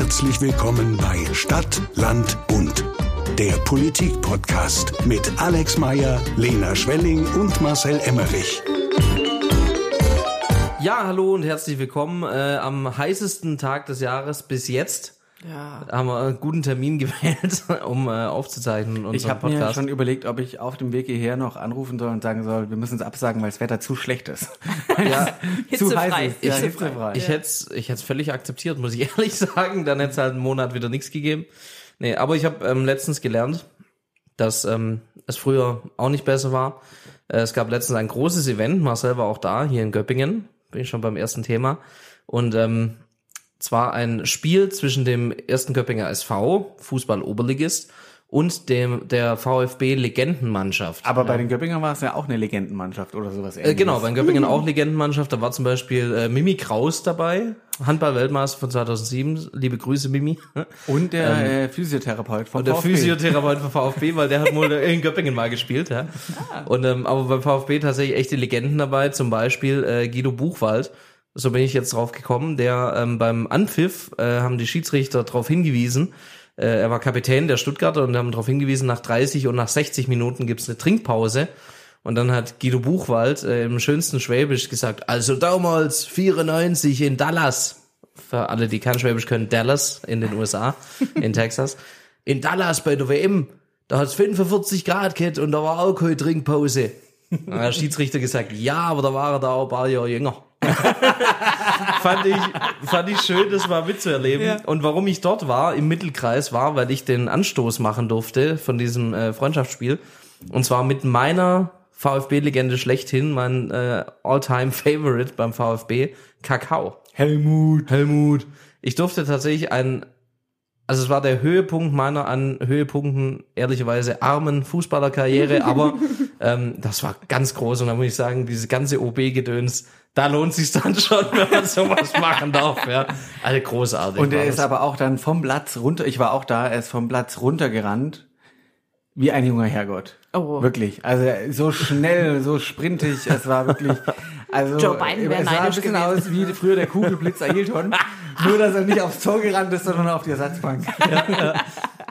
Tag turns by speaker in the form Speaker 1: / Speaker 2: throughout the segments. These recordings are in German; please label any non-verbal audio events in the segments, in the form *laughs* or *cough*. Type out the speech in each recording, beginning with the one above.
Speaker 1: Herzlich willkommen bei Stadt, Land, Bund. Der Politik-Podcast mit Alex Meyer, Lena Schwelling und Marcel Emmerich.
Speaker 2: Ja, hallo und herzlich willkommen äh, am heißesten Tag des Jahres bis jetzt.
Speaker 3: Ja.
Speaker 2: Haben wir einen guten Termin *laughs* gewählt, um äh, aufzuzeichnen unseren
Speaker 4: Ich habe mir schon überlegt, ob ich auf dem Weg hierher noch anrufen soll und sagen soll, wir müssen es absagen, weil das Wetter zu schlecht ist. *laughs*
Speaker 2: ja, *laughs*
Speaker 4: zu
Speaker 3: Hitzefrei.
Speaker 4: heiß ist. Ja,
Speaker 3: Hitzefrei.
Speaker 4: hitzefrei.
Speaker 2: ich hätte es ich hätt's völlig akzeptiert, muss ich ehrlich sagen. Dann hätte es halt einen Monat wieder nichts gegeben. Nee, aber ich habe ähm, letztens gelernt, dass ähm, es früher auch nicht besser war. Äh, es gab letztens ein großes Event, Marcel war auch da, hier in Göppingen. Bin ich schon beim ersten Thema. Und ähm, zwar ein Spiel zwischen dem ersten Göppinger SV, Fußball-Oberligist, und dem der VfB-Legendenmannschaft.
Speaker 4: Aber bei den Göppingern war es ja auch eine Legendenmannschaft oder sowas
Speaker 2: Äh,
Speaker 4: ähnliches.
Speaker 2: genau, bei den Göppingen auch Legendenmannschaft. Da war zum Beispiel äh, Mimi Kraus dabei, Handball-Weltmeister von 2007. Liebe Grüße, Mimi.
Speaker 4: Und der äh, Physiotherapeut vom
Speaker 2: Und der
Speaker 4: VfB.
Speaker 2: Physiotherapeut vom VfB, weil der hat wohl in Göppingen mal gespielt. Ja. Und ähm, aber beim VfB tatsächlich echte Legenden dabei, zum Beispiel äh, Guido Buchwald. So bin ich jetzt drauf gekommen. Der ähm, beim Anpfiff äh, haben die Schiedsrichter darauf hingewiesen. Äh, er war Kapitän der Stuttgarter und haben darauf hingewiesen, nach 30 und nach 60 Minuten gibt's eine Trinkpause. Und dann hat Guido Buchwald äh, im schönsten Schwäbisch gesagt, also damals 94 in Dallas. Für alle, die kein Schwäbisch können, Dallas in den USA, in *laughs* Texas. In Dallas bei der WM, da hat's 45 Grad gehabt und da war auch keine Trinkpause. *laughs* Da hat der Schiedsrichter gesagt, ja, aber da war er da auch ein paar Jahre jünger. *laughs* fand ich, fand ich schön, das mal mitzuerleben.
Speaker 3: Ja.
Speaker 2: Und warum ich dort war, im Mittelkreis, war, weil ich den Anstoß machen durfte von diesem äh, Freundschaftsspiel. Und zwar mit meiner VfB-Legende schlechthin, mein äh, All-Time-Favorite *laughs* beim VfB, Kakao.
Speaker 4: Helmut.
Speaker 2: Helmut. Ich durfte tatsächlich ein, also es war der Höhepunkt meiner an Höhepunkten ehrlicherweise armen Fußballerkarriere, aber *laughs* ähm, das war ganz groß und da muss ich sagen, diese ganze OB-Gedöns, da lohnt sich dann schon, wenn man *laughs* sowas machen darf. Ja, alle großartig.
Speaker 4: Und er
Speaker 2: das.
Speaker 4: ist aber auch dann vom Platz runter, ich war auch da, er ist vom Platz runtergerannt, wie ein junger Herrgott.
Speaker 3: Oh.
Speaker 4: Wirklich. Also so schnell, so sprintig, es war wirklich. Also,
Speaker 3: Joe Biden wäre
Speaker 4: es sah ein
Speaker 3: neidisch
Speaker 4: bisschen
Speaker 3: gewesen.
Speaker 4: aus wie früher der Kugelblitz Ailton. *laughs* nur, dass er nicht aufs Tor gerannt ist, sondern auf die Ersatzbank.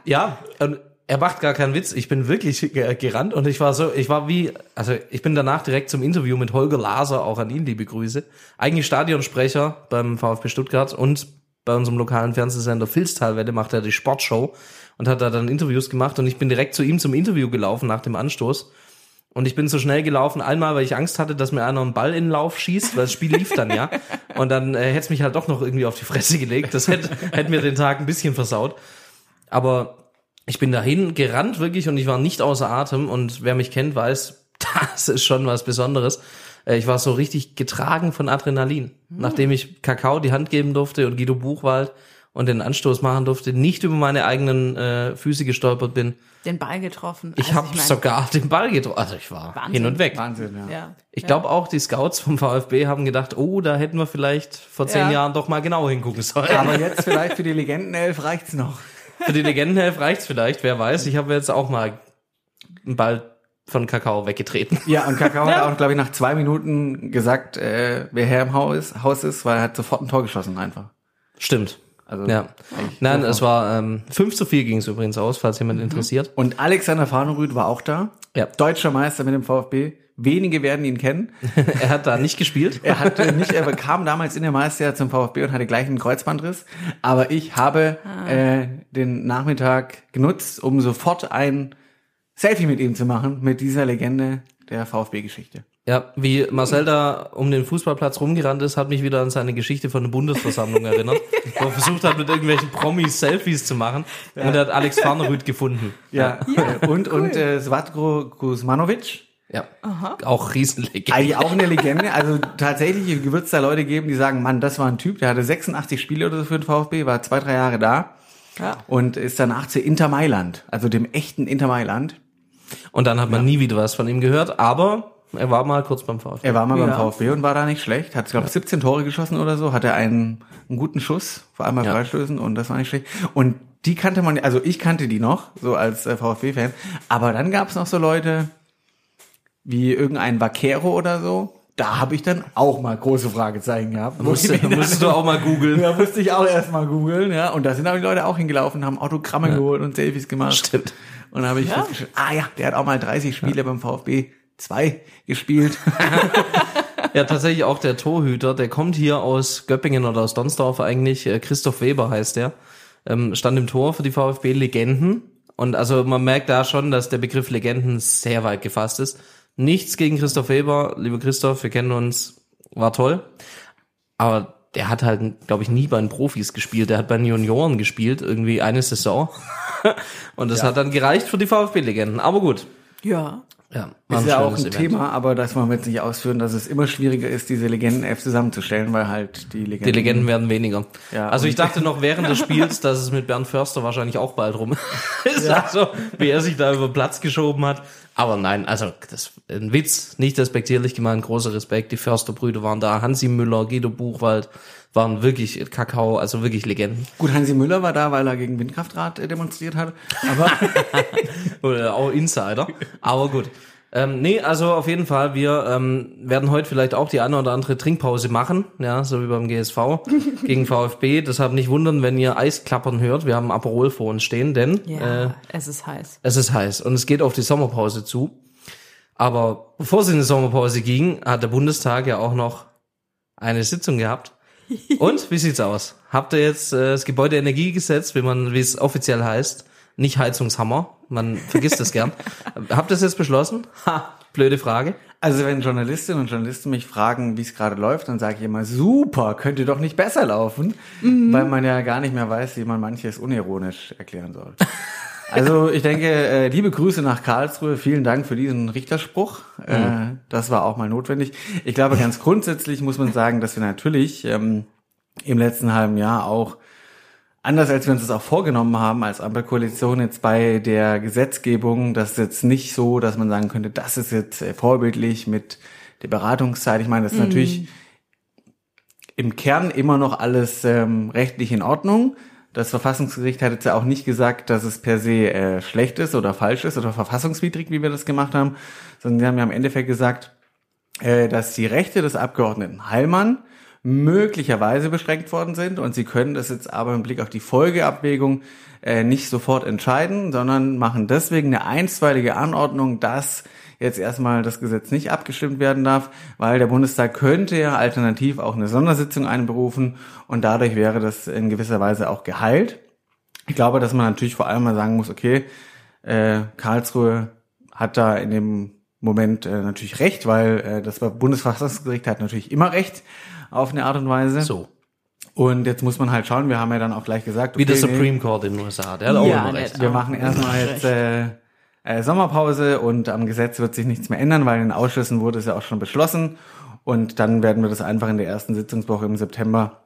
Speaker 2: Ja, und er macht gar keinen Witz. Ich bin wirklich *laughs* ge- gerannt und ich war so, ich war wie, also ich bin danach direkt zum Interview mit Holger Laser, auch an ihn liebe Grüße. Eigentlich Stadionsprecher beim VfB Stuttgart und bei unserem lokalen Fernsehsender Filztalwelle macht er die Sportshow und hat da dann Interviews gemacht und ich bin direkt zu ihm zum Interview gelaufen nach dem Anstoß. Und ich bin so schnell gelaufen, einmal, weil ich Angst hatte, dass mir einer einen Ball in den Lauf schießt, weil das Spiel lief dann ja. Und dann äh, hätte es mich halt doch noch irgendwie auf die Fresse gelegt. Das hätte, hätte mir den Tag ein bisschen versaut. Aber ich bin dahin gerannt wirklich und ich war nicht außer Atem und wer mich kennt, weiß, *laughs* das ist schon was Besonderes. Äh, Ich war so richtig getragen von Adrenalin. Nachdem ich Kakao die Hand geben durfte und Guido Buchwald und den Anstoß machen durfte, nicht über meine eigenen äh, Füße gestolpert bin.
Speaker 3: Den Ball getroffen.
Speaker 2: Ich
Speaker 3: Also
Speaker 2: habe sogar den Ball getroffen. Also ich war
Speaker 3: Wahnsinn.
Speaker 2: hin und weg.
Speaker 4: Wahnsinn, ja.
Speaker 3: Ja.
Speaker 2: Ich glaube auch, die Scouts vom VfB haben gedacht, oh, da hätten wir vielleicht vor zehn
Speaker 3: Ja.
Speaker 2: Jahren doch mal genau hingucken sollen.
Speaker 4: Aber jetzt vielleicht für die Legendenelf reicht's noch.
Speaker 2: Für die Legendenhelf reicht's vielleicht, wer weiß. Ich habe jetzt auch mal einen Ball von Kakao weggetreten.
Speaker 4: Ja, und Kakao hat auch, glaube ich, nach zwei Minuten gesagt, äh, wer Herr im Haus, Haus ist, weil er hat sofort ein Tor geschossen einfach.
Speaker 2: Stimmt.
Speaker 4: Also
Speaker 2: Ja. Nein, es war ähm, 5 zu 4 ging es übrigens aus, falls jemand interessiert.
Speaker 4: Und Alexander Farnerüth war auch da.
Speaker 2: Ja.
Speaker 4: Deutscher Meister mit dem VfB. Wenige werden ihn kennen. *laughs*
Speaker 2: er hat da nicht gespielt.
Speaker 4: Er hatte nicht, er *laughs* kam damals in der Meisterjahr zum VfB und hatte gleich einen Kreuzbandriss. Aber ich habe äh, den Nachmittag genutzt, um sofort ein Selfie mit ihm zu machen, mit dieser Legende der VfB-Geschichte.
Speaker 2: Ja, wie Marcel da um den Fußballplatz rumgerannt ist, hat mich wieder an seine Geschichte von der Bundesversammlung erinnert, *laughs* wo er versucht hat, mit irgendwelchen Promis Selfies zu machen. Und er hat Alex Farnerüth gefunden.
Speaker 4: Ja, äh, und, und äh, Svatko Kuzmanovic,
Speaker 2: Ja. Auch Riesenlegende.
Speaker 4: eigentlich auch eine Legende. Also tatsächlich wird es da Leute geben, die sagen, Mann, das war ein Typ, der hatte 86 Spiele oder so für den VfB, war zwei, drei Jahre da
Speaker 3: Ja.
Speaker 4: und ist danach zu Inter Mailand, also dem echten Inter Mailand.
Speaker 2: Und dann hat man nie wieder was von ihm gehört, aber er war mal kurz beim VfB.
Speaker 4: Er war mal beim
Speaker 3: Ja.
Speaker 4: VfB und war da nicht schlecht. Hat, glaube ich, 17 Tore geschossen oder so. Hatte einen, einen guten Schuss, vor allem bei
Speaker 2: Ja.
Speaker 4: Freistößen und das war nicht schlecht. Und die kannte man, also ich kannte die noch, so als äh, VfB-Fan. Aber dann gab es noch so Leute wie irgendein Vaquero oder so, da habe ich dann auch mal große Fragezeichen gehabt.
Speaker 2: Musst, du- musstest du auch mal googeln.
Speaker 4: Da musste ich auch erstmal googeln, ja. Und da sind auch die Leute auch hingelaufen, haben Autogramme geholt und Selfies gemacht.
Speaker 2: Stimmt.
Speaker 4: Und da habe ich festgestellt, ah ja, der hat auch mal 30 Spiele beim VfB 2 gespielt. *laughs*
Speaker 2: Ja, tatsächlich auch der Torhüter, der kommt hier aus Göppingen oder aus Donsdorf eigentlich, äh, Christoph Weber heißt der, ähm, stand im Tor für die VfB-Legenden. Und also man merkt da schon, dass der Begriff Legenden sehr weit gefasst ist. Nichts gegen Christoph Weber, lieber Christoph, wir kennen uns, war toll. Aber der hat halt, glaube ich, nie bei den Profis gespielt. Der hat bei den Junioren gespielt, irgendwie eine Saison. *laughs* Und das hat dann gereicht für die VfB-Legenden. Aber gut.
Speaker 3: Ja.
Speaker 2: Ja,
Speaker 4: Ist ja auch ein
Speaker 2: Event.
Speaker 4: Thema, aber das wollen wir jetzt nicht ausführen, dass es immer schwieriger ist, diese Legenden-F zusammenzustellen, weil halt die Legenden...
Speaker 2: Die Legenden werden weniger.
Speaker 4: Ja,
Speaker 2: also ich dachte noch während des *laughs* Spiels, dass es mit Bernd Förster wahrscheinlich auch bald rum *laughs* ist. Also, wie er sich da über Platz geschoben hat. Aber nein, also das ein Witz, nicht respektierlich gemeint, großer Respekt. Die Försterbrüder waren da, Hansi Müller, Guido Buchwald waren wirklich Kakao, also wirklich Legenden.
Speaker 4: Gut, Hansi Müller war da, weil er gegen Windkraftrad äh, demonstriert hat, aber *laughs*
Speaker 2: Oder auch Insider. Aber gut. Ähm, nee, also auf jeden Fall, wir ähm, werden heute vielleicht auch die eine oder andere Trinkpause machen, ja, so wie beim GSV *laughs* gegen VfB. Deshalb nicht wundern, wenn ihr Eisklappern hört. Wir haben Aperol vor uns stehen, denn
Speaker 3: Ja,
Speaker 2: äh,
Speaker 3: es ist heiß.
Speaker 2: es ist heiß und es geht auf die Sommerpause zu. Aber bevor es in die Sommerpause ging, hat der Bundestag ja auch noch eine Sitzung gehabt. *laughs* Und wie sieht's aus? Habt ihr jetzt äh, das Gebäudeenergiegesetz, wie man, wie es offiziell heißt, nicht Heizungshammer, man vergisst es gern. *laughs* Habt ihr es jetzt beschlossen? Ha, blöde Frage.
Speaker 4: Also wenn Journalistinnen und Journalisten mich fragen, wie es gerade läuft, dann sage ich immer, super, könnte doch nicht besser laufen, weil man ja gar nicht mehr weiß, wie man manches unironisch erklären soll. *laughs* Also ich denke, äh, liebe Grüße nach Karlsruhe, vielen Dank für diesen Richterspruch. Äh, das war auch mal notwendig. Ich glaube, ganz grundsätzlich muss man sagen, dass wir natürlich ähm, im letzten halben Jahr auch anders als wir uns das auch vorgenommen haben als Ampelkoalition jetzt bei der Gesetzgebung, das ist jetzt nicht so, dass man sagen könnte, das ist jetzt äh, vorbildlich mit der Beratungszeit. Ich meine, das ist natürlich im Kern immer noch alles ähm, rechtlich in Ordnung. Das Verfassungsgericht hat jetzt ja auch nicht gesagt, dass es per se äh, schlecht ist oder falsch ist oder verfassungswidrig, wie wir das gemacht haben, sondern sie haben ja im Endeffekt gesagt, äh, dass die Rechte des Abgeordneten Heilmann möglicherweise beschränkt worden sind und sie können das jetzt aber im Blick auf die Folgeabwägung äh, nicht sofort entscheiden, sondern machen deswegen eine einstweilige Anordnung, dass jetzt erstmal das Gesetz nicht abgestimmt werden darf, weil der Bundestag könnte ja alternativ auch eine Sondersitzung einberufen und dadurch wäre das in gewisser Weise auch geheilt. Ich glaube, dass man natürlich vor allem mal sagen muss, okay, äh, Karlsruhe hat da in dem Moment äh, natürlich recht, weil äh, das Bundesverfassungsgericht hat natürlich immer recht auf eine Art und Weise.
Speaker 2: So.
Speaker 4: Und jetzt muss man halt schauen, wir haben ja dann auch gleich gesagt,
Speaker 2: Wie der
Speaker 4: okay, nee,
Speaker 2: Supreme Court in den USA. Der hat auch
Speaker 3: Ja,
Speaker 2: immer recht.
Speaker 4: wir machen erstmal jetzt äh, äh, Sommerpause und am Gesetz wird sich nichts mehr ändern, weil in den Ausschüssen wurde es ja auch schon beschlossen. Und dann werden wir das einfach in der ersten Sitzungswoche im September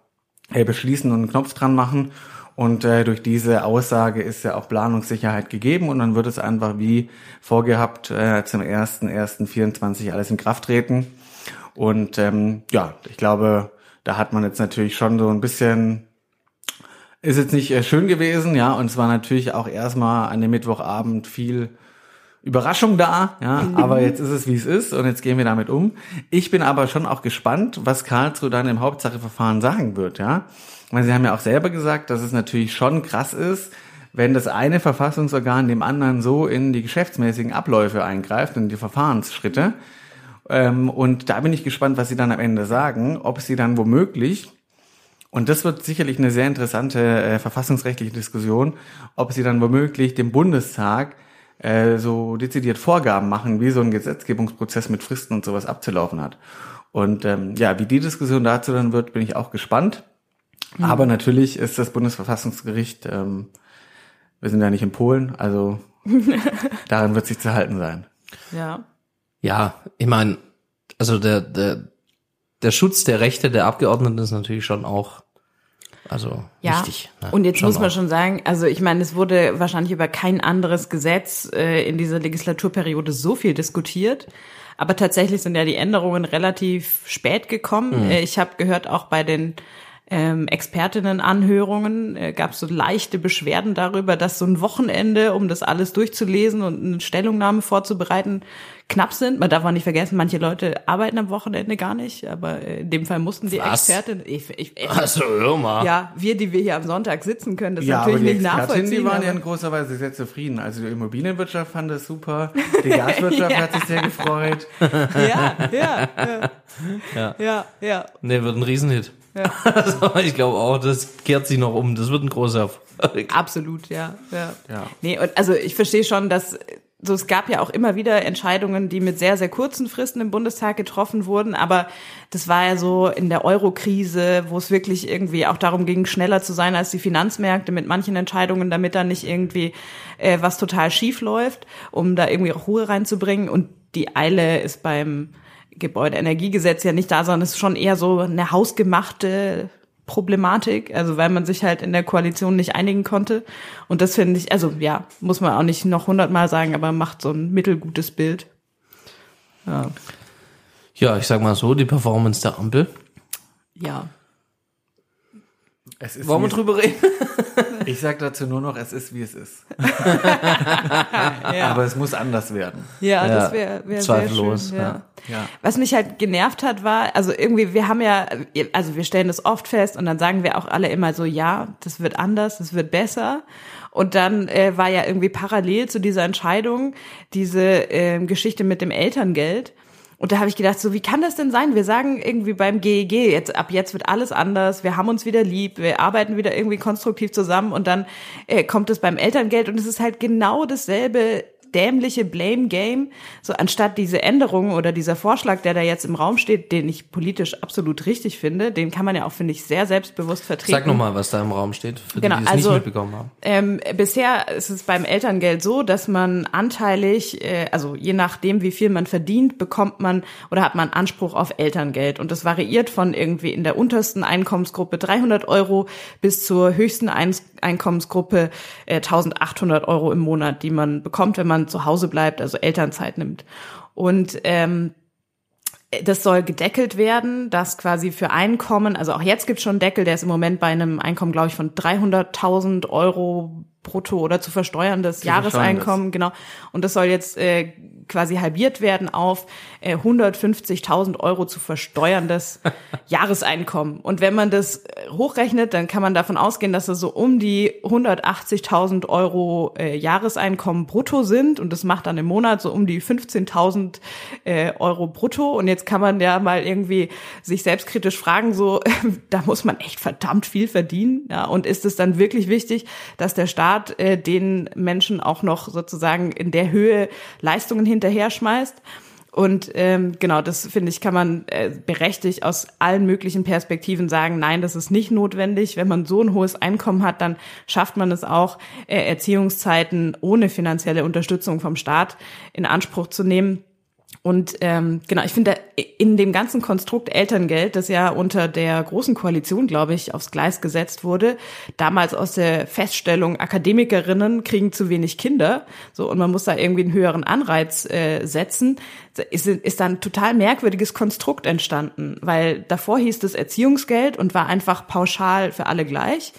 Speaker 4: äh, beschließen und einen Knopf dran machen. Und äh, durch diese Aussage ist ja auch Planungssicherheit gegeben und dann wird es einfach wie vorgehabt äh, zum 1.1.24 alles in Kraft treten. Und ähm, ja, ich glaube, da hat man jetzt natürlich schon so ein bisschen ist jetzt nicht äh, schön gewesen, ja, und es war natürlich auch erstmal an dem Mittwochabend viel Überraschung da, ja, aber jetzt ist es wie es ist und jetzt gehen wir damit um. Ich bin aber schon auch gespannt, was Karlsruhe dann im Hauptsacheverfahren sagen wird, ja. Weil sie haben ja auch selber gesagt, dass es natürlich schon krass ist, wenn das eine Verfassungsorgan dem anderen so in die geschäftsmäßigen Abläufe eingreift, in die Verfahrensschritte. Ähm, und da bin ich gespannt, was sie dann am Ende sagen, ob sie dann womöglich und das wird sicherlich eine sehr interessante äh, verfassungsrechtliche Diskussion, ob sie dann womöglich dem Bundestag äh, so dezidiert Vorgaben machen, wie so ein Gesetzgebungsprozess mit Fristen und sowas abzulaufen hat. Und ähm, ja, wie die Diskussion dazu dann wird, bin ich auch gespannt. Aber natürlich ist das Bundesverfassungsgericht, ähm, wir sind ja nicht in Polen, also *laughs* daran wird sich zu halten sein.
Speaker 3: Ja.
Speaker 2: Ja, ich meine, also der, der, der Schutz der Rechte der Abgeordneten ist natürlich schon auch, also
Speaker 3: Ja,
Speaker 2: wichtig. ne?
Speaker 3: und jetzt muss man
Speaker 2: auch.
Speaker 3: schon sagen, also ich meine, es wurde wahrscheinlich über kein anderes Gesetz äh, in dieser Legislaturperiode so viel diskutiert. Aber tatsächlich sind ja die Änderungen relativ spät gekommen.
Speaker 2: Mhm.
Speaker 3: Äh, Ich habe gehört, auch bei den ähm, Expertinnenanhörungen äh, gab es so leichte Beschwerden darüber, dass so ein Wochenende, um das alles durchzulesen und eine Stellungnahme vorzubereiten, knapp sind. Man darf auch nicht vergessen, manche Leute arbeiten am Wochenende gar nicht, aber äh, in dem Fall mussten die
Speaker 2: Was?
Speaker 3: Expertinnen. Ich, ich, ich,
Speaker 2: Also, hör mal.
Speaker 3: ja, wir, die wir hier am Sonntag sitzen können, das
Speaker 4: Ja,
Speaker 3: natürlich
Speaker 4: aber die
Speaker 3: nicht nachvollziehen.
Speaker 4: die waren ja
Speaker 3: aber-
Speaker 4: in großer Weise sehr zufrieden. Also die Immobilienwirtschaft fand das super, die *laughs* Gaswirtschaft
Speaker 3: Ja.
Speaker 4: hat sich sehr gefreut. *laughs*
Speaker 3: ja, ja, ja,
Speaker 2: Ja.
Speaker 3: ja, ja.
Speaker 2: Nee, wird ein Riesenhit.
Speaker 3: Ja. *laughs*
Speaker 2: Also, ich glaube auch, das kehrt sich noch um. Das wird ein großer Erfolg.
Speaker 3: Absolut, ja, ja.
Speaker 4: Ja.
Speaker 3: Nee, und also ich verstehe schon, dass so es gab ja auch immer wieder Entscheidungen, die mit sehr sehr kurzen Fristen im Bundestag getroffen wurden, aber das war ja so in der Euro-Krise, wo es wirklich irgendwie auch darum ging, schneller zu sein als die Finanzmärkte mit manchen Entscheidungen, damit da nicht irgendwie äh, was total schief läuft, um da irgendwie auch Ruhe reinzubringen und die Eile ist beim Gebäudeenergiegesetz ja nicht da, sondern es ist schon eher so eine hausgemachte Problematik, also weil man sich halt in der Koalition nicht einigen konnte. Und das finde ich, also ja, muss man auch nicht noch hundertmal sagen, aber macht so ein mittelgutes Bild. Ja.
Speaker 2: Ja, ich sag mal so, die Performance der Ampel.
Speaker 3: ja.
Speaker 4: Es ist
Speaker 2: Wollen wir drüber reden? *laughs*
Speaker 4: ich sag dazu nur noch, es ist wie es ist. *laughs*
Speaker 3: Ja,
Speaker 4: Aber es muss anders werden.
Speaker 3: ja,
Speaker 2: Ja,
Speaker 3: das wäre wär
Speaker 2: zweifellos,
Speaker 3: sehr schön.
Speaker 2: ja.
Speaker 3: Ja.
Speaker 4: Ja.
Speaker 3: Was mich halt genervt hat, war, also irgendwie, wir haben ja, also wir stellen das oft fest und dann sagen wir auch alle immer so, ja, das wird anders, das wird besser. Und dann äh, war ja irgendwie parallel zu dieser Entscheidung diese ähm, Geschichte mit dem Elterngeld. Und da habe ich gedacht, so wie kann das denn sein? Wir sagen irgendwie beim GEG, jetzt ab jetzt wird alles anders, wir haben uns wieder lieb, wir arbeiten wieder irgendwie konstruktiv zusammen. Und dann äh, kommt es beim Elterngeld. Und es ist halt genau dasselbe dämliche Blame Game, so anstatt diese Änderung oder dieser Vorschlag, der da jetzt im Raum steht, den ich politisch absolut richtig finde, den kann man ja auch, finde ich, sehr selbstbewusst vertreten.
Speaker 2: Sag nochmal, was da im Raum steht, für
Speaker 3: Genau,
Speaker 2: die, die es
Speaker 3: also-
Speaker 2: nicht mitbekommen haben.
Speaker 3: Ähm, bisher ist es beim Elterngeld so, dass man anteilig, äh, also je nachdem, wie viel man verdient, bekommt man oder hat man Anspruch auf Elterngeld. Und das variiert von irgendwie in der untersten Einkommensgruppe 300 Euro bis zur höchsten Ein Einkommensgruppe äh, 1800 Euro im Monat, die man bekommt, wenn man zu Hause bleibt, also Elternzeit nimmt. Und ähm, das soll gedeckelt werden, dass quasi für Einkommen, also auch jetzt gibt es schon einen Deckel, der ist im Moment bei einem Einkommen, glaube ich, von 300.000 Euro brutto oder zu versteuerndes Jahreseinkommen, genau. Und das soll jetzt äh, quasi halbiert werden auf äh, 150.000 Euro zu versteuerndes *laughs* Jahreseinkommen. Und wenn man das äh, hochrechnet, dann kann man davon ausgehen, dass es so um die 180.000 Euro äh, Jahreseinkommen brutto sind. Und das macht dann im Monat so um die 15.000 äh, Euro brutto. Und jetzt kann man ja mal irgendwie sich selbstkritisch fragen, so, *laughs* da muss man echt verdammt viel verdienen. Ja, und ist es dann wirklich wichtig, dass der Staat äh, den Menschen auch noch sozusagen in der Höhe Leistungen hinterher schmeißt? Und ähm, genau, das finde ich, kann man äh, berechtigt aus allen möglichen Perspektiven sagen, nein, das ist nicht notwendig. Wenn man so ein hohes Einkommen hat, dann schafft man es auch, äh, Erziehungszeiten ohne finanzielle Unterstützung vom Staat in Anspruch zu nehmen. Und ähm, genau, ich finde, in dem ganzen Konstrukt Elterngeld, das ja unter der Großen Koalition, glaube ich, aufs Gleis gesetzt wurde, damals aus der Feststellung, Akademikerinnen kriegen zu wenig Kinder, so und man muss da irgendwie einen höheren Anreiz äh, setzen, ist, ist da ein total merkwürdiges Konstrukt entstanden, weil davor hieß es Erziehungsgeld und war einfach pauschal für alle gleich.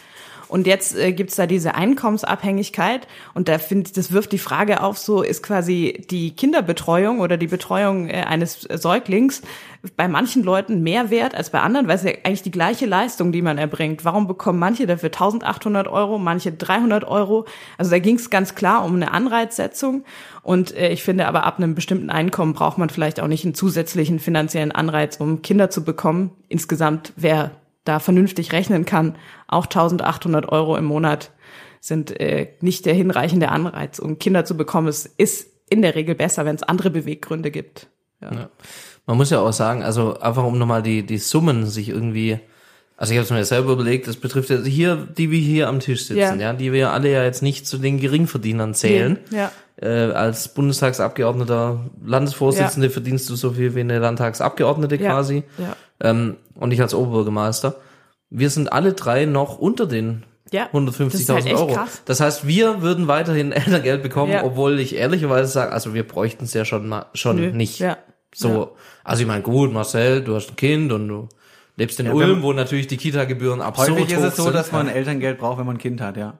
Speaker 3: Und jetzt äh, gibt's da diese Einkommensabhängigkeit und da finde das wirft die Frage auf, so ist quasi die Kinderbetreuung oder die Betreuung äh, eines Säuglings bei manchen Leuten mehr wert als bei anderen, weil es ja eigentlich die gleiche Leistung, die man erbringt. Warum bekommen manche dafür 1800 Euro, manche 300 Euro? Also da ging es ganz klar um eine Anreizsetzung und äh, ich finde aber ab einem bestimmten Einkommen braucht man vielleicht auch nicht einen zusätzlichen finanziellen Anreiz, um Kinder zu bekommen. Insgesamt wer da vernünftig rechnen kann, auch 1800 Euro im Monat sind äh, nicht der hinreichende Anreiz, um Kinder zu bekommen. Es ist in der Regel besser, wenn es andere Beweggründe gibt. Ja.
Speaker 2: Ja. Man muss ja auch sagen, also einfach um nochmal die, die Summen sich irgendwie, also ich habe es mir selber überlegt, das betrifft ja hier, die wir hier am Tisch sitzen,
Speaker 3: Ja.
Speaker 2: ja, die wir alle ja jetzt nicht zu den Geringverdienern zählen.
Speaker 3: Ja.
Speaker 2: Äh, als Bundestagsabgeordneter, Landesvorsitzende verdienst du so viel wie eine Landtagsabgeordnete
Speaker 3: Ja.
Speaker 2: quasi.
Speaker 3: Ja.
Speaker 2: Ähm, und ich als Oberbürgermeister. Wir sind alle drei noch unter den
Speaker 3: Ja.
Speaker 2: 150.000
Speaker 3: Das ist halt
Speaker 2: Euro.
Speaker 3: krass.
Speaker 2: Das heißt, wir würden weiterhin *laughs* Elterngeld bekommen,
Speaker 3: Ja.
Speaker 2: obwohl ich ehrlicherweise sage, also wir bräuchten es ja schon mal, schon
Speaker 3: Nö.
Speaker 2: nicht.
Speaker 3: Ja.
Speaker 2: So,
Speaker 3: Ja.
Speaker 2: also ich meine, gut, Marcel, du hast ein Kind und du, Lebst in
Speaker 4: Ja,
Speaker 2: Ulm, wo natürlich die Kita-Gebühren absurd
Speaker 4: Häufig ist es so,
Speaker 2: sind.
Speaker 4: dass man Elterngeld braucht, wenn man ein Kind hat, ja.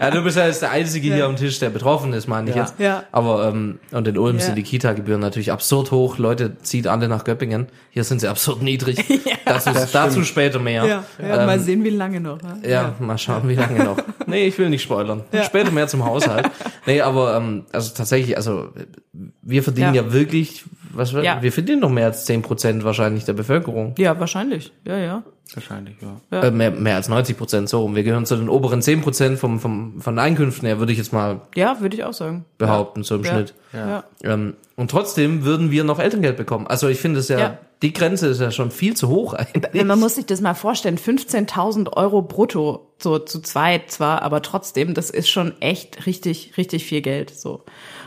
Speaker 2: Ja, du bist ja jetzt der Einzige hier am Tisch, der betroffen ist, meine ich
Speaker 4: Ja.
Speaker 2: jetzt.
Speaker 3: Ja.
Speaker 2: Aber ähm, und in Ulm
Speaker 3: Ja.
Speaker 2: sind die Kita-Gebühren natürlich absurd hoch. Leute zieht alle nach Göppingen. Hier sind sie absurd niedrig. *laughs* dazu, dazu später mehr.
Speaker 3: Ja, ja
Speaker 2: Ähm,
Speaker 3: mal sehen, wie lange noch. ne?
Speaker 2: Ja, mal schauen, wie lange noch. *laughs* Nee, ich will nicht spoilern.
Speaker 3: Ja.
Speaker 2: Später mehr zum Haushalt. Nee, aber ähm, also tatsächlich, also wir verdienen ja,
Speaker 3: Ja.
Speaker 2: wirklich, was wir,
Speaker 3: Ja.
Speaker 2: wir verdienen noch mehr als 10 Prozent wahrscheinlich der Bevölkerung.
Speaker 3: Ja, wahrscheinlich. Ja, ja.
Speaker 4: Wahrscheinlich, ja.
Speaker 3: Ja.
Speaker 2: Äh, mehr, mehr als 90 Prozent so rum. Wir gehören zu den oberen 10 Prozent vom, vom, von Einkünften her, würde ich jetzt mal
Speaker 3: Ja, würde ich auch sagen.
Speaker 2: behaupten, so im
Speaker 3: Ja.
Speaker 2: Schnitt.
Speaker 3: Ja.
Speaker 2: Ähm, und trotzdem würden wir noch Elterngeld bekommen. Also ich finde es ja,
Speaker 3: Ja.
Speaker 2: die Grenze ist ja schon viel zu hoch eigentlich.
Speaker 3: Ja, Man muss sich das mal vorstellen, 15.000 Euro brutto, so zu zweit zwar, aber trotzdem, das ist schon echt richtig, richtig viel Geld, so.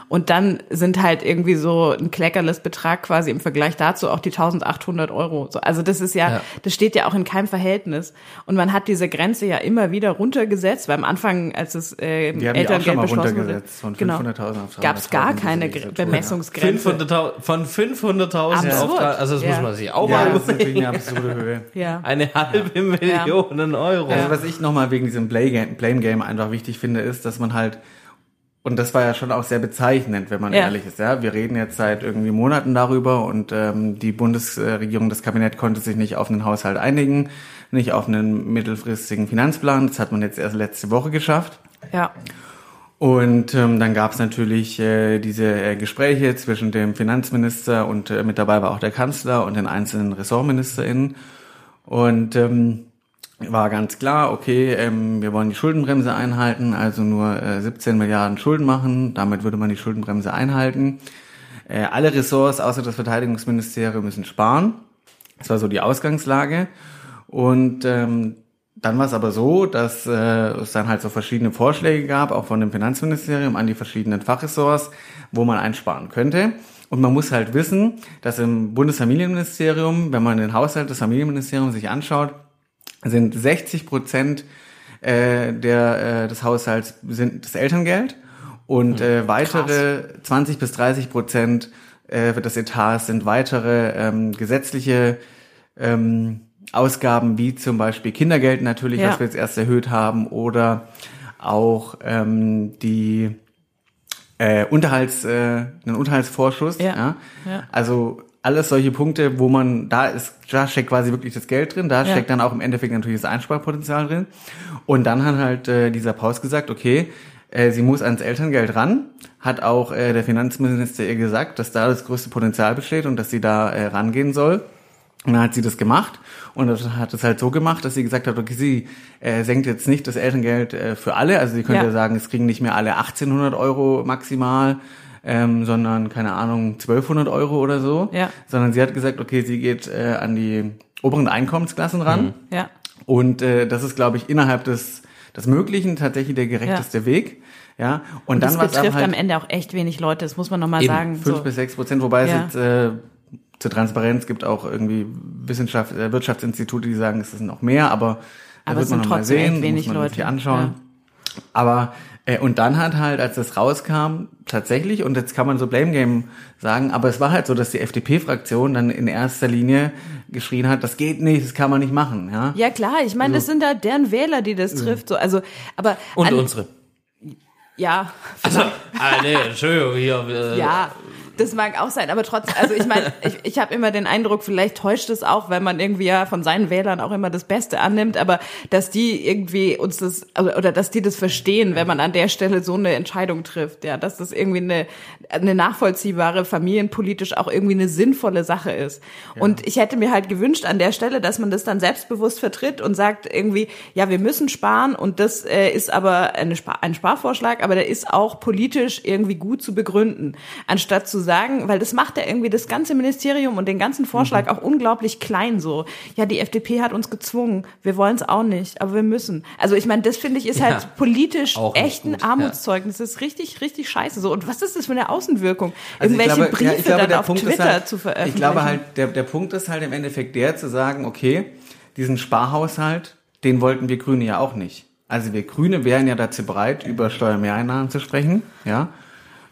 Speaker 3: Und dann sind halt irgendwie so ein kleckerles Betrag quasi im Vergleich dazu auch die 1800 Euro. So, also das ist ja,
Speaker 2: Ja.
Speaker 3: das steht ja auch in keinem Verhältnis. Und man hat diese Grenze ja immer wieder runtergesetzt, weil am Anfang, als es äh,
Speaker 4: Wir haben die auch schon
Speaker 3: Elterngeld
Speaker 4: mal
Speaker 3: beschlossen wurde,
Speaker 4: runtergesetzt, von
Speaker 3: genau,
Speaker 4: 500.000 auf
Speaker 3: gab es gar
Speaker 4: 300.000
Speaker 3: keine. Bemessungsgrenze.
Speaker 2: 500.000 von 500.000 auf also das
Speaker 3: Ja.
Speaker 2: muss man sich auch
Speaker 4: Ja,
Speaker 2: mal
Speaker 4: das ist natürlich eine absurde Höhe.
Speaker 3: Ja.
Speaker 2: Eine halbe Million Euro.
Speaker 4: Also was ich nochmal wegen diesem Blame Game einfach wichtig finde, ist, dass man halt, und das war ja schon auch sehr bezeichnend, wenn man
Speaker 3: Ja.
Speaker 4: ehrlich ist, ja. Wir reden jetzt seit irgendwie Monaten darüber und ähm, die Bundesregierung, das Kabinett konnte sich nicht auf einen Haushalt einigen, nicht auf einen mittelfristigen Finanzplan. Das hat man jetzt erst letzte Woche geschafft.
Speaker 3: Ja.
Speaker 4: Und ähm, dann gab es natürlich äh, diese äh, Gespräche zwischen dem Finanzminister und äh, mit dabei war auch der Kanzler und den einzelnen RessortministerInnen. Und ähm, war ganz klar, okay, ähm, wir wollen die Schuldenbremse einhalten, also nur äh, 17 Milliarden Schulden machen. Damit würde man die Schuldenbremse einhalten. Äh, alle Ressorts außer das Verteidigungsministerium müssen sparen. Das war so die Ausgangslage. Und ähm, dann war es aber so, dass äh, es dann halt so verschiedene Vorschläge gab, auch von dem Finanzministerium an die verschiedenen Fachressorts, wo man einsparen könnte. Und man muss halt wissen, dass im Bundesfamilienministerium, wenn man den Haushalt des Familienministeriums sich anschaut, sind 60 Prozent äh, der, äh, des Haushalts sind das Elterngeld und äh, weitere 20 bis 30 Prozent äh, des Etats sind weitere ähm, gesetzliche ähm, Ausgaben wie zum Beispiel Kindergeld natürlich,
Speaker 3: Ja.
Speaker 4: was wir jetzt erst erhöht haben, oder auch ähm, die äh, Unterhalts, äh, einen Unterhaltsvorschuss.
Speaker 3: Ja.
Speaker 4: Ja.
Speaker 3: Ja.
Speaker 4: Also alles solche Punkte, wo man, da ist, da steckt quasi wirklich das Geld drin, da
Speaker 3: Ja.
Speaker 4: steckt dann auch im Endeffekt natürlich das Einsparpotenzial drin. Und dann hat halt äh, dieser Paus gesagt, okay, äh, sie muss ans Elterngeld ran, hat auch äh, der Finanzminister ihr gesagt, dass da das größte Potenzial besteht und dass sie da äh, rangehen soll. Und dann hat sie das gemacht und das hat es halt so gemacht, dass sie gesagt hat, okay, sie äh, senkt jetzt nicht das Elterngeld äh, für alle, also sie könnte
Speaker 3: Ja.
Speaker 4: ja sagen, es kriegen nicht mehr alle 1800 Euro maximal, ähm, sondern keine Ahnung 1200 Euro oder so,
Speaker 3: Ja.
Speaker 4: sondern sie hat gesagt, okay, sie geht äh, an die oberen Einkommensklassen ran
Speaker 3: Ja.
Speaker 4: und äh, das ist, glaube ich, innerhalb des des Möglichen tatsächlich der gerechteste Weg, ja. Und,
Speaker 3: Und
Speaker 4: dann
Speaker 3: das
Speaker 4: war es
Speaker 3: betrifft
Speaker 4: halt
Speaker 3: am Ende auch echt wenig Leute, das muss man nochmal
Speaker 2: Eben.
Speaker 3: sagen.
Speaker 4: fünf
Speaker 3: So.
Speaker 4: bis sechs Prozent, wobei
Speaker 3: Ja.
Speaker 4: es jetzt äh, zur Transparenz gibt auch irgendwie Wissenschaft, äh, Wirtschaftsinstitute, die sagen, es sind noch mehr, aber da
Speaker 3: Aber
Speaker 4: wird
Speaker 3: es
Speaker 4: man
Speaker 3: sind
Speaker 4: noch mal sehen,
Speaker 3: wenig
Speaker 4: muss man
Speaker 3: Leute.
Speaker 4: sich anschauen. Aber äh, und dann hat halt, als das rauskam, tatsächlich, und jetzt kann man so Blame Game sagen, aber es war halt so, dass die FDP-Fraktion dann in erster Linie geschrien hat, das geht nicht, das kann man nicht machen, ja.
Speaker 3: Ja klar, ich meine, das sind da deren Wähler, die das trifft. So, also, aber
Speaker 2: Und unsere.
Speaker 3: ja,
Speaker 2: Also, ah, nee, Entschuldigung, hier. Äh,
Speaker 3: ja, das mag auch sein, aber trotzdem, also ich meine, ich, ich habe immer den Eindruck, vielleicht täuscht es auch, weil man irgendwie ja von seinen Wählern auch immer das Beste annimmt, aber dass die irgendwie uns das also, oder dass die das verstehen, wenn man an der Stelle so eine Entscheidung trifft, ja, dass das irgendwie eine eine nachvollziehbare familienpolitisch auch irgendwie eine sinnvolle Sache ist. Und ich hätte mir halt gewünscht an der Stelle, dass man das dann selbstbewusst vertritt und sagt irgendwie, ja, wir müssen sparen und das äh, ist aber eine Spar ein Sparvorschlag, aber der ist auch politisch irgendwie gut zu begründen, anstatt zu sagen, weil das macht ja irgendwie das ganze Ministerium und den ganzen Vorschlag auch unglaublich klein so. Ja, die FDP hat uns gezwungen, wir wollen es auch nicht, aber wir müssen. Also ich meine, das finde ich ist
Speaker 2: Ja,
Speaker 3: halt politisch echt ein. Armutszeugnis. Das ist richtig, richtig scheiße so. Und was ist das für eine Außenwirkung?
Speaker 4: Also
Speaker 3: Irgendwelche
Speaker 4: glaube-
Speaker 3: Briefe
Speaker 4: ja, glaube,
Speaker 3: dann auf
Speaker 4: Punkt
Speaker 3: Twitter
Speaker 4: halt,
Speaker 3: zu veröffentlichen.
Speaker 4: Ich glaube halt, der, der Punkt ist halt im Endeffekt der, zu sagen, okay, diesen Sparhaushalt, den wollten wir Grüne ja auch nicht. Also wir Grüne wären ja dazu bereit, über Steuermehreinnahmen zu sprechen, ja.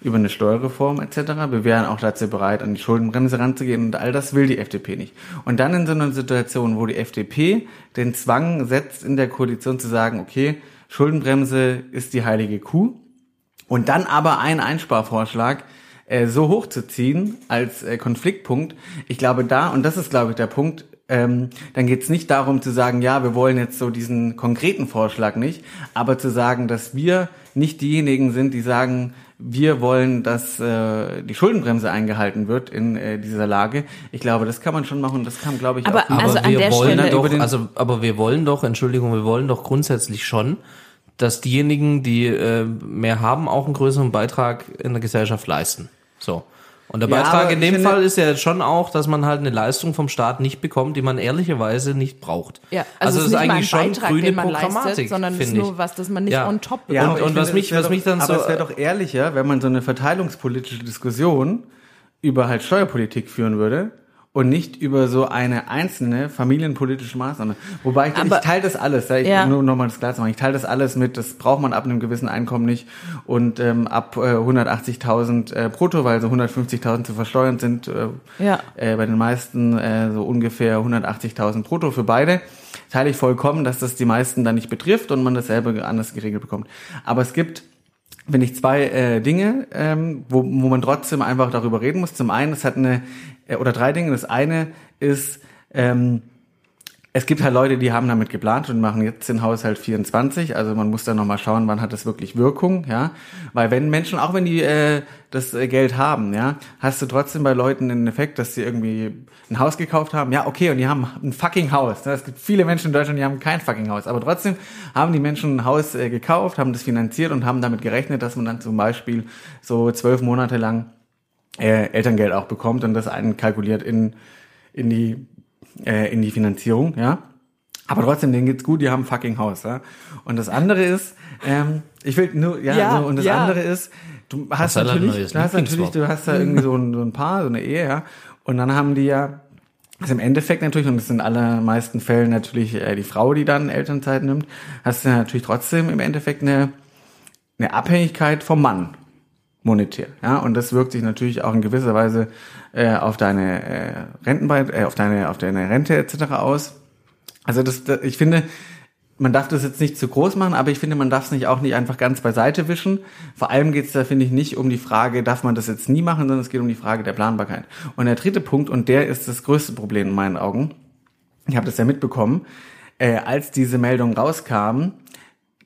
Speaker 4: Über eine Steuerreform etc. Wir wären auch dazu bereit, an die Schuldenbremse ranzugehen und all das will die FDP nicht. Und dann in so einer Situation, wo die FDP den Zwang setzt, in der Koalition zu sagen, okay, Schuldenbremse ist die heilige Kuh und dann aber einen Einsparvorschlag äh, so hochzuziehen als äh, Konfliktpunkt, ich glaube da, und das ist glaube ich der Punkt, ähm, dann geht es nicht darum zu sagen, ja, wir wollen jetzt so diesen konkreten Vorschlag nicht, aber zu sagen, dass wir nicht diejenigen sind, die sagen, wir wollen, dass äh, die Schuldenbremse eingehalten wird in äh, dieser Lage. Ich glaube, das kann man schon machen. Das kann, glaube ich,
Speaker 3: Aber-
Speaker 4: auch.
Speaker 3: Also
Speaker 2: aber
Speaker 3: an
Speaker 2: wir
Speaker 3: der
Speaker 2: wollen
Speaker 3: Stelle-
Speaker 2: doch, also, aber wir wollen doch, Entschuldigung, wir wollen doch grundsätzlich schon, dass diejenigen, die äh, mehr haben, auch einen größeren Beitrag in der Gesellschaft leisten. So. Und der
Speaker 4: Ja,
Speaker 2: Beitrag
Speaker 4: aber
Speaker 2: in dem Fall ist ja jetzt schon auch, dass man halt eine Leistung vom Staat nicht bekommt, die man ehrlicherweise nicht braucht.
Speaker 3: Ja, also, es ist nicht mal ein Beitrag,
Speaker 2: grüne
Speaker 3: den man
Speaker 2: Programmatik,
Speaker 3: leistet, sondern es ist nur was, das man nicht
Speaker 2: Ja.
Speaker 3: on top
Speaker 2: Ja,
Speaker 3: bekommt.
Speaker 2: und-
Speaker 4: ich
Speaker 2: was mich- was mich dann
Speaker 4: doch,
Speaker 2: so-
Speaker 4: Aber es wäre doch ehrlicher, wenn man so eine verteilungspolitische Diskussion über halt Steuerpolitik führen würde und nicht über so eine einzelne familienpolitische Maßnahme. Wobei ich, ich teile das alles, ja, ich,
Speaker 3: Ja.
Speaker 4: nur nochmal das klar zu machen, ich teile das alles mit, das braucht man ab einem gewissen Einkommen nicht und ähm, ab äh, 180.000 äh, brutto, weil so 150.000 zu versteuern sind, äh,
Speaker 3: Ja.
Speaker 4: äh, bei den meisten äh, so ungefähr 180.000 brutto für beide. Teile ich vollkommen, dass das die meisten dann nicht betrifft und man dasselbe anders geregelt bekommt. Aber es gibt finde ich zwei äh, Dinge, ähm, wo, wo man trotzdem einfach darüber reden muss. Zum einen, es hat eine, äh, oder drei Dinge. Das eine ist, ähm, es gibt halt Leute, die haben damit geplant und machen jetzt den Haushalt 24. Also man muss dann nochmal schauen, wann hat das wirklich Wirkung, ja. Weil wenn Menschen, auch wenn die äh, das äh, Geld haben, ja, hast du trotzdem bei Leuten den Effekt, dass sie irgendwie ein Haus gekauft haben. Ja, okay, und die haben ein fucking Haus. ne? Es gibt viele Menschen in Deutschland, die haben kein fucking Haus. Aber trotzdem haben die Menschen ein Haus äh, gekauft, haben das finanziert und haben damit gerechnet, dass man dann zum Beispiel so zwölf Monate lang äh, Elterngeld auch bekommt und das einkalkuliert in, in die äh, in die Finanzierung, ja. Aber trotzdem, denen geht's gut, die haben ein fucking Haus, ja. Und das andere ist, ähm, ich will nur, ja,
Speaker 3: Ja,
Speaker 4: so, und das
Speaker 3: ja.
Speaker 4: andere ist, du hast
Speaker 2: ein
Speaker 4: natürlich, du hast natürlich, du hast da irgendwie so ein, so ein Paar, so eine Ehe, ja. Und dann haben die ja, also im Endeffekt natürlich, und das sind in allermeisten Fällen natürlich äh, die Frau, die dann Elternzeit nimmt, hast du natürlich trotzdem im Endeffekt eine, eine Abhängigkeit vom Mann monetär. Ja, und das wirkt sich natürlich auch in gewisser Weise äh, auf deine äh, Rentenbeit, äh, auf deine auf deine Rente etc. aus. Also das, das ich finde, man darf das jetzt nicht zu groß machen, aber ich finde, man darf es nicht auch nicht einfach ganz beiseite wischen. Vor allem geht es da, finde ich, nicht um die Frage, darf man das jetzt nie machen, sondern es geht um die Frage der Planbarkeit. Und der dritte Punkt, und der ist das größte Problem in meinen Augen, ich habe das ja mitbekommen, äh, als diese Meldung rauskam,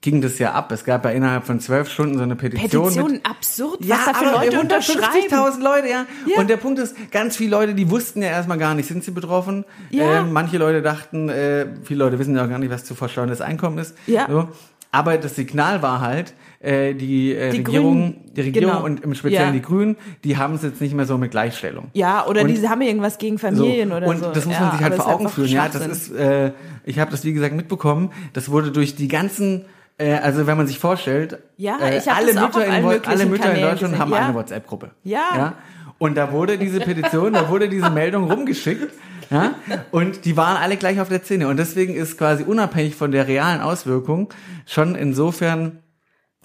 Speaker 4: ging das ja ab. Es gab ja innerhalb von zwölf Stunden so eine Petition. mit,
Speaker 3: Petitionen absurd, was da für Leute unterschreiben.
Speaker 4: 150.000 Leute, ja.
Speaker 3: Ja.
Speaker 4: Und der Punkt ist, ganz viele Leute, die wussten ja erstmal gar nicht, sind sie betroffen.
Speaker 3: Ja.
Speaker 4: Ähm, manche Leute dachten, äh, viele Leute wissen ja auch gar nicht, was zu versteuerndes Einkommen ist.
Speaker 3: Ja.
Speaker 4: So. Aber das Signal war halt, äh, die, äh,
Speaker 3: Die
Speaker 4: Regierung,
Speaker 3: Grünen,
Speaker 4: die Regierung
Speaker 3: genau.
Speaker 4: und im Speziellen
Speaker 3: Ja.
Speaker 4: die Grünen, die haben es jetzt nicht mehr so mit Gleichstellung.
Speaker 3: Ja, oder
Speaker 4: Und-
Speaker 3: die haben irgendwas gegen Familien
Speaker 4: so.
Speaker 3: oder
Speaker 4: und
Speaker 3: so.
Speaker 4: das muss
Speaker 3: ja,
Speaker 4: man sich halt vor Augen führen. Ja, das ist, äh, ich habe das wie gesagt mitbekommen. Das wurde durch die ganzen, äh, also wenn man sich vorstellt,
Speaker 3: Ja,
Speaker 4: äh, alle Mütter in alle Mütter in
Speaker 3: Kanälen
Speaker 4: Deutschland
Speaker 3: gesehen.
Speaker 4: haben
Speaker 3: Ja.
Speaker 4: eine WhatsApp-Gruppe.
Speaker 3: Ja.
Speaker 4: ja. Und da wurde diese Petition, da wurde diese Meldung *laughs* rumgeschickt. Ja, und die waren alle gleich auf der Szene. Und deswegen ist quasi unabhängig von der realen Auswirkung schon insofern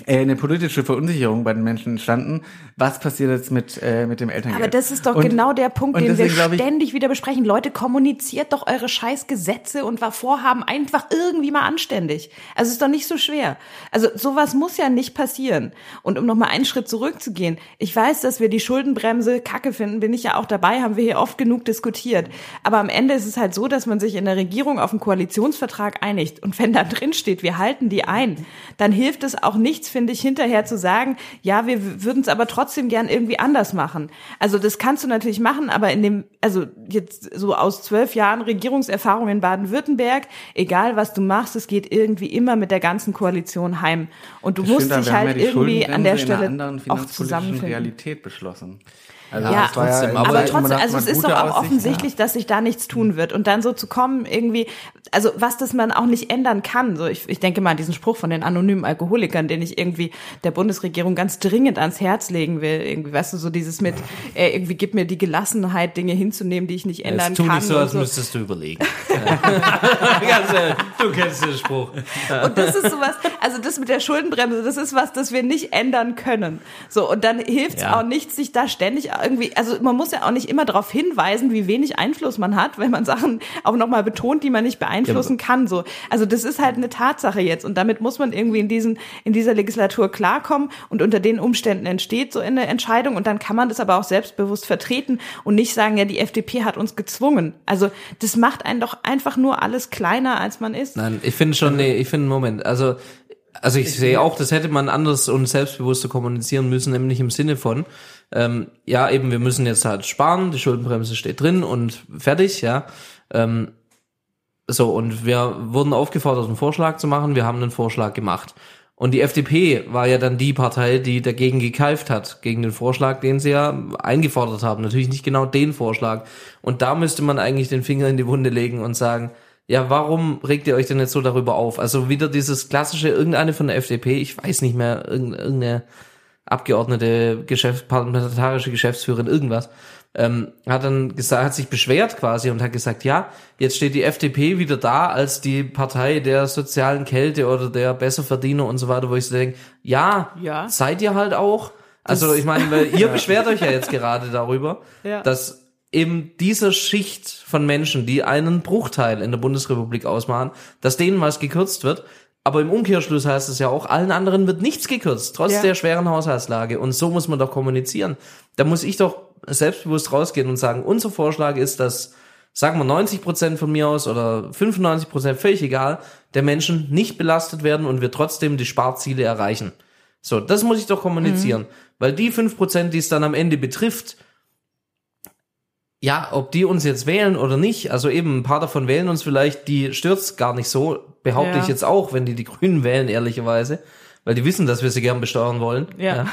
Speaker 4: eine politische Verunsicherung bei den Menschen entstanden. Was passiert jetzt mit, äh, mit dem Elterngeld?
Speaker 3: Aber das ist doch
Speaker 4: Und-
Speaker 3: genau der Punkt, den wir
Speaker 4: deswegen ich,
Speaker 3: ständig wieder besprechen. Leute, kommuniziert doch eure scheiß Gesetze und was vorhaben einfach irgendwie mal anständig. Also es ist doch nicht so schwer. Also sowas muss ja nicht passieren. Und um nochmal einen Schritt zurückzugehen, ich weiß, dass wir die Schuldenbremse kacke finden, bin ich ja auch dabei, haben wir hier oft genug diskutiert. Aber am Ende ist es halt so, dass man sich in der Regierung auf einen Koalitionsvertrag einigt. Und wenn da drin steht, wir halten die ein, dann hilft es auch nichts, finde ich, hinterher zu sagen, ja, wir würden es aber trotzdem gern irgendwie anders machen. Also das kannst du natürlich machen, aber in dem, also jetzt so aus zwölf Jahren Regierungserfahrung in Baden-Württemberg, egal was du machst, es geht irgendwie immer mit der ganzen Koalition heim. Und du
Speaker 4: Das
Speaker 3: musst dich halt
Speaker 4: ja
Speaker 3: irgendwie an der Stelle auch zusammenfinden.
Speaker 4: Realität beschlossen. Also
Speaker 3: ja,
Speaker 2: trotzdem,
Speaker 4: ja
Speaker 2: aber-
Speaker 3: aber trotzdem, also es ist doch auch offensichtlich, dass sich da nichts tun wird. Und dann so zu kommen, irgendwie, also was das man auch nicht ändern kann. So, ich, ich denke mal an diesen Spruch von den anonymen Alkoholikern, den ich irgendwie der Bundesregierung ganz dringend ans Herz legen will. Irgendwie, weißt du, so dieses mit, äh, irgendwie gib mir die Gelassenheit, Dinge hinzunehmen, die ich nicht ändern
Speaker 2: Jetzt tu
Speaker 3: kann.
Speaker 2: nicht so, als müsstest du überlegen. *laughs* *laughs* Ganz ehrlich, du kennst den Spruch.
Speaker 3: Und das ist sowas, also das mit der Schuldenbremse, das ist was, das wir nicht ändern können. So, und dann hilft es
Speaker 2: Ja.
Speaker 3: auch nicht, sich da ständig irgendwie, also man muss ja auch nicht immer darauf hinweisen, wie wenig Einfluss man hat, wenn man Sachen auch nochmal betont, die man nicht beeinflussen kann. So, also das ist halt eine Tatsache jetzt und damit muss man irgendwie in diesen, in dieser Legislatur klarkommen und unter den Umständen entsteht so eine Entscheidung und dann kann man das aber auch selbstbewusst vertreten und nicht sagen, ja, die FDP hat uns gezwungen. Also das macht einen doch einfach nur alles kleiner, als man ist.
Speaker 2: Nein, ich finde schon, nee, ich finde, Moment, also, also ich sehe auch, das hätte man anders und selbstbewusster kommunizieren müssen, nämlich im Sinne von, ähm, ja, eben, wir müssen jetzt halt sparen, die Schuldenbremse steht drin und fertig, ja. Ähm, so, und wir wurden aufgefordert, einen Vorschlag zu machen, wir haben einen Vorschlag gemacht. Und die FDP war ja dann die Partei, die dagegen gekeift hat, gegen den Vorschlag, den sie ja eingefordert haben. Natürlich nicht genau den Vorschlag. Und da müsste man eigentlich den Finger in die Wunde legen und sagen, ja, warum regt ihr euch denn jetzt so darüber auf? Also wieder dieses klassische, irgendeine von der FDP, ich weiß nicht mehr, irgend- irgendeine Abgeordnete, Geschäfts parlamentarische Geschäftsführerin, irgendwas, ähm, hat dann gesagt, hat sich beschwert quasi und hat gesagt, ja, jetzt steht die FDP wieder da als die Partei der sozialen Kälte oder der Besserverdiener und so weiter, wo ich so denke, ja,
Speaker 3: Ja.
Speaker 2: seid ihr halt auch. Also ich meine, weil *laughs* ihr beschwert euch ja jetzt gerade darüber,
Speaker 3: Ja.
Speaker 2: dass eben dieser Schicht von Menschen, die einen Bruchteil in der Bundesrepublik ausmachen, dass denen was gekürzt wird. Aber im Umkehrschluss heißt es ja auch, allen anderen wird nichts gekürzt, trotz
Speaker 3: Ja.
Speaker 2: der schweren Haushaltslage. Und so muss man doch kommunizieren. Da muss ich doch selbstbewusst rausgehen und sagen, unser Vorschlag ist, dass, sagen wir 90 Prozent von mir aus oder 95 Prozent, völlig egal, der Menschen nicht belastet werden und wir trotzdem die Sparziele erreichen. So, das muss ich doch kommunizieren. Weil die 5 Prozent, die es dann am Ende betrifft, ja, ob die uns jetzt wählen oder nicht, also eben ein paar davon wählen uns vielleicht, die stört's gar nicht so, behaupte
Speaker 3: Ja.
Speaker 2: ich jetzt auch, wenn die die Grünen wählen, ehrlicherweise, weil die wissen, dass wir sie gern besteuern wollen.
Speaker 3: Ja.
Speaker 2: Ja,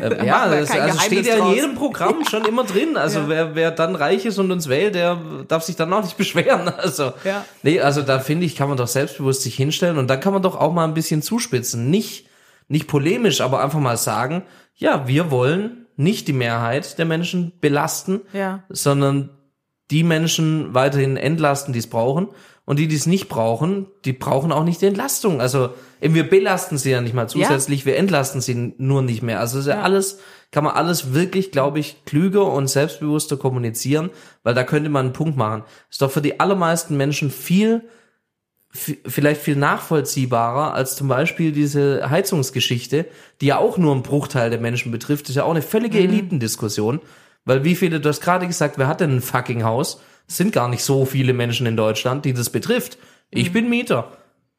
Speaker 2: *laughs* ähm, ja das, also steht ja in jedem Programm schon immer drin. Also
Speaker 3: Ja.
Speaker 2: wer, wer dann reich ist und uns wählt, der darf sich dann auch nicht *laughs* beschweren. Also,
Speaker 3: Ja.
Speaker 2: nee, also da finde ich, kann man doch selbstbewusst sich hinstellen und dann kann man doch auch mal ein bisschen zuspitzen. Nicht, nicht polemisch, aber einfach mal sagen, ja, wir wollen nicht die Mehrheit der Menschen belasten,
Speaker 3: Ja.
Speaker 2: sondern die Menschen weiterhin entlasten, die es brauchen. Und die, die es nicht brauchen, die brauchen auch nicht die Entlastung. Also eben wir belasten sie ja nicht mal zusätzlich, wir entlasten sie nur nicht mehr. Also ist ja,
Speaker 3: Ja.
Speaker 2: alles, kann man alles wirklich, glaube ich, klüger und selbstbewusster kommunizieren, weil da könnte man einen Punkt machen. Ist doch für die allermeisten Menschen viel, vi- vielleicht viel nachvollziehbarer als zum Beispiel diese Heizungsgeschichte, die ja auch nur einen Bruchteil der Menschen betrifft. Das ist ja auch eine völlige Elitendiskussion. Weil wie viele, du hast gerade gesagt, wer hat denn ein fucking Haus? Es sind gar nicht so viele Menschen in Deutschland, die das betrifft. Ich bin Mieter.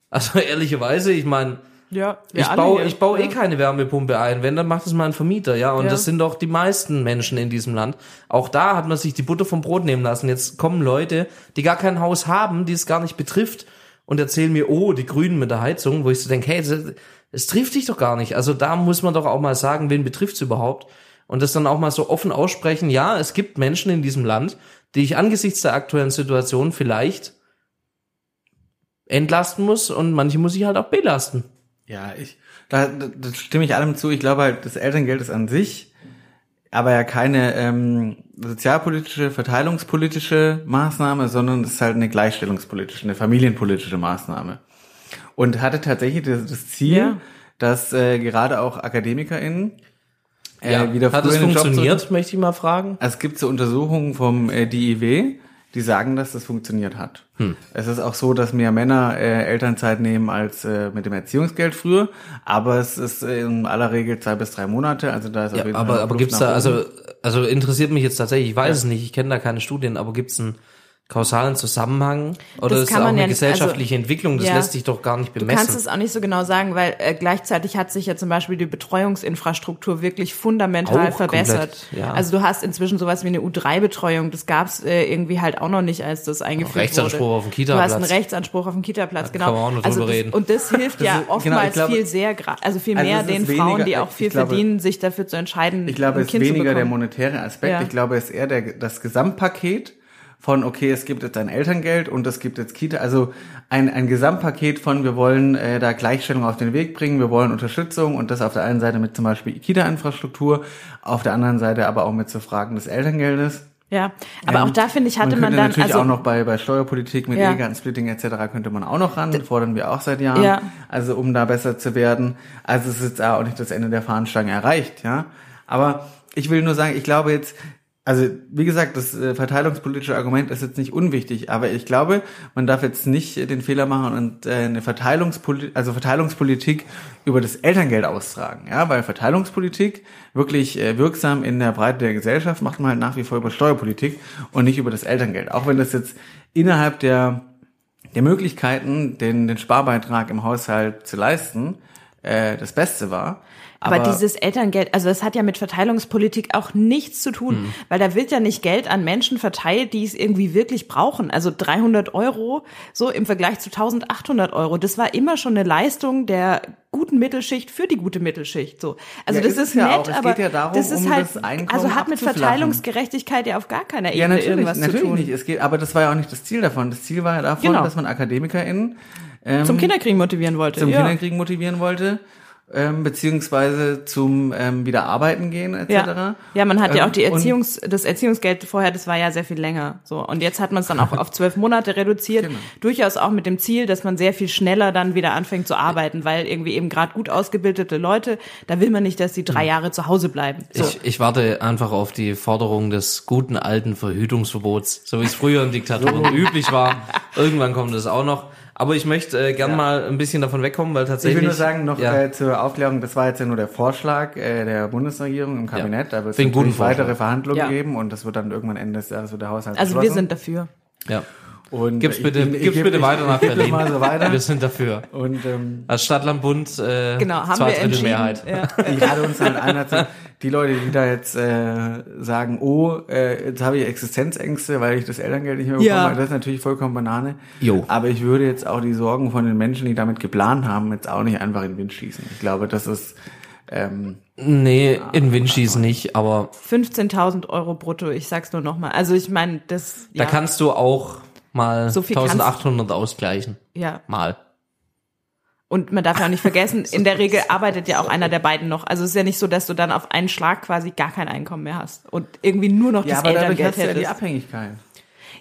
Speaker 2: Also *laughs* ehrlicherweise, ich meine,
Speaker 3: Ja,
Speaker 2: ich baue, ich baue eh keine Wärmepumpe ein. Wenn, dann macht es mal ein Vermieter, ja. Und
Speaker 3: Ja.
Speaker 2: das sind doch die meisten Menschen in diesem Land. Auch da hat man sich die Butter vom Brot nehmen lassen. Jetzt kommen Leute, die gar kein Haus haben, die es gar nicht betrifft und erzählen mir, oh, die Grünen mit der Heizung, wo ich so denke, hey, das- es trifft dich doch gar nicht. Also da muss man doch auch mal sagen, wen betrifft's überhaupt? Und das dann auch mal so offen aussprechen, ja, es gibt Menschen in diesem Land, die ich angesichts der aktuellen Situation vielleicht entlasten muss und manche muss ich halt auch belasten.
Speaker 4: Ja, ich, da, da da stimme ich allem zu. Ich glaube halt, das Elterngeld ist an sich aber ja keine ähm, sozialpolitische, verteilungspolitische Maßnahme, sondern es ist halt eine gleichstellungspolitische, eine familienpolitische Maßnahme. Und hatte tatsächlich das, das Ziel,
Speaker 3: Ja.
Speaker 4: dass äh, gerade auch AkademikerInnen äh, wieder
Speaker 2: Hat es
Speaker 4: früher in den Job
Speaker 2: funktioniert, möchte ich mal fragen?
Speaker 4: es gibt so Untersuchungen vom äh, DIW, die sagen, dass das funktioniert hat. Es ist auch so, dass mehr Männer äh, Elternzeit nehmen als äh, mit dem Erziehungsgeld früher, aber es ist in aller Regel zwei bis drei Monate, also da ist auf
Speaker 2: Ja,
Speaker 4: jeden
Speaker 2: aber,
Speaker 4: Fall
Speaker 2: aber
Speaker 4: Luft
Speaker 2: gibt's da, also, also interessiert mich jetzt tatsächlich, ich weiß es nicht, ich kenne da keine Studien, aber gibt's ein, kausalen Zusammenhang oder
Speaker 3: Das
Speaker 2: ist
Speaker 3: kann
Speaker 2: auch
Speaker 3: man
Speaker 2: eine
Speaker 3: ja nicht-
Speaker 2: gesellschaftliche Entwicklung, das
Speaker 3: ja.
Speaker 2: lässt sich doch gar nicht
Speaker 3: Du kannst
Speaker 2: bemessen.
Speaker 3: es auch nicht so genau sagen, weil äh, gleichzeitig hat sich ja zum Beispiel die Betreuungsinfrastruktur wirklich fundamental
Speaker 2: Auch
Speaker 3: verbessert.
Speaker 2: komplett, ja.
Speaker 3: Also du hast inzwischen sowas wie eine U3-Betreuung, das gab's äh, irgendwie halt auch noch nicht, als das eingeführt
Speaker 2: Rechtsanspruch
Speaker 3: wurde.
Speaker 2: auf den
Speaker 3: Du
Speaker 2: Kita-Platz.
Speaker 3: hast einen Rechtsanspruch auf den Kita-Platz, genau.
Speaker 2: kann man auch noch
Speaker 3: also
Speaker 2: drüber
Speaker 3: das,
Speaker 2: reden.
Speaker 3: Und das hilft ja
Speaker 4: ist- genau,
Speaker 3: oftmals
Speaker 4: glaube-
Speaker 3: viel sehr, also viel
Speaker 4: Also
Speaker 3: mehr
Speaker 4: es ist
Speaker 3: den
Speaker 4: weniger-
Speaker 3: Frauen, die auch viel
Speaker 4: glaube-
Speaker 3: verdienen, sich dafür zu entscheiden,
Speaker 4: Ich glaube,
Speaker 3: ein
Speaker 4: es ist weniger der monetäre Aspekt.
Speaker 3: Ja.
Speaker 4: Ich glaube, es ist eher der, das Gesamtpaket von, okay, es gibt jetzt ein Elterngeld und es gibt jetzt Kita. Also ein, ein Gesamtpaket von, wir wollen äh, da Gleichstellung auf den Weg bringen, wir wollen Unterstützung und das auf der einen Seite mit zum Beispiel Kita-Infrastruktur, auf der anderen Seite aber auch mit so Fragen des Elterngeldes.
Speaker 3: Ja, aber
Speaker 4: Ähm,
Speaker 3: auch da finde ich, hatte man,
Speaker 4: könnte
Speaker 3: dann,
Speaker 4: natürlich
Speaker 3: also
Speaker 4: auch noch bei, bei Steuerpolitik mit
Speaker 3: Ja.
Speaker 4: Ehegattensplitting etc. könnte man auch noch ran, das fordern wir auch seit Jahren,
Speaker 3: Ja.
Speaker 4: also um da besser zu werden. Also es ist jetzt auch nicht das Ende der Fahnenstange erreicht, ja. Aber ich will nur sagen, ich glaube jetzt, also wie gesagt, das äh, verteilungspolitische Argument ist jetzt nicht unwichtig, aber ich glaube, man darf jetzt nicht äh, den Fehler machen und äh, eine Verteilungspolitik, also Verteilungspolitik über das Elterngeld austragen, ja, weil Verteilungspolitik wirklich äh, wirksam in der Breite der Gesellschaft macht man halt nach wie vor über Steuerpolitik und nicht über das Elterngeld, auch wenn das jetzt innerhalb der der Möglichkeiten, den, den Sparbeitrag im Haushalt zu leisten, äh, das Beste war.
Speaker 3: Aber, dieses Elterngeld, also das hat ja mit Verteilungspolitik auch nichts zu tun,
Speaker 2: Hm.
Speaker 3: weil da wird ja nicht Geld an Menschen verteilt, die es irgendwie wirklich brauchen. Also 300 Euro, so im Vergleich zu 1800 Euro. Das war immer schon eine Leistung der guten Mittelschicht für die gute Mittelschicht. So, also
Speaker 4: Ja,
Speaker 3: das
Speaker 4: ist
Speaker 3: ist
Speaker 4: ja
Speaker 3: nett, aber
Speaker 4: ja darum,
Speaker 3: das ist
Speaker 4: um
Speaker 3: halt,
Speaker 4: das
Speaker 3: also hat mit. Verteilungsgerechtigkeit ja auf gar keiner Ebene
Speaker 4: Ja, natürlich,
Speaker 3: irgendwas
Speaker 4: natürlich
Speaker 3: zu tun.
Speaker 4: nicht. Es geht, aber das war ja auch nicht das Ziel davon. Das Ziel war ja davon,
Speaker 3: Genau.
Speaker 4: dass man AkademikerInnen ähm,
Speaker 3: Zum Kinderkriegen motivieren wollte.
Speaker 4: zum
Speaker 3: ja.
Speaker 4: Kinderkriegen motivieren wollte, ähm, beziehungsweise zum ähm, wieder arbeiten gehen etc.
Speaker 3: Ja. ja, man hat ja
Speaker 4: Ähm,
Speaker 3: auch die
Speaker 4: und-
Speaker 3: Erziehungs, das Erziehungsgeld vorher, das war ja sehr viel länger. So und jetzt hat man es dann auch auf zwölf Monate reduziert,
Speaker 4: Genau.
Speaker 3: durchaus auch mit dem Ziel, dass man sehr viel schneller dann wieder anfängt zu arbeiten, weil irgendwie eben gerade gut ausgebildete Leute, da will man nicht, dass die drei Jahre zu Hause bleiben. So.
Speaker 2: Ich, ich warte einfach auf die Forderung des guten alten Verhütungsverbots, so wie es früher in Diktaturen *laughs* üblich war. Irgendwann kommt es auch noch. Aber ich möchte äh, gern mal ein bisschen davon wegkommen, weil
Speaker 4: Ich
Speaker 2: tatsächlich.
Speaker 4: will nur sagen, noch
Speaker 2: ja,
Speaker 4: äh, zur Aufklärung, das war jetzt ja nur der Vorschlag äh, der Bundesregierung im Kabinett. Da wird es natürlich weitere. Verhandlungen
Speaker 3: Ja.
Speaker 4: geben und das wird dann irgendwann Ende des Jahres wird der Haushalt
Speaker 3: also wir sind dafür.
Speaker 2: ja.
Speaker 4: Und
Speaker 2: Gib's
Speaker 4: ich-
Speaker 2: bitte,
Speaker 4: ich- ich
Speaker 2: gib's
Speaker 4: geb-
Speaker 2: bitte
Speaker 4: ich-
Speaker 2: weiter nach
Speaker 4: ich
Speaker 2: Berlin.
Speaker 4: mal so weiter.
Speaker 2: Wir sind dafür.
Speaker 4: Und ähm,
Speaker 2: Als Stadtlandbund äh,
Speaker 3: Genau, haben
Speaker 2: zwei
Speaker 3: wir
Speaker 2: Drittel
Speaker 3: entschieden.
Speaker 2: Mehrheit.
Speaker 3: Ja. *laughs*
Speaker 4: ich lade uns halt ein, die Leute, die da jetzt äh, sagen, oh, äh, jetzt habe ich Existenzängste, weil ich das Elterngeld nicht mehr bekomme,
Speaker 3: Ja.
Speaker 4: das ist natürlich vollkommen Banane.
Speaker 2: Jo.
Speaker 4: Aber ich würde jetzt auch die Sorgen von den Menschen, die damit geplant haben, jetzt auch nicht einfach in den Wind schießen. Ich glaube, das ist ähm,
Speaker 2: Nee, in Windschießen nicht, aber
Speaker 3: 15.000 Euro brutto, ich sag's nur nochmal. Also ich meine, das,
Speaker 2: da
Speaker 3: ja,
Speaker 2: kannst du auch mal
Speaker 3: So viel kannst-
Speaker 2: 1800 ausgleichen.
Speaker 3: ja.
Speaker 2: Mal.
Speaker 3: Und man darf ja auch nicht vergessen, in der Regel arbeitet ja auch einer der beiden noch. Also es ist ja nicht so, dass du dann auf einen Schlag quasi gar kein Einkommen mehr hast und irgendwie nur noch
Speaker 4: ja,
Speaker 3: das
Speaker 4: aber
Speaker 3: Elterngeld
Speaker 4: hast du ja die
Speaker 3: hättest.
Speaker 4: Abhängigkeit.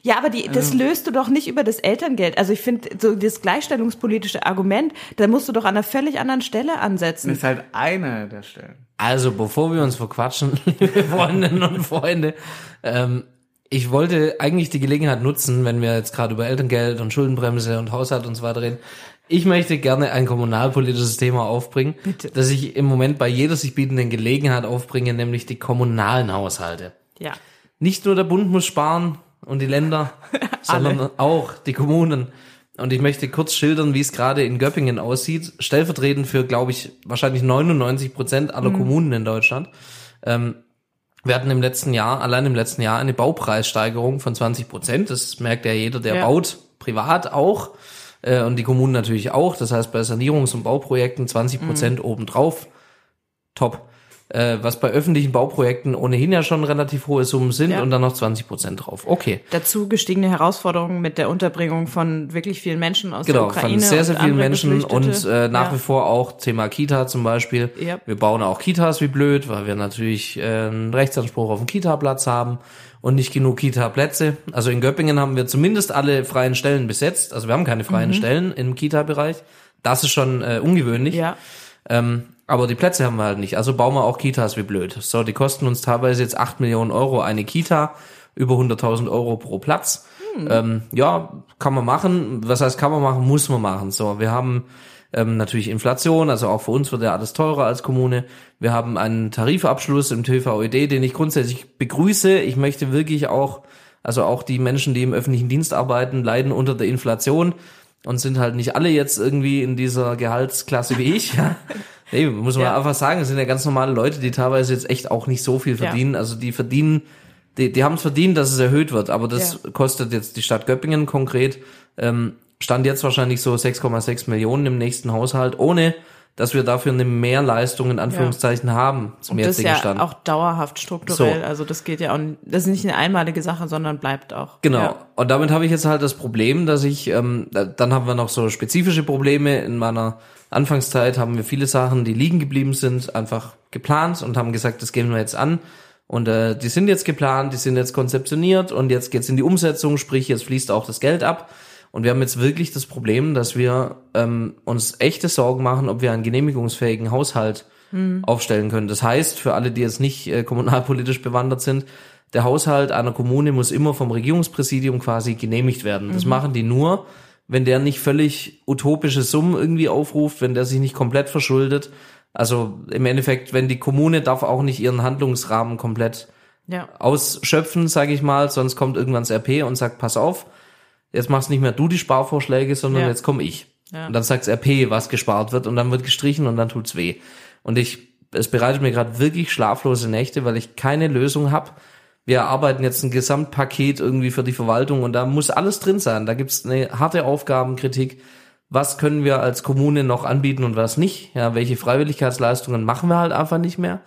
Speaker 3: Ja, aber die, das löst du doch nicht über das Elterngeld. Also ich finde, so das gleichstellungspolitische Argument, da musst du doch an einer völlig anderen Stelle
Speaker 4: Das
Speaker 3: ansetzen.
Speaker 4: ist halt eine der Stellen.
Speaker 2: Also, bevor wir uns verquatschen, *laughs* liebe Freundinnen und Freunde, ähm, ich wollte eigentlich die Gelegenheit nutzen, wenn wir jetzt gerade über Elterngeld und Schuldenbremse und Haushalt und so weiter reden. Ich möchte gerne ein kommunalpolitisches Thema aufbringen,
Speaker 3: Bitte.
Speaker 2: das ich im Moment bei jeder sich bietenden Gelegenheit aufbringe, nämlich die kommunalen Haushalte.
Speaker 3: Ja.
Speaker 2: Nicht nur der Bund muss sparen und die Länder, *laughs* sondern auch die Kommunen. Und ich möchte kurz schildern, wie es gerade in Göppingen aussieht. Stellvertretend für, glaube ich, wahrscheinlich 99 Prozent aller Kommunen in Deutschland. Ähm, wir hatten im letzten Jahr, allein im letzten Jahr, eine Baupreissteigerung von 20 Prozent. Das merkt ja jeder, der
Speaker 3: Ja.
Speaker 2: baut, privat auch. Äh, und die Kommunen natürlich auch. Das heißt, bei Sanierungs- und Bauprojekten 20 Prozent obendrauf. Top. Äh, was bei öffentlichen Bauprojekten ohnehin ja schon relativ hohe Summen sind
Speaker 3: Ja.
Speaker 2: und dann noch 20 Prozent drauf. Okay.
Speaker 3: Dazu gestiegene Herausforderungen mit der Unterbringung von wirklich vielen Menschen aus
Speaker 2: Genau,
Speaker 3: der Ukraine.
Speaker 2: von sehr, sehr vielen Menschen und äh, nach
Speaker 3: ja.
Speaker 2: wie vor auch Thema Kita zum Beispiel.
Speaker 3: Ja.
Speaker 2: Wir bauen auch Kitas wie blöd, weil wir natürlich äh, einen Rechtsanspruch auf einen Kita-Platz haben und nicht genug Kita-Plätze. Also in Göppingen haben wir zumindest alle freien Stellen besetzt. Also wir haben keine
Speaker 3: Mhm.
Speaker 2: freien Stellen im Kita-Bereich. Das ist schon äh, ungewöhnlich.
Speaker 3: Ja.
Speaker 2: Ähm, aber die Plätze haben wir halt nicht. Also bauen wir auch Kitas wie blöd. So, die kosten uns teilweise jetzt 8 Millionen Euro eine Kita, über 100.000 Euro pro Platz. Ähm, ja, kann man machen. Was heißt kann man machen? Muss man machen. So, wir haben ähm, natürlich Inflation, also auch für uns wird ja alles teurer als Kommune. Wir haben einen Tarifabschluss im TVÖD, den ich grundsätzlich begrüße. Ich möchte wirklich auch Also auch die Menschen, die im öffentlichen Dienst arbeiten, leiden unter der Inflation und sind halt nicht alle jetzt irgendwie in dieser Gehaltsklasse wie ich. Ja. *laughs* Nee, muss man
Speaker 3: Ja.
Speaker 2: einfach sagen, es sind ja ganz normale Leute, die teilweise jetzt echt auch nicht so viel
Speaker 3: Ja.
Speaker 2: verdienen. Also die verdienen, die, die haben es verdient, dass es erhöht wird, aber das
Speaker 3: Ja.
Speaker 2: kostet jetzt die Stadt Göppingen konkret, ähm, stand jetzt wahrscheinlich so 6,6 Millionen im nächsten Haushalt, ohne dass wir dafür eine Mehrleistung in Anführungszeichen haben zum
Speaker 3: Und das ist ja
Speaker 2: Stand.
Speaker 3: auch dauerhaft strukturell.
Speaker 2: So.
Speaker 3: Also das geht ja auch, das ist nicht eine einmalige Sache, sondern bleibt auch.
Speaker 2: Genau.
Speaker 3: Ja.
Speaker 2: Und damit habe ich jetzt halt das Problem, dass ich, ähm, da- dann haben wir noch so spezifische Probleme. In meiner Anfangszeit haben wir viele Sachen, die liegen geblieben sind, einfach geplant und haben gesagt, das gehen wir jetzt an. Und äh, die sind jetzt geplant, die sind jetzt konzeptioniert und jetzt geht's in die Umsetzung, sprich jetzt fließt auch das Geld ab. Und wir haben jetzt wirklich das Problem, dass wir ähm, uns echte Sorgen machen, ob wir einen genehmigungsfähigen Haushalt aufstellen können. Das heißt, für alle, die jetzt nicht äh, kommunalpolitisch bewandert sind, der Haushalt einer Kommune muss immer vom Regierungspräsidium quasi genehmigt werden. Das machen die nur, wenn der nicht völlig utopische Summen irgendwie aufruft, wenn der sich nicht komplett verschuldet. Also im Endeffekt, wenn die Kommune darf auch nicht ihren Handlungsrahmen komplett
Speaker 3: Ja.
Speaker 2: ausschöpfen, sage ich mal, sonst kommt irgendwann das RP und sagt, pass auf, jetzt machst nicht mehr du die Sparvorschläge, sondern
Speaker 3: Ja.
Speaker 2: jetzt komme ich.
Speaker 3: Ja.
Speaker 2: Und dann sagt das RP, was gespart wird und dann wird gestrichen und dann tut's weh. Und ich, es bereitet mir gerade wirklich schlaflose Nächte, weil ich keine Lösung habe. Wir arbeiten jetzt ein Gesamtpaket irgendwie für die Verwaltung und da muss alles drin sein. Da gibt's eine harte Aufgabenkritik. Was können wir als Kommune noch anbieten und was nicht? Ja, welche Freiwilligkeitsleistungen machen wir halt einfach nicht mehr?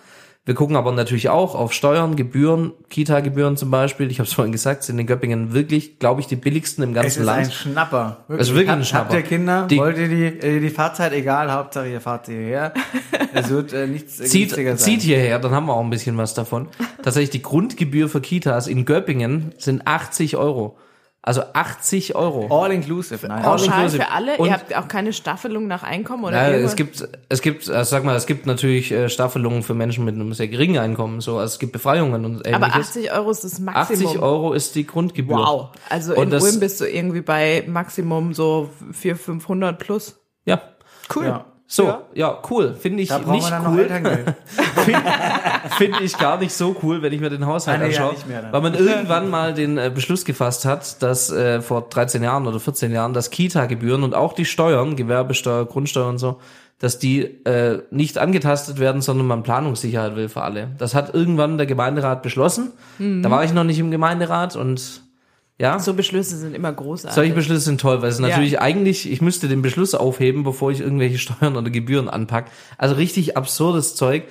Speaker 2: Wir gucken aber natürlich auch auf Steuern, Gebühren, Kita-Gebühren zum Beispiel. Ich habe es vorhin gesagt, sind in Göppingen wirklich, glaube ich, die billigsten im
Speaker 4: Es
Speaker 2: ganzen
Speaker 4: ist ein
Speaker 2: Land.
Speaker 4: Schnapper.
Speaker 2: Es ist wirklich ein Schnapper.
Speaker 4: Habt ihr Kinder?
Speaker 2: Die-
Speaker 4: Wollt ihr die, äh, die Fahrzeit egal? Hauptsache ihr fahrt hierher. *laughs* Es wird äh, nichts äh,
Speaker 2: Zieht,
Speaker 4: sein.
Speaker 2: zieht hierher, dann haben wir auch ein bisschen was davon. Tatsächlich die Grundgebühr für Kitas in Göppingen sind 80 Euro. Also 80 Euro.
Speaker 4: All inclusive. Nein.
Speaker 2: All
Speaker 3: Pauschal
Speaker 2: inclusive.
Speaker 3: für alle?
Speaker 2: Und-
Speaker 3: Ihr habt auch keine Staffelung nach Einkommen oder
Speaker 2: Ja,
Speaker 3: irgendwas?
Speaker 2: es gibt, es gibt, also sag mal, es gibt natürlich äh, Staffelungen für Menschen mit einem sehr geringen Einkommen, so, also es gibt Befreiungen und ähnliches.
Speaker 3: Aber 80 Euro ist das Maximum.
Speaker 2: 80 Euro ist die Grundgebühr.
Speaker 3: Wow. Also
Speaker 2: Und
Speaker 3: in
Speaker 2: das-
Speaker 3: Ulm bist du irgendwie bei Maximum so 400, 500 plus.
Speaker 2: Ja.
Speaker 3: Cool.
Speaker 4: Ja.
Speaker 2: So,
Speaker 3: Ja.
Speaker 2: ja, cool. Finde ich
Speaker 4: Da brauchen
Speaker 2: nicht
Speaker 4: wir dann noch
Speaker 2: cool. *laughs* Finde ich gar nicht so cool, wenn ich mir den Haushalt
Speaker 4: Ah, ja,
Speaker 2: anschaue.
Speaker 4: nicht mehr
Speaker 2: weil man irgendwann mal den äh, Beschluss gefasst hat, dass äh, vor 13 Jahren oder 14 Jahren, dass Kita-Gebühren und auch die Steuern, Gewerbesteuer, Grundsteuer und so, dass die äh, nicht angetastet werden, sondern man Planungssicherheit will für alle. Das hat irgendwann der Gemeinderat beschlossen. Da war ich noch nicht im Gemeinderat und ja.
Speaker 3: So Beschlüsse sind immer großartig.
Speaker 2: Solche Beschlüsse sind toll, weil es
Speaker 3: Ja.
Speaker 2: natürlich eigentlich, ich müsste den Beschluss aufheben, bevor ich irgendwelche *laughs* Steuern oder Gebühren anpack. Also richtig absurdes Zeug.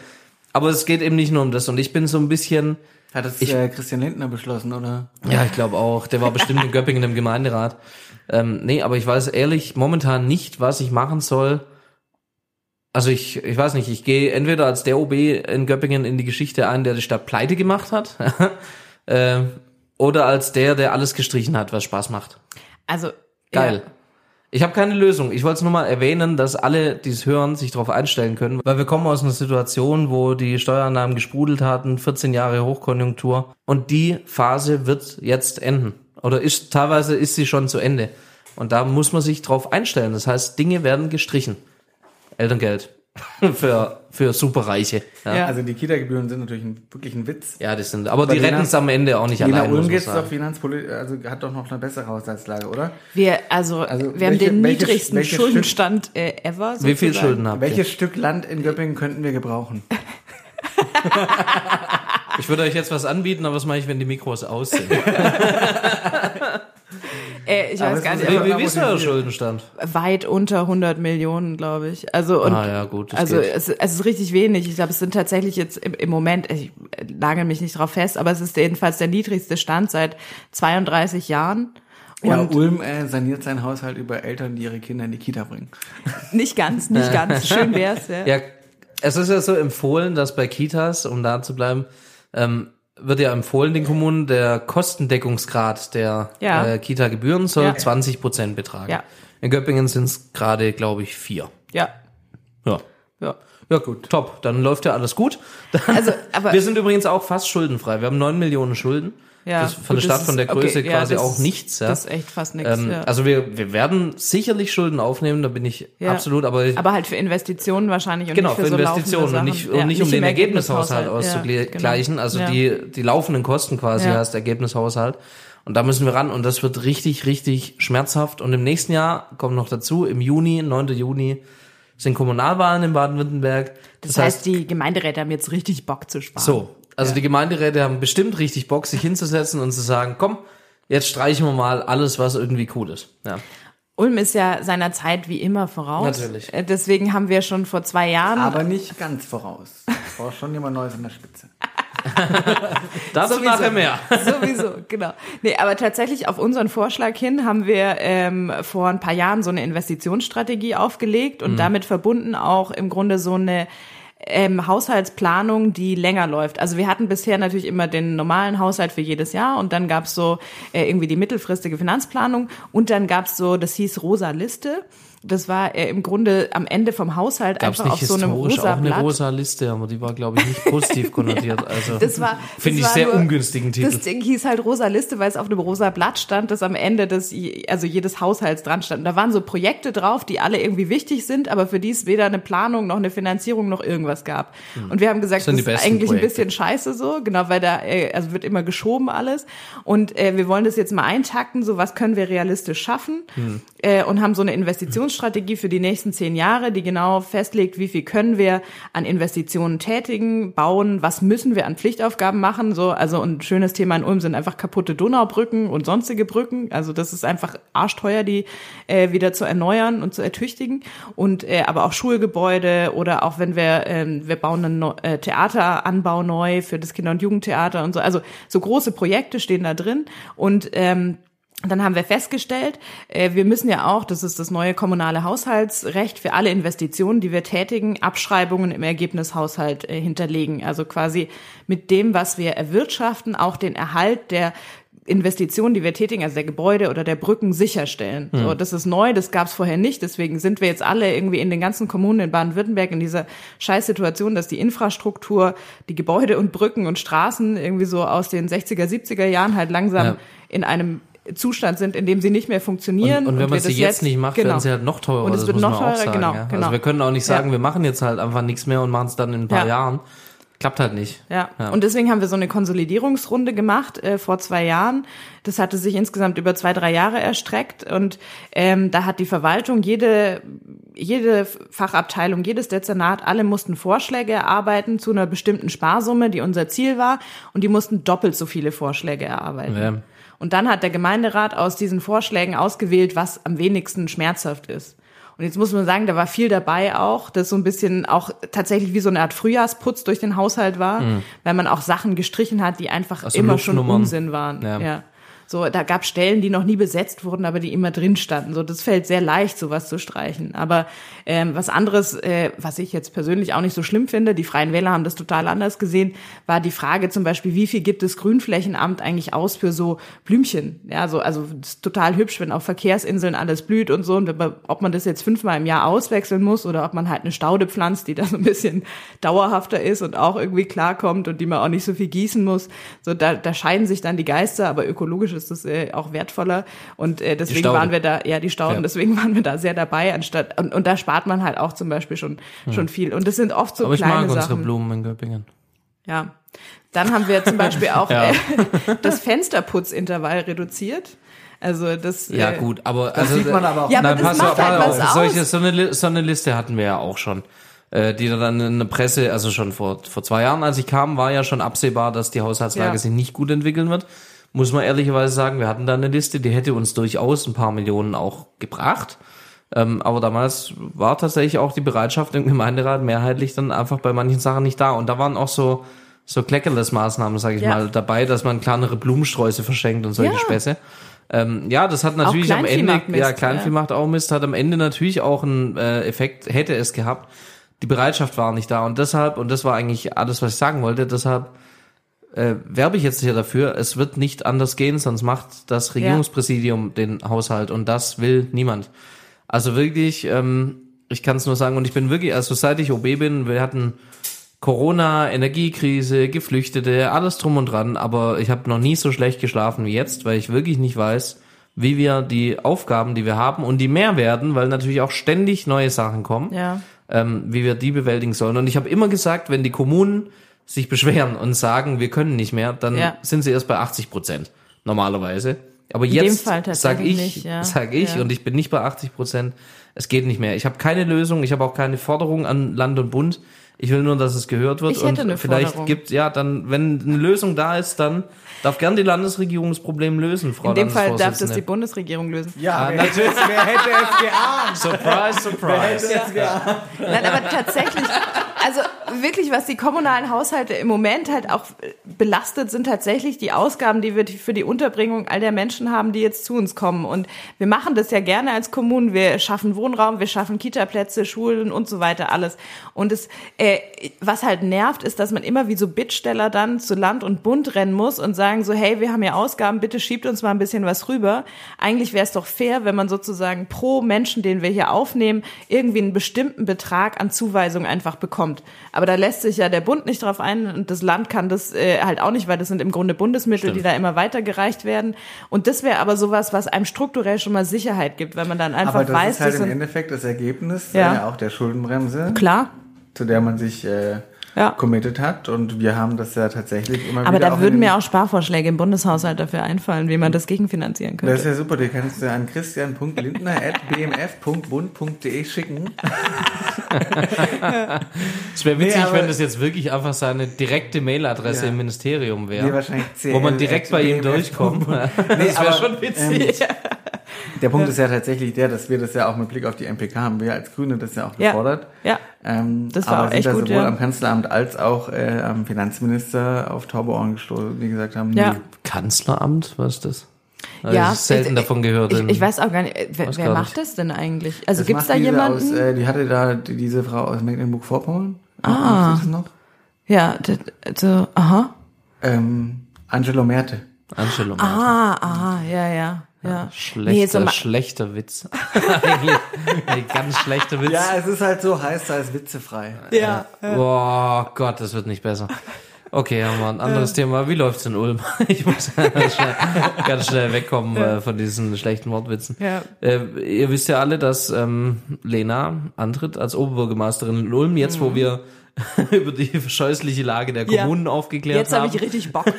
Speaker 2: Aber es geht eben nicht nur um das. Und ich bin so ein bisschen,
Speaker 4: Hat das
Speaker 2: Ich-
Speaker 4: äh, Christian Lindner beschlossen, oder?
Speaker 2: ja, ich glaube auch, der war *laughs* bestimmt in Göppingen im Gemeinderat. Ähm, nee, aber ich weiß ehrlich momentan nicht, was ich machen soll. Also ich, ich weiß nicht, ich gehe entweder als der OB in Göppingen in die Geschichte ein, der die Stadt pleite gemacht hat, *laughs* äh, oder als der, der alles gestrichen hat, was Spaß macht.
Speaker 3: Also
Speaker 2: Geil. Ich habe keine Lösung. Ich wollte es nur mal erwähnen, dass alle, die es hören, sich darauf einstellen können. Weil wir kommen aus einer Situation, wo die Steuereinnahmen gesprudelt hatten, 14 Jahre Hochkonjunktur. Und die Phase wird jetzt enden. Oder ist teilweise ist sie schon zu Ende. Und da muss man sich drauf einstellen. Das heißt, Dinge werden gestrichen. Elterngeld. *laughs* für, für Superreiche. Ja.
Speaker 3: Ja.
Speaker 4: Also die Kita-Gebühren sind natürlich ein, wirklich ein Witz.
Speaker 2: ja, das sind, aber die
Speaker 4: Lena-
Speaker 2: retten es am Ende auch nicht
Speaker 4: Jena
Speaker 2: allein.
Speaker 4: Ulm geht's doch finanzpolitisch, also hat doch noch eine bessere Haushaltslage, oder?
Speaker 3: Wir, also,
Speaker 4: Also
Speaker 3: wir haben
Speaker 4: welche-
Speaker 3: den
Speaker 4: welches-
Speaker 3: niedrigsten
Speaker 4: welches
Speaker 3: Schuldenstand äh, ever.
Speaker 2: Wie viel. Schulden habt ihr?
Speaker 4: Welches Stück Land in Göppingen könnten wir gebrauchen? *laughs*
Speaker 2: Ich würde euch jetzt was anbieten, aber was mache ich, wenn die Mikros aus sind? *laughs*
Speaker 3: Äh, ich
Speaker 4: Aber
Speaker 3: weiß gar nicht,
Speaker 2: Wie, wie, wie ist euer Schuldenstand?
Speaker 3: weit unter 100 Millionen, glaube ich. Also und
Speaker 2: Ah, ja, gut,
Speaker 3: also es, es ist richtig wenig. Ich glaube, es sind tatsächlich jetzt im, im Moment, ich lage mich nicht drauf fest, aber es ist jedenfalls der niedrigste Stand seit 32 Jahren.
Speaker 4: Ja,
Speaker 3: Und
Speaker 4: Ulm äh, saniert seinen Haushalt über Eltern, die ihre Kinder in die Kita bringen. *laughs*
Speaker 3: nicht ganz, nicht *laughs* ganz. Schön wär's, ja.
Speaker 2: Ja, es ist ja so empfohlen, dass bei Kitas, um da zu bleiben, ähm, wird ja empfohlen den Kommunen, der Kostendeckungsgrad der
Speaker 3: Ja.
Speaker 2: äh, Kita-Gebühren soll
Speaker 3: Ja.
Speaker 2: 20 Prozent betragen.
Speaker 3: Ja.
Speaker 2: In Göppingen sind es gerade, glaube ich, vier.
Speaker 3: Ja.
Speaker 2: Ja.
Speaker 3: Ja.
Speaker 2: Ja, gut. Top. Dann läuft ja alles gut.
Speaker 3: Also, *laughs* aber
Speaker 2: Wir sind übrigens auch fast schuldenfrei. Wir haben neun Millionen Schulden.
Speaker 3: Ja,
Speaker 2: das von
Speaker 3: gut,
Speaker 2: der
Speaker 3: das
Speaker 2: Stadt, von der Größe
Speaker 3: okay, ja,
Speaker 2: quasi
Speaker 3: das
Speaker 2: auch nichts. Ja.
Speaker 3: Das ist echt fast nichts.
Speaker 2: ähm,
Speaker 3: ja.
Speaker 2: Also wir, wir werden sicherlich Schulden aufnehmen, da bin ich
Speaker 3: Ja.
Speaker 2: absolut, aber
Speaker 3: aber halt für Investitionen wahrscheinlich und
Speaker 2: Genau,
Speaker 3: nicht
Speaker 2: für
Speaker 3: für, so
Speaker 2: Investitionen und nicht, und
Speaker 3: Ja,
Speaker 2: nicht um den
Speaker 3: im
Speaker 2: Ergebnishaushalt
Speaker 3: Ja,
Speaker 2: auszugleichen,
Speaker 3: genau.
Speaker 2: also
Speaker 3: Ja.
Speaker 2: die, die laufenden Kosten quasi
Speaker 3: Ja.
Speaker 2: heißt Ergebnishaushalt. Und da müssen wir ran und das wird richtig, richtig schmerzhaft. Und im nächsten Jahr kommt noch dazu, im Juni, 9. Juni, sind Kommunalwahlen in Baden-Württemberg.
Speaker 3: Das, heißt, die Gemeinderäte haben jetzt richtig Bock zu sparen.
Speaker 2: So, also die Gemeinderäte haben bestimmt richtig Bock, sich hinzusetzen und zu sagen, komm, jetzt streichen wir mal alles, was irgendwie cool ist. Ja.
Speaker 3: Ulm ist ja seiner Zeit wie immer voraus.
Speaker 2: Natürlich.
Speaker 3: Äh, Deswegen haben wir schon vor zwei Jahren
Speaker 4: Aber nicht ganz voraus. Ich brauche schon jemand Neues an der Spitze. *laughs*
Speaker 2: Dazu
Speaker 3: Sowieso.
Speaker 2: nachher mehr. *laughs*
Speaker 3: Sowieso, genau. Nee, aber tatsächlich auf unseren Vorschlag hin haben wir ähm, vor ein paar Jahren so eine Investitionsstrategie aufgelegt und damit verbunden auch im Grunde so eine ähm, Haushaltsplanung, die länger läuft. Also wir hatten bisher natürlich immer den normalen Haushalt für jedes Jahr und dann gab's so äh, irgendwie die mittelfristige Finanzplanung und dann gab's so, das hieß rosa Liste. Das war äh, im Grunde am Ende vom Haushalt
Speaker 2: Gab es
Speaker 3: einfach auf so einem rosa
Speaker 2: auch eine
Speaker 3: Blatt.
Speaker 2: rosa Liste, aber die war, glaube ich, nicht positiv *laughs* konnotiert. Also
Speaker 3: Das war,
Speaker 2: finde ich
Speaker 3: war
Speaker 2: sehr
Speaker 3: nur-
Speaker 2: ungünstigen Titel.
Speaker 3: Das Ding hieß halt rosa Liste, weil es auf einem rosa Blatt stand, das am Ende des, also jedes Haushalts dran stand. Und da waren so Projekte drauf, die alle irgendwie wichtig sind, aber für die es weder eine Planung noch eine Finanzierung noch irgendwas gab. Und wir haben gesagt,
Speaker 2: Hm. Das
Speaker 3: das, ist eigentlich ein
Speaker 2: Projekte.
Speaker 3: bisschen scheiße so, genau, weil da, äh, also wird immer geschoben alles. Und äh, wir wollen das jetzt mal eintakten, so was können wir realistisch schaffen
Speaker 2: Hm.
Speaker 3: äh, und haben so eine Investitionsstrategie für die nächsten zehn Jahre, die genau festlegt, wie viel können wir an Investitionen tätigen, bauen, was müssen wir an Pflichtaufgaben machen. So, also ein schönes Thema in Ulm sind einfach kaputte Donaubrücken und sonstige Brücken. Also das ist einfach arschteuer, die äh, wieder zu erneuern und zu ertüchtigen. Und äh, aber auch Schulgebäude oder auch wenn wir ähm, wir bauen einen Neu- äh, Theateranbau neu für das Kinder- und Jugendtheater und so. Also so große Projekte stehen da drin und ähm, dann haben wir festgestellt, äh, wir müssen ja auch, das ist das neue kommunale Haushaltsrecht, für alle Investitionen, die wir tätigen, Abschreibungen im Ergebnishaushalt äh, hinterlegen. Also quasi mit dem, was wir erwirtschaften, auch den Erhalt der Investitionen, die wir tätigen, also der Gebäude oder der Brücken sicherstellen. So, das ist neu, das gab es vorher nicht. Deswegen sind wir jetzt alle irgendwie in den ganzen Kommunen in Baden-Württemberg in dieser Scheißsituation, dass die Infrastruktur, die Gebäude und Brücken und Straßen irgendwie so aus den 60er, 70er Jahren halt langsam
Speaker 2: Ja.
Speaker 3: in einem Zustand sind, in dem sie nicht mehr funktionieren.
Speaker 2: Und, und wenn man
Speaker 3: wir
Speaker 2: sie
Speaker 3: das
Speaker 2: jetzt nicht macht,
Speaker 3: genau.
Speaker 2: werden sie halt noch teurer.
Speaker 3: Und es
Speaker 2: das
Speaker 3: wird
Speaker 2: muss
Speaker 3: noch teurer,
Speaker 2: sagen,
Speaker 3: genau,
Speaker 2: ja.
Speaker 3: genau.
Speaker 2: Also wir können auch nicht sagen,
Speaker 3: Ja.
Speaker 2: wir machen jetzt halt einfach nichts mehr und machen es dann in ein paar
Speaker 3: Ja.
Speaker 2: Jahren. Klappt halt nicht.
Speaker 3: Ja. und deswegen haben wir so eine Konsolidierungsrunde gemacht äh, vor zwei Jahren. Das hatte sich insgesamt über zwei, drei Jahre erstreckt und ähm, da hat die Verwaltung jede jede Fachabteilung, jedes Dezernat, alle mussten Vorschläge erarbeiten zu einer bestimmten Sparsumme, die unser Ziel war, und die mussten doppelt so viele Vorschläge erarbeiten. Und dann hat der Gemeinderat aus diesen Vorschlägen ausgewählt, was am wenigsten schmerzhaft ist. Und jetzt muss man sagen, da war viel dabei auch, das so ein bisschen auch tatsächlich wie so eine Art Frühjahrsputz durch den Haushalt war, weil man auch Sachen gestrichen hat, die einfach
Speaker 2: Mhm. Also
Speaker 3: immer schon. Unsinn waren.
Speaker 2: Ja.
Speaker 3: Ja. So, da gab Stellen, die noch nie besetzt wurden, aber die immer drin standen. So, das fällt sehr leicht, sowas zu streichen. Aber ähm, was anderes, äh, was ich jetzt persönlich auch nicht so schlimm finde, die Freien Wähler haben das total anders gesehen, war die Frage zum Beispiel, wie viel gibt das Grünflächenamt eigentlich aus für so Blümchen? Ja, so, also ist total hübsch, wenn auf Verkehrsinseln alles blüht und so. Und ob man das jetzt fünfmal im Jahr auswechseln muss oder ob man halt eine Staude pflanzt, die da so ein bisschen dauerhafter ist und auch irgendwie klarkommt und die man auch nicht so viel gießen muss. So, da, da scheiden sich dann die Geister, aber ökologisch ist das äh, auch wertvoller. Und äh, deswegen waren wir da, ja, die Stauden,
Speaker 2: Ja.
Speaker 3: deswegen waren wir da sehr dabei, anstatt, und, und da spart man halt auch zum Beispiel schon, schon viel. Und das sind oft so
Speaker 2: Hm. Aber ich
Speaker 3: kleine
Speaker 2: mag unsere
Speaker 3: Sachen.
Speaker 2: Blumen in Göppingen.
Speaker 3: Ja. Dann haben wir zum Beispiel *laughs* auch
Speaker 2: Ja.
Speaker 3: äh, das Fensterputzintervall reduziert. Also das
Speaker 2: Ja,
Speaker 3: äh,
Speaker 2: gut, aber
Speaker 4: Das
Speaker 2: also,
Speaker 4: sieht man aber auch.
Speaker 3: Ja, aber
Speaker 2: Nein,
Speaker 3: das
Speaker 2: pass
Speaker 3: macht
Speaker 2: auf,
Speaker 3: halt
Speaker 2: pass
Speaker 3: was
Speaker 2: auf. Solche,
Speaker 3: aus.
Speaker 2: so, eine, so eine Liste hatten wir ja auch schon. Äh, die dann in der Presse, also schon vor, vor zwei Jahren, als ich kam, war ja schon absehbar, dass die Haushaltslage
Speaker 3: Ja.
Speaker 2: sich nicht gut entwickeln wird. Muss man ehrlicherweise sagen, wir hatten da eine Liste, die hätte uns durchaus ein paar Millionen auch gebracht. Ähm, aber damals war tatsächlich auch die Bereitschaft im Gemeinderat mehrheitlich dann einfach bei manchen Sachen nicht da. Und da waren auch so, so Kleckerless-Maßnahmen, sage ich
Speaker 3: Ja.
Speaker 2: mal, dabei, dass man kleinere Blumensträuße verschenkt und solche
Speaker 3: Ja.
Speaker 2: Späße. Ähm, ja, das hat natürlich am Ende,
Speaker 3: macht Mist,
Speaker 2: ja, Kleinvieh
Speaker 3: ja.
Speaker 2: macht auch Mist, hat am Ende natürlich auch einen äh, Effekt, hätte es gehabt. Die Bereitschaft war nicht da und deshalb, und das war eigentlich alles, was ich sagen wollte, deshalb äh, werbe ich jetzt hier dafür, es wird nicht anders gehen, sonst macht das Regierungspräsidium den Haushalt und das will niemand. Also wirklich, ähm, ich kann es nur sagen, und ich bin wirklich, also seit ich OB bin, wir hatten Corona, Energiekrise, Geflüchtete, alles drum und dran, aber ich habe noch nie so schlecht geschlafen wie jetzt, weil ich wirklich nicht weiß, wie wir die Aufgaben, die wir haben und die mehr werden, weil natürlich auch ständig neue Sachen kommen,
Speaker 3: Ja.
Speaker 2: ähm, wie wir die bewältigen sollen. Und ich habe immer gesagt, wenn die Kommunen sich beschweren und sagen, wir können nicht mehr, dann
Speaker 3: Ja.
Speaker 2: sind sie erst bei 80 Prozent. normalerweise. Aber jetzt
Speaker 3: Fall
Speaker 2: sag
Speaker 3: tatsächlich
Speaker 2: ich,
Speaker 3: nicht, ja.
Speaker 2: sag ich,
Speaker 3: Ja.
Speaker 2: und ich bin nicht bei 80 Prozent. Es geht nicht mehr. Ich habe keine Lösung. Ich habe auch keine Forderung an Land und Bund. Ich will nur, dass es gehört wird.
Speaker 3: Ich hätte
Speaker 2: und
Speaker 3: eine
Speaker 2: vielleicht
Speaker 3: Forderung.
Speaker 2: gibt, ja, dann, wenn eine Lösung da ist, dann darf gern die Landesregierung das Problem lösen, Frau
Speaker 3: In dem Fall darf das die. Bundesregierung lösen.
Speaker 4: Ja, wer, hätte es, wer hätte es geahnt?
Speaker 2: Surprise, surprise.
Speaker 3: Nein, aber tatsächlich, also wirklich, was die kommunalen Haushalte im Moment halt auch belastet, sind tatsächlich die Ausgaben, die wir für die Unterbringung all der Menschen haben, die jetzt zu uns kommen. Und wir machen das ja gerne als Kommunen. Wir schaffen Wohnraum, wir schaffen Kitaplätze, Schulen und so weiter, alles. Und es, äh, was halt nervt, ist, dass man immer wie so Bittsteller dann zu Land und Bund rennen muss und sagen so, hey, wir haben ja Ausgaben, bitte schiebt uns mal ein bisschen was rüber. Eigentlich wäre es doch fair, wenn man sozusagen pro Menschen, den wir hier aufnehmen, irgendwie einen bestimmten Betrag an Zuweisung einfach bekommt. Aber da lässt sich ja der Bund nicht drauf ein und das Land kann das äh, halt auch nicht, weil das sind im Grunde Bundesmittel,
Speaker 2: Stimmt.
Speaker 3: die da immer weitergereicht werden. Und das wäre aber sowas, was einem strukturell schon mal Sicherheit gibt, wenn man dann einfach
Speaker 4: Aber das
Speaker 3: weiß,
Speaker 4: ist halt im Endeffekt das Ergebnis
Speaker 3: Ja.
Speaker 4: äh, auch der Schuldenbremse,
Speaker 3: klar.
Speaker 4: zu der man sich äh,
Speaker 3: Ja.
Speaker 4: committed hat. Und wir haben das ja tatsächlich immer
Speaker 3: Aber
Speaker 4: wieder
Speaker 3: da
Speaker 4: auch
Speaker 3: würden mir auch Sparvorschläge im Bundeshaushalt dafür einfallen, wie man das gegenfinanzieren
Speaker 4: Das ist
Speaker 3: könnte.
Speaker 4: ja super, die kannst du an christian.lindner.bmf.bund.de schicken. *laughs*
Speaker 2: Es wäre witzig,
Speaker 4: Nee, aber-
Speaker 2: wenn das jetzt wirklich einfach seine direkte Mailadresse
Speaker 4: Ja.
Speaker 2: im Ministerium wäre.
Speaker 4: Nee, wahrscheinlich
Speaker 2: wo man
Speaker 4: CL
Speaker 2: direkt bei ihm durchkommt. *laughs* das
Speaker 4: Nee,
Speaker 2: wäre
Speaker 4: aber,
Speaker 2: schon witzig.
Speaker 4: ähm, *laughs* Der Punkt ist ja tatsächlich der, dass wir das ja auch mit Blick auf die MPK haben wir als Grüne das ja auch
Speaker 3: Ja.
Speaker 4: gefordert.
Speaker 3: Ja.
Speaker 4: Ähm,
Speaker 3: Das war
Speaker 4: aber
Speaker 3: auch
Speaker 4: sind
Speaker 3: echt
Speaker 4: da
Speaker 3: gut,
Speaker 4: sowohl
Speaker 3: ja.
Speaker 4: am Kanzleramt als auch äh, am Finanzminister auf taube Ohren gestoßen, die gesagt haben,
Speaker 3: Ja.
Speaker 4: nee.
Speaker 2: Kanzleramt, was ist das? Also
Speaker 3: Ja,
Speaker 2: ich selten
Speaker 3: ich-
Speaker 2: davon gehört.
Speaker 3: Ich, ich weiß auch gar nicht, wer, wer macht das denn eigentlich? Also gibt's
Speaker 4: macht
Speaker 3: da jemanden?
Speaker 4: Aus, äh, die hatte da die, diese Frau aus Mecklenburg-Vorpommern.
Speaker 3: Ah.
Speaker 4: Das noch?
Speaker 3: ja, das, so, aha.
Speaker 4: Ähm, Angelo Merte.
Speaker 2: Angelo
Speaker 3: Ah, aha, ja, ja, ja.
Speaker 2: Schlechter,
Speaker 3: so ma-
Speaker 2: schlechter Witz. *laughs* Eigentlich ein ganz schlechter Witz.
Speaker 4: Ja, es ist halt so, heißt da ist witzefrei.
Speaker 3: ja.
Speaker 2: Boah, Gott, das wird nicht besser. Okay, haben wir ein anderes Thema. Wie läuft's in Ulm? *laughs* Ich muss ganz *laughs* schnell, ganz schnell wegkommen äh, von diesen schlechten Wortwitzen.
Speaker 3: Ja.
Speaker 2: Äh, ihr wisst ja alle, dass ähm, Lena antritt als Oberbürgermeisterin in Ulm, jetzt wo wir *laughs* über die scheußliche Lage der
Speaker 3: Mhm. Ja.
Speaker 2: Kommunen aufgeklärt
Speaker 3: Jetzt habe
Speaker 2: haben.
Speaker 3: ich richtig Bock. *laughs*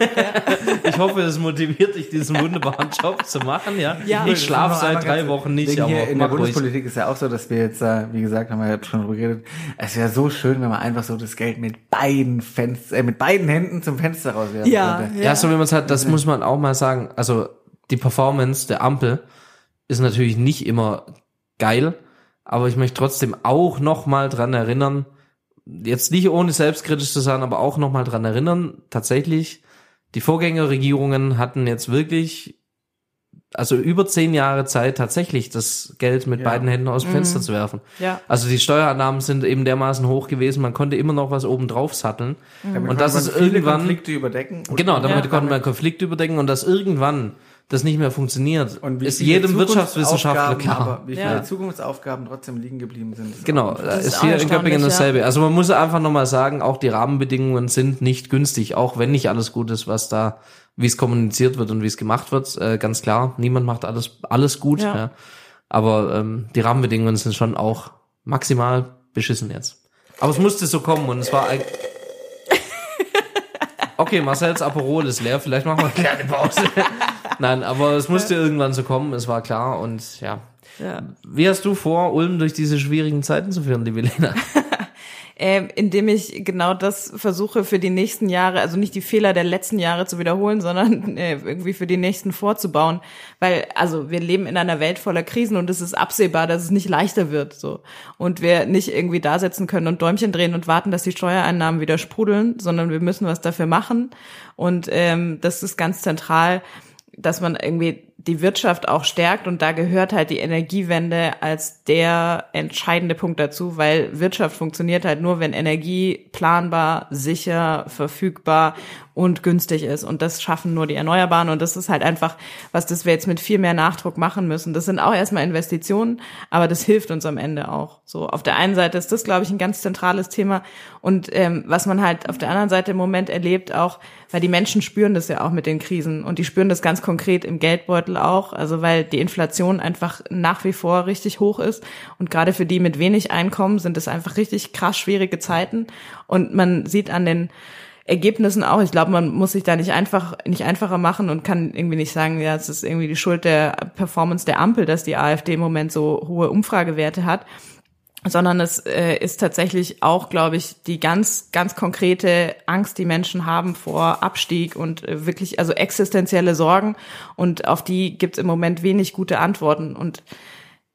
Speaker 2: Ich hoffe, es motiviert dich, diesen wunderbaren Job zu machen. Ja,
Speaker 3: Ja.
Speaker 2: ich schlafe seit drei Wochen nicht, aber
Speaker 4: hier in der
Speaker 2: mach ruhig.
Speaker 4: Bundespolitik ist ja auch so, dass wir jetzt, äh, wie gesagt, haben wir ja schon drüber geredet, es wäre so schön, wenn man einfach so das Geld mit beiden Fenster, äh, mit beiden Händen zum Fenster rauswerfen
Speaker 3: Ja,
Speaker 4: könnte.
Speaker 2: Ja, so wie man es hat, das muss man auch mal sagen. Also die Performance der Ampel ist natürlich nicht immer geil, aber ich möchte trotzdem auch noch mal dran erinnern, jetzt nicht ohne selbstkritisch zu sein, aber auch noch mal dran erinnern, tatsächlich, die Vorgängerregierungen hatten jetzt wirklich, also über zehn Jahre Zeit, tatsächlich das Geld mit
Speaker 4: Ja.
Speaker 2: beiden Händen aus dem Fenster zu werfen.
Speaker 3: Ja.
Speaker 2: Also die Steuerannahmen sind eben dermaßen hoch gewesen, man konnte immer noch was oben drauf satteln.
Speaker 4: Damit
Speaker 2: Und das ist irgendwann-
Speaker 4: Konflikte überdecken.
Speaker 2: Genau, damit
Speaker 3: Ja.
Speaker 2: konnte man Konflikte überdecken und dass irgendwann das nicht mehr funktioniert,
Speaker 4: Und wie
Speaker 2: ist
Speaker 4: viele
Speaker 2: jedem Wirtschaftswissenschaftler
Speaker 4: Zukunftsaufgaben,
Speaker 2: klar.
Speaker 4: Aber wie viele
Speaker 3: Ja.
Speaker 4: Zukunftsaufgaben trotzdem liegen geblieben sind. ist
Speaker 2: Genau, ist,
Speaker 3: ist
Speaker 2: hier in Göppingen
Speaker 3: ja.
Speaker 2: dasselbe. Also man muss einfach nochmal sagen, auch die Rahmenbedingungen sind nicht günstig, auch wenn nicht alles gut ist, was da, wie es kommuniziert wird und wie es gemacht wird. Äh, ganz klar, niemand macht alles, alles gut.
Speaker 3: Ja.
Speaker 2: Ja. Aber ähm, die Rahmenbedingungen sind schon auch maximal beschissen jetzt. Aber es musste so kommen und es war ein *laughs* Okay, Marcel's Aperol ist leer, vielleicht machen wir eine kleine Pause. *laughs* Nein, aber es musste irgendwann so kommen, es war klar und ja.
Speaker 3: Ja.
Speaker 2: Wie hast du vor, Ulm durch diese schwierigen Zeiten zu führen, liebe Lena? *laughs*
Speaker 3: ähm, indem ich genau das versuche für die nächsten Jahre, also nicht die Fehler der letzten Jahre zu wiederholen, sondern *laughs* äh, irgendwie für die nächsten vorzubauen. Weil, also wir leben in einer Welt voller Krisen und es ist absehbar, dass es nicht leichter wird. so Und wir nicht irgendwie da sitzen können und Däumchen drehen und warten, dass die Steuereinnahmen wieder sprudeln, sondern wir müssen was dafür machen. Und ähm, das ist ganz zentral, dass man irgendwie die Wirtschaft auch stärkt und da gehört halt die Energiewende als der entscheidende Punkt dazu, weil Wirtschaft funktioniert halt nur, wenn Energie planbar, sicher, verfügbar und günstig ist. Und das schaffen nur die Erneuerbaren. Und das ist halt einfach was, das wir jetzt mit viel mehr Nachdruck machen müssen. Das sind auch erstmal Investitionen, aber das hilft uns am Ende auch. So auf der einen Seite ist das, glaube ich, ein ganz zentrales Thema. Und ähm, was man halt auf der anderen Seite im Moment erlebt auch, weil die Menschen spüren das ja auch mit den Krisen. Und die spüren das ganz konkret im Geldbeutel auch, also weil die Inflation einfach nach wie vor richtig hoch ist und gerade für die mit wenig Einkommen sind es einfach richtig krass schwierige Zeiten und man sieht an den Ergebnissen auch. Ich glaube, man muss sich da nicht einfach nicht einfacher machen und kann irgendwie nicht sagen, ja, es ist irgendwie die Schuld der Performance der Ampel, dass die AfD im Moment so hohe Umfragewerte hat sondern es äh, ist tatsächlich auch, glaube ich, die ganz, ganz konkrete Angst, die Menschen haben vor Abstieg und äh, wirklich, also existenzielle Sorgen. Und auf die gibt es im Moment wenig gute Antworten. Und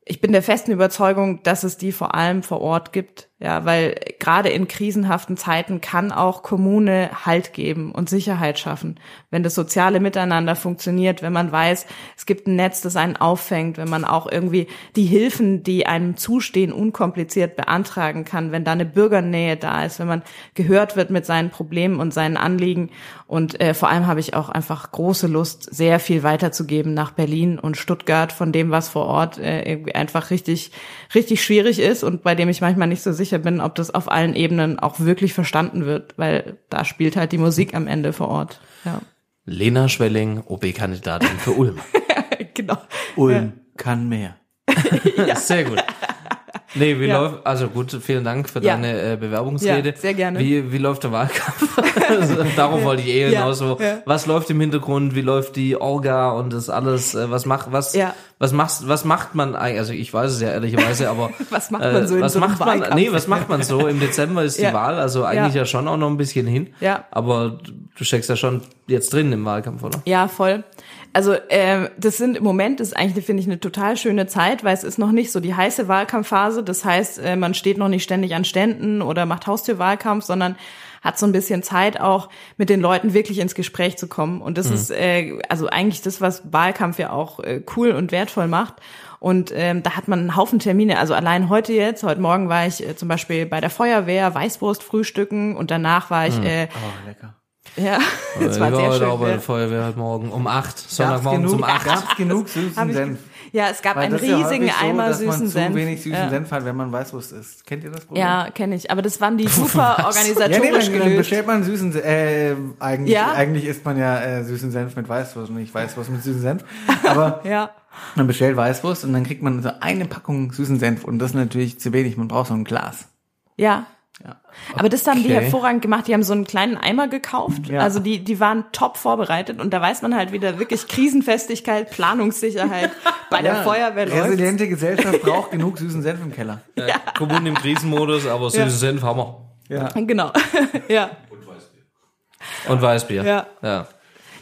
Speaker 3: ich bin der festen Überzeugung, dass es die vor allem vor Ort gibt. Ja, weil gerade in krisenhaften Zeiten kann auch Kommune Halt geben und Sicherheit schaffen. Wenn das soziale Miteinander funktioniert, wenn man weiß, es gibt ein Netz, das einen auffängt, wenn man auch irgendwie die Hilfen, die einem zustehen, unkompliziert beantragen kann, wenn da eine Bürgernähe da ist, wenn man gehört wird mit seinen Problemen und seinen Anliegen. Und äh, vor allem habe ich auch einfach große Lust, sehr viel weiterzugeben nach Berlin und Stuttgart von dem, was vor Ort äh, irgendwie einfach richtig, richtig schwierig ist und bei dem ich manchmal nicht so sicher sicher bin, ob das auf allen Ebenen auch wirklich verstanden wird, weil da spielt halt die Musik am Ende vor Ort. Ja.
Speaker 2: Lena Schwelling, OB-Kandidatin für Ulm. *laughs*
Speaker 3: genau.
Speaker 4: Ulm ja. kann mehr. *laughs*
Speaker 2: ja. Sehr gut. Nee, wie ja. läuft, also gut, vielen Dank für ja. deine äh, Bewerbungsrede.
Speaker 3: Ja, sehr gerne.
Speaker 2: Wie, wie läuft der Wahlkampf? *laughs* also, darauf wollte ich eh *laughs* hinaus. So. Was läuft im Hintergrund? Wie läuft die Orga und das alles? Äh, was macht, was, was machst, was macht man eigentlich? Also ich weiß es ja ehrlicherweise, aber. *laughs*
Speaker 3: was macht man so äh, was
Speaker 2: so macht man, Nee, was macht man so? Im Dezember ist die Wahl, also eigentlich ja. schon auch noch ein bisschen hin.
Speaker 3: Ja.
Speaker 2: Aber du steckst ja schon jetzt drin im Wahlkampf, oder?
Speaker 3: Ja, voll. Also äh, das sind im Moment ist eigentlich finde ich eine total schöne Zeit, weil es ist noch nicht so die heiße Wahlkampfphase. Das heißt, äh, man steht noch nicht ständig an Ständen oder macht Haustürwahlkampf, sondern hat so ein bisschen Zeit auch mit den Leuten wirklich ins Gespräch zu kommen. Und das mhm. ist äh, also eigentlich das, was Wahlkampf ja auch äh, cool und wertvoll macht. Und ähm, da hat man einen Haufen Termine. Also allein heute jetzt, heute Morgen war ich äh, zum Beispiel bei der Feuerwehr Weißwurst frühstücken und danach war ich
Speaker 2: mhm.
Speaker 3: äh,
Speaker 2: oh.
Speaker 3: Ja, *laughs* das war sehr schön.
Speaker 2: Ich bei der Feuerwehr heute Morgen um acht, Sonntagmorgen um acht.
Speaker 4: Gab's genug süßen Senf?
Speaker 3: Ja, es gab Weil einen riesigen ja Eimer
Speaker 4: so,
Speaker 3: dass süßen
Speaker 4: man
Speaker 3: Senf.
Speaker 4: zu wenig süßen ja. Senf hat, wenn man weiß, wo es ist. Kennt ihr das Problem?
Speaker 3: Ja, kenne ich. Aber das waren die *laughs* super organisatorisch ja, nee,
Speaker 4: dann, dann bestellt man süßen Senf. Äh, eigentlich, ja? eigentlich isst man ja äh, süßen Senf mit Weißwurst und nicht Weißwurst mit süßen Senf. Aber *laughs*
Speaker 3: ja.
Speaker 4: man bestellt Weißwurst und dann kriegt man so eine Packung süßen Senf und das ist natürlich zu wenig. Man braucht so ein Glas.
Speaker 3: Ja, ja. Aber das haben okay. die hervorragend gemacht. Die haben so einen kleinen Eimer gekauft. Ja. Also die, die waren top vorbereitet. Und da weiß man halt wieder wirklich Krisenfestigkeit, Planungssicherheit *laughs* bei der Feuerwehr.
Speaker 4: Resiliente Gesellschaft braucht genug süßen Senf im Keller.
Speaker 2: Ja. ja. Kommunen im Krisenmodus, aber süßen Senf haben wir.
Speaker 3: Ja. Genau. *laughs* ja.
Speaker 2: Und Weißbier. Und Weißbier.
Speaker 3: Ja.
Speaker 2: ja.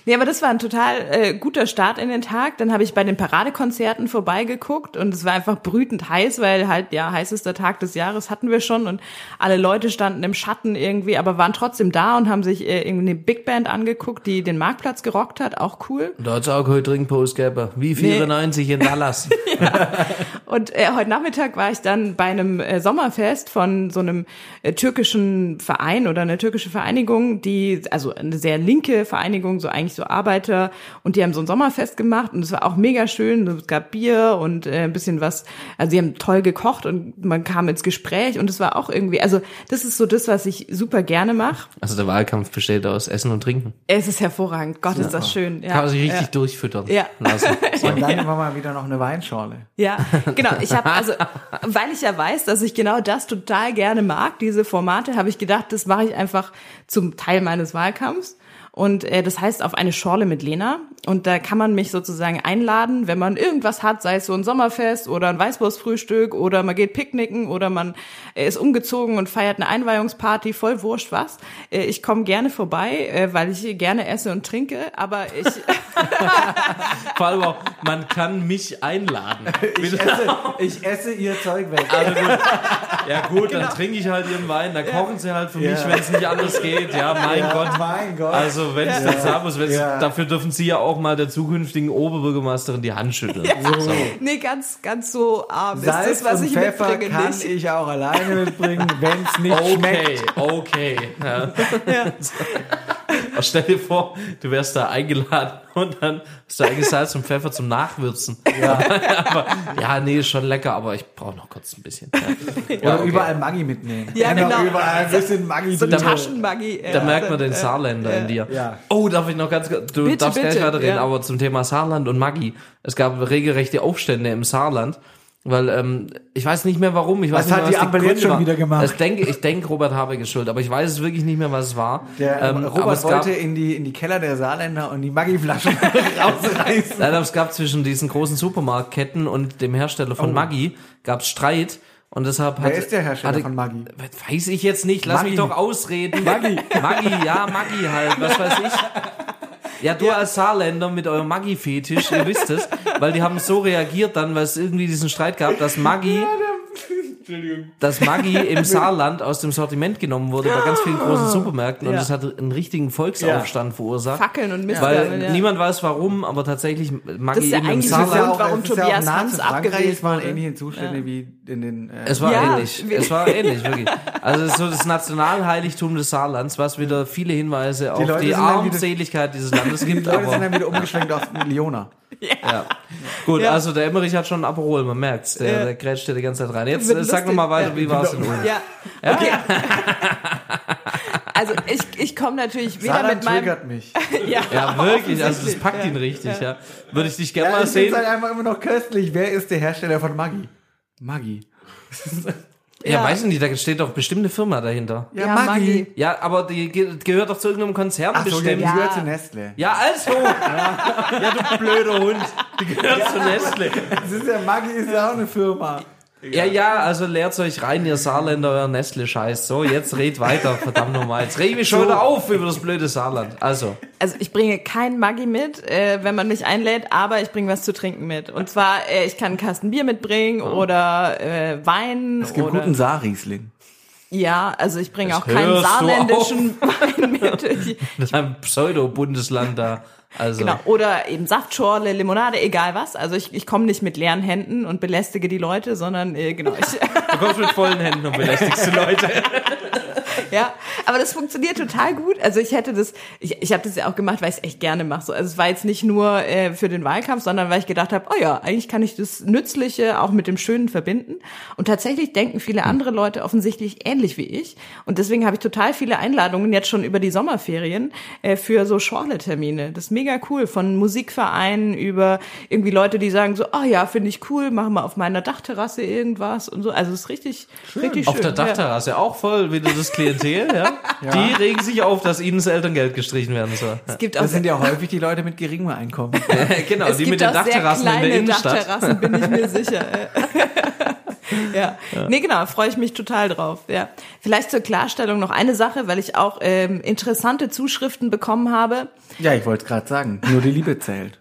Speaker 3: Nee, aber das war ein total äh, guter Start in den Tag. Dann habe ich bei den Paradekonzerten vorbeigeguckt und es war einfach brütend heiß, weil halt, ja, heißester Tag des Jahres hatten wir schon und alle Leute standen im Schatten irgendwie, aber waren trotzdem da und haben sich äh, irgendwie eine Big Band angeguckt, die den Marktplatz gerockt hat, auch cool.
Speaker 2: Da hat's auch heute Trinkpost gegeben. Wie 94 nee. in Dallas. *laughs*
Speaker 3: ja. Und äh, heute Nachmittag war ich dann bei einem äh, Sommerfest von so einem äh, türkischen Verein oder eine türkische Vereinigung, die, also eine sehr linke Vereinigung, so eigentlich so Arbeiter und die haben so ein Sommerfest gemacht und es war auch mega schön. Es gab Bier und äh, ein bisschen was, also sie haben toll gekocht und man kam ins Gespräch und es war auch irgendwie, also das ist so das, was ich super gerne mache.
Speaker 2: Also der Wahlkampf besteht aus Essen und Trinken.
Speaker 3: Es ist hervorragend. Gott, ja. ist das schön. Ja.
Speaker 2: Kann man sich richtig ja. durchfüttern
Speaker 3: ja.
Speaker 2: lassen. *laughs*
Speaker 4: So. Und dann ja. mal wieder noch eine Weinschorle.
Speaker 3: Ja, genau. Ich habe also, weil ich ja weiß, dass ich genau das total gerne mag, diese Formate, habe ich gedacht, das mache ich einfach zum Teil meines Wahlkampfs. Und äh, das heißt auf eine Schorle mit Lena. Und da kann man mich sozusagen einladen, wenn man irgendwas hat, sei es so ein Sommerfest oder ein Weißwurstfrühstück oder man geht picknicken oder man äh, ist umgezogen und feiert eine Einweihungsparty, voll wurscht was. Äh, ich komme gerne vorbei, äh, weil ich gerne esse und trinke, aber ich...
Speaker 2: Vor allem auch, man kann mich einladen. *laughs*
Speaker 4: Ich esse, ich esse ihr Zeug weg.
Speaker 2: Also gut. Ja gut, genau. dann trinke ich halt ihren Wein, da kochen sie halt für ja. mich, wenn es nicht anders geht. Ja, mein ja, Gott.
Speaker 4: Mein Gott.
Speaker 2: Also also wenn ich ja. das sagen muss, ja. dafür dürfen Sie ja auch mal der zukünftigen Oberbürgermeisterin die Hand schütteln. Ja.
Speaker 3: So. Nee, ganz, ganz so arm
Speaker 4: Salz
Speaker 3: ist das, was
Speaker 4: und
Speaker 3: ich
Speaker 4: Pfeffer
Speaker 3: mitbringe.
Speaker 4: kann
Speaker 3: nicht.
Speaker 4: ich auch alleine mitbringen, *laughs* wenn es nicht
Speaker 2: okay,
Speaker 4: schmeckt.
Speaker 2: Okay, ja. ja. *laughs* Stell dir vor, du wärst da eingeladen und dann hast du eigentlich Salz und Pfeffer zum Nachwürzen. Ja, *laughs* aber, ja nee, ist schon lecker, aber ich brauche noch kurz ein bisschen.
Speaker 4: Ja. Oder okay. überall Maggi mitnehmen.
Speaker 3: Ja, genau.
Speaker 4: Überall ein bisschen Maggi
Speaker 3: So Taschenmaggi.
Speaker 2: Da, da merkt man den Saarländer in dir.
Speaker 4: Ja.
Speaker 2: Oh, darf ich noch ganz kurz, du
Speaker 3: bitte,
Speaker 2: darfst
Speaker 3: bitte,
Speaker 2: gleich weiterreden,
Speaker 3: ja.
Speaker 2: aber zum Thema Saarland und Maggi. Es gab regelrechte Aufstände im Saarland Weil ähm, ich weiß nicht mehr warum. Ich weiß
Speaker 4: Was
Speaker 2: nicht
Speaker 4: hat
Speaker 2: mehr,
Speaker 4: die Ampel jetzt schon
Speaker 2: waren.
Speaker 4: wieder gemacht?
Speaker 2: Ich denke, ich denke, Robert Habeck ist schuld, aber ich weiß es wirklich nicht mehr, was es war.
Speaker 4: Der
Speaker 2: ähm,
Speaker 4: Robert
Speaker 2: es gab,
Speaker 4: wollte in die, in die Keller der Saarländer und die Maggi-Flaschen *laughs* rausreißen.
Speaker 2: Nein, aber es gab zwischen diesen großen Supermarktketten und dem Hersteller von Maggi gab es Streit und deshalb hat
Speaker 4: Wer ist der Hersteller
Speaker 2: hatte-
Speaker 4: von Maggi?
Speaker 2: Weiß ich jetzt nicht. Lass
Speaker 4: Maggi.
Speaker 2: mich doch ausreden. Maggi. Maggi, ja, Maggi halt. Was weiß ich. Ja, du als Saarländer mit eurem Maggi-Fetisch, ihr wisst es, weil die haben so reagiert dann, weil es irgendwie diesen Streit gab, dass Maggi, dass Maggi *laughs* im Saarland aus dem Sortiment genommen wurde bei ganz vielen großen Supermärkten und
Speaker 3: Ja.
Speaker 2: das hat einen richtigen Volksaufstand verursacht.
Speaker 3: Fackeln und Mist.
Speaker 2: Weil
Speaker 3: ja.
Speaker 2: niemand weiß warum, aber tatsächlich Maggi
Speaker 3: Das ist ja
Speaker 2: eben im Saarland.
Speaker 3: Grund, warum
Speaker 4: es ist
Speaker 3: Tobias Hans abgewählt
Speaker 4: Es waren ähnliche Zustände wie in den... Äh,
Speaker 2: Es war
Speaker 3: Ja,
Speaker 2: ähnlich. Es war ähnlich, wirklich. Also es ist so das Nationalheiligtum des Saarlands, was wieder viele Hinweise auf
Speaker 4: Leute
Speaker 2: die
Speaker 4: sind
Speaker 2: Armseligkeit dieses Landes *laughs*
Speaker 4: die
Speaker 2: gibt.
Speaker 4: Leute sind
Speaker 2: Aber,
Speaker 4: dann wieder umgeschwenkt auf Leona. *laughs*
Speaker 2: ja. Gut,
Speaker 3: Ja.
Speaker 2: also der Emmerich hat schon ein Aperol, man merkt's. Der,
Speaker 3: Ja.
Speaker 2: der grätscht dir die ganze Zeit rein. Jetzt sag
Speaker 3: lustig.
Speaker 2: noch mal weiter,
Speaker 3: Ja.
Speaker 2: wie war's in Ulm?
Speaker 3: Ja, okay. Also ich, ich komme natürlich wieder
Speaker 4: Saarland
Speaker 3: mit meinem...
Speaker 4: triggert mich. *laughs*
Speaker 3: Ja,
Speaker 2: Ja, wirklich, also das packt
Speaker 3: ja.
Speaker 2: ihn richtig, ja. Würde ich dich gerne
Speaker 4: Ja,
Speaker 2: mal sehen.
Speaker 4: es halt einfach immer noch köstlich. Wer ist der Hersteller von Maggi? Maggi.
Speaker 2: Ja,
Speaker 3: Ja.
Speaker 2: weiß ich nicht, da steht doch bestimmt eine Firma dahinter.
Speaker 4: Ja,
Speaker 3: Ja,
Speaker 4: Maggi.
Speaker 3: Maggi.
Speaker 2: Ja, aber die ge- gehört doch zu irgendeinem Konzern
Speaker 4: Ach so, ja, die
Speaker 2: bestimmt.
Speaker 3: Ja.
Speaker 4: gehört zu Nestle.
Speaker 2: Ja, also. *laughs* Ja. du blöder Hund. Die gehört zu Nestle.
Speaker 4: Das ist ja, Maggi ist ja auch eine Firma.
Speaker 2: Ja, ja, also leert euch rein, ihr Saarländer, euer Nestle-Scheiß. So, jetzt red weiter, *laughs* verdammt nochmal. Jetzt reg ich mich schon wieder auf über das blöde Saarland. Also,
Speaker 3: Also ich bringe kein Maggi mit, äh, wenn man mich einlädt, aber ich bringe was zu trinken mit. Und zwar, äh, ich kann einen Kasten Bier mitbringen oder äh, Wein.
Speaker 4: Es gibt
Speaker 3: oder,
Speaker 4: guten Saarriesling.
Speaker 3: Ja, also ich bringe
Speaker 2: Das
Speaker 3: auch keinen saarländischen Wein mit. *laughs* Ich,
Speaker 2: das ist ein Pseudo-Bundesland da. Also,
Speaker 3: Genau. Oder eben Saftschorle, Limonade, egal was. Also ich, ich komme nicht mit leeren Händen und belästige die Leute, sondern äh, genau. Ich,
Speaker 2: du kommst mit vollen Händen und belästigst die Leute. *laughs*
Speaker 3: ja, aber das funktioniert total gut. Also ich hätte das, ich, ich habe das ja auch gemacht, weil ich es echt gerne mache. So, also es war jetzt nicht nur äh, für den Wahlkampf, sondern weil ich gedacht habe, oh ja, eigentlich kann ich das Nützliche auch mit dem Schönen verbinden. Und tatsächlich denken viele andere Leute offensichtlich ähnlich wie ich. Und deswegen habe ich total viele Einladungen jetzt schon über die Sommerferien äh, für so Schorle-Termine. Das ist mega cool. Von Musikvereinen über irgendwie Leute, die sagen so, oh ja, finde ich cool, machen wir auf meiner Dachterrasse irgendwas und so. Also es ist richtig, richtig schön.
Speaker 2: Auf der
Speaker 3: Ja.
Speaker 2: Dachterrasse auch voll wieder das Klientel, *laughs* ja? Die regen sich auf, dass ihnen das Elterngeld gestrichen werden soll.
Speaker 3: Es gibt auch
Speaker 4: Das sind ja häufig die Leute mit geringem Einkommen. *laughs*
Speaker 2: genau,
Speaker 3: es
Speaker 2: die mit den Dachterrassen in der Innenstadt.
Speaker 3: Dachterrassen, bin ich mir sicher. *laughs* ja. Nee, genau, freue ich mich total drauf. Ja. Vielleicht zur Klarstellung noch eine Sache, weil ich auch ähm, interessante Zuschriften bekommen habe.
Speaker 4: Ja, ich wollte es gerade sagen. Nur die Liebe zählt.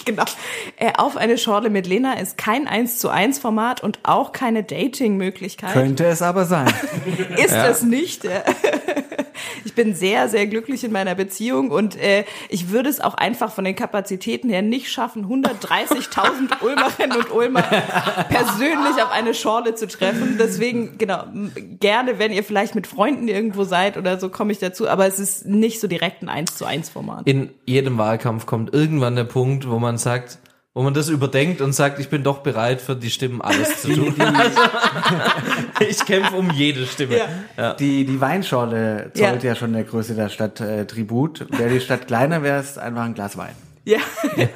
Speaker 4: *laughs*
Speaker 3: Genau. Äh, auf eine Schorle mit Lena ist kein 1 zu 1 Format und auch keine Dating-Möglichkeit.
Speaker 4: Könnte es aber sein. *laughs*
Speaker 3: ist es nicht. *laughs* Ich bin sehr, sehr glücklich in meiner Beziehung und äh, ich würde es auch einfach von den Kapazitäten her nicht schaffen, 130.000 *laughs* Ulmerinnen und Ulmer persönlich auf eine Schorle zu treffen. Deswegen, genau, gerne, wenn ihr vielleicht mit Freunden irgendwo seid oder so, komme ich dazu. Aber es ist nicht so direkt ein 1 zu 1 Format.
Speaker 2: In jedem Wahlkampf kommt irgendwann der Punkt, wo man sagt, wo man das überdenkt und sagt, ich bin doch bereit für die Stimmen alles zu tun. *laughs* Also, *laughs* ich kämpfe um jede Stimme.
Speaker 3: Ja.
Speaker 4: Die, die Weinschorle zollt ja. schon der Größe der Stadt äh, Tribut. Wäre die Stadt kleiner, wäre es einfach ein Glas Wein.
Speaker 3: Ja,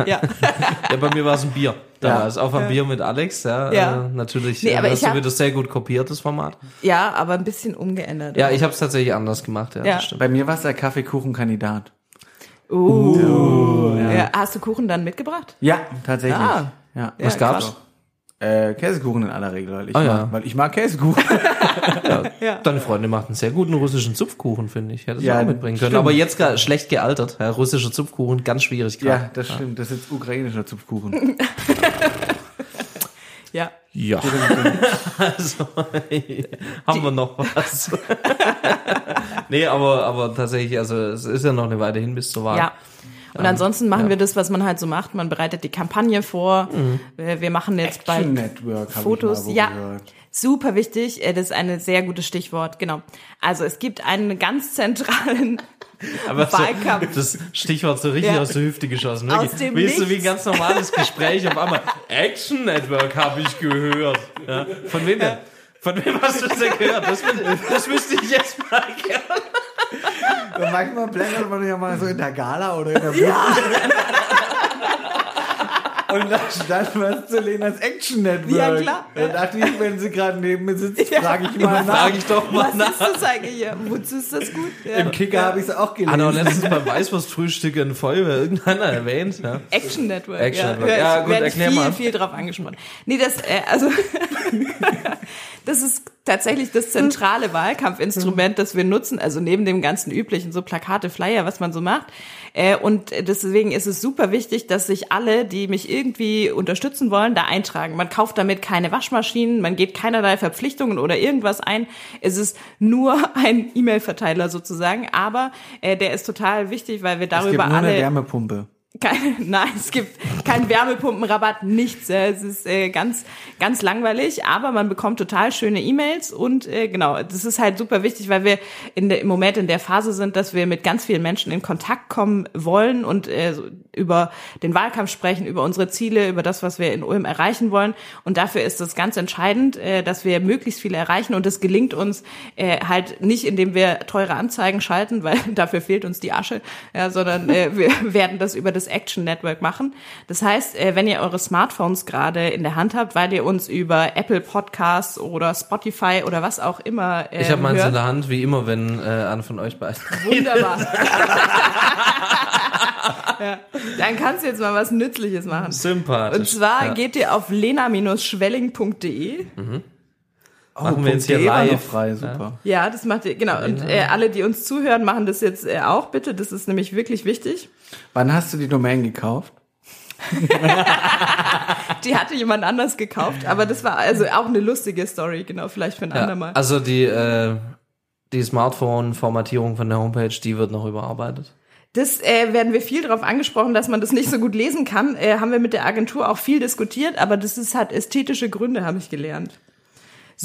Speaker 3: ja. *laughs*
Speaker 2: Ja, bei mir war es ein Bier. Da
Speaker 4: Ja.
Speaker 2: war es auch ein Bier mit Alex, ja.
Speaker 3: Ja.
Speaker 2: Äh, natürlich
Speaker 3: Nee,
Speaker 2: äh,
Speaker 3: aber
Speaker 2: hast
Speaker 3: ich
Speaker 2: du
Speaker 3: hab-
Speaker 2: wieder sehr gut kopiert, das Format.
Speaker 3: ja, aber ein bisschen umgeändert.
Speaker 2: Ja, ich habe es tatsächlich anders gemacht, ja,
Speaker 3: Ja.
Speaker 2: das stimmt.
Speaker 4: Bei mir war es der Kaffeekuchenkandidat.
Speaker 3: Uh. Ja. Hast du Kuchen dann mitgebracht?
Speaker 4: Ja, tatsächlich.
Speaker 3: Ah.
Speaker 4: Ja.
Speaker 2: Was
Speaker 3: Ja,
Speaker 2: gab's?
Speaker 3: krass.
Speaker 4: Äh, Käsekuchen in aller Regel, weil ich,
Speaker 2: Ah,
Speaker 4: mag,
Speaker 2: ja.
Speaker 4: weil ich mag Käsekuchen. *laughs*
Speaker 3: Ja.
Speaker 2: Deine Freundin macht einen sehr guten russischen Zupfkuchen, finde ich. Hätte sie
Speaker 4: Ja,
Speaker 2: auch mitbringen können.
Speaker 4: stimmt.
Speaker 2: Aber jetzt gar schlecht gealtert. Ja, russischer Zupfkuchen, ganz schwierig
Speaker 4: ja,
Speaker 2: gerade.
Speaker 4: das stimmt. Das ist jetzt ukrainischer Zupfkuchen. *laughs*
Speaker 3: Ja.
Speaker 2: Ja. *laughs* also, haben wir noch was? *laughs* nee, aber, aber tatsächlich, also es ist ja noch eine Weile hin bis zur Wahl.
Speaker 3: Ja. Und ansonsten machen wir das, was man halt so macht. Man bereitet die Kampagne vor. Wir wir machen jetzt bald
Speaker 4: Action Network habe
Speaker 3: Fotos.
Speaker 4: ich mal wo
Speaker 3: ja,
Speaker 4: gehört.
Speaker 3: super wichtig. Äh, Das ist ein sehr gutes Stichwort. Genau. Also es gibt einen ganz zentralen *laughs*
Speaker 2: Aber so,
Speaker 3: Wahlkampf.
Speaker 2: das Stichwort so richtig
Speaker 3: Ja.
Speaker 2: aus der Hüfte geschossen.
Speaker 3: Aus dem
Speaker 2: wie ist so wie ein ganz normales Gespräch auf einmal. *laughs* Action Network habe ich gehört. Ja. Von wem denn? Von wem hast du das denn gehört? Das, das wüsste ich jetzt mal gerne.
Speaker 4: Manchmal blättert man ja mal so in der Gala oder in der Buch. Und da stand was zu Lenas Action Network.
Speaker 3: Ja, klar.
Speaker 4: Da dachte ich, wenn sie gerade neben mir sitzt, *laughs*
Speaker 3: Ja.
Speaker 4: frage ich mal nach.
Speaker 2: Frag ich doch mal
Speaker 3: Was
Speaker 2: nach.
Speaker 3: ist das eigentlich hier? Wozu ist das gut? Ja.
Speaker 4: Im Kicker habe ich es auch gelesen.
Speaker 2: Hat auch letztens beim Weißwurstfrühstück in Feuerwehr irgendeiner erwähnt. Ja.
Speaker 3: Action Network.
Speaker 2: Action
Speaker 3: ja.
Speaker 2: Network.
Speaker 3: Ja,
Speaker 2: Ja,
Speaker 3: ich
Speaker 2: gut,
Speaker 3: werde
Speaker 2: erklär
Speaker 3: viel,
Speaker 2: mal.
Speaker 3: viel drauf angesprochen. Nee, das, äh, also, *laughs* das ist tatsächlich das zentrale Wahlkampfinstrument, das wir nutzen, also neben dem ganzen üblichen, so Plakate, Flyer, was man so macht. Äh, und deswegen ist es super wichtig, dass sich alle, die mich irgendwie unterstützen wollen, da eintragen. Man kauft damit keine Waschmaschinen, man geht keinerlei Verpflichtungen oder irgendwas ein. Es ist nur *laughs* ein E-Mail-Verteiler sozusagen, aber äh, der ist total wichtig, weil wir
Speaker 4: es gibt
Speaker 3: darüber
Speaker 4: nur eine
Speaker 3: alle
Speaker 4: Wärmepumpe.
Speaker 3: Kein, *laughs* nein, es gibt keinen Wärmepumpenrabatt, nichts. äh, Es ist äh, ganz, ganz langweilig, aber man bekommt total schöne E-Mails und äh, genau, das ist halt super wichtig, weil wir in der, im Moment in der Phase sind, dass wir mit ganz vielen Menschen in Kontakt kommen wollen und äh, über den Wahlkampf sprechen, über unsere Ziele, über das, was wir in Ulm erreichen wollen. Und dafür ist es ganz entscheidend, äh, dass wir möglichst viele erreichen und das gelingt uns äh, halt nicht, indem wir teure Anzeigen schalten, weil *laughs* dafür fehlt uns die Asche, ja, sondern äh, wir *laughs* werden das über das Action Network machen. Das heißt, äh, wenn ihr eure Smartphones gerade in der Hand habt, weil ihr uns über Apple Podcasts oder Spotify oder was auch immer ähm,
Speaker 2: Ich habe meins
Speaker 3: hört,
Speaker 2: in der Hand, wie immer, wenn äh, einer von euch beiden.
Speaker 3: Wunderbar. *laughs* ja, dann kannst du jetzt mal was Nützliches machen.
Speaker 2: Sympathisch.
Speaker 3: Und zwar
Speaker 2: ja.
Speaker 3: geht ihr auf lena-schwelling.de.
Speaker 2: Machen wir jetzt hier live.
Speaker 4: noch frei, super.
Speaker 3: Ja, das macht ihr, genau. Und äh, alle, die uns zuhören, machen das jetzt äh, auch bitte. Das ist nämlich wirklich wichtig.
Speaker 4: Wann hast du die Domain gekauft? *laughs*
Speaker 3: Die hatte jemand anders gekauft, aber das war also auch eine lustige Story, genau, vielleicht für ein
Speaker 2: Ja,
Speaker 3: andermal.
Speaker 2: also die, äh, die Smartphone-Formatierung von der Homepage, die wird noch überarbeitet.
Speaker 3: Das äh, werden wir viel darauf angesprochen, dass man das nicht so gut lesen kann. Äh, haben wir mit der Agentur auch viel diskutiert, aber das ist hat ästhetische Gründe, habe ich gelernt.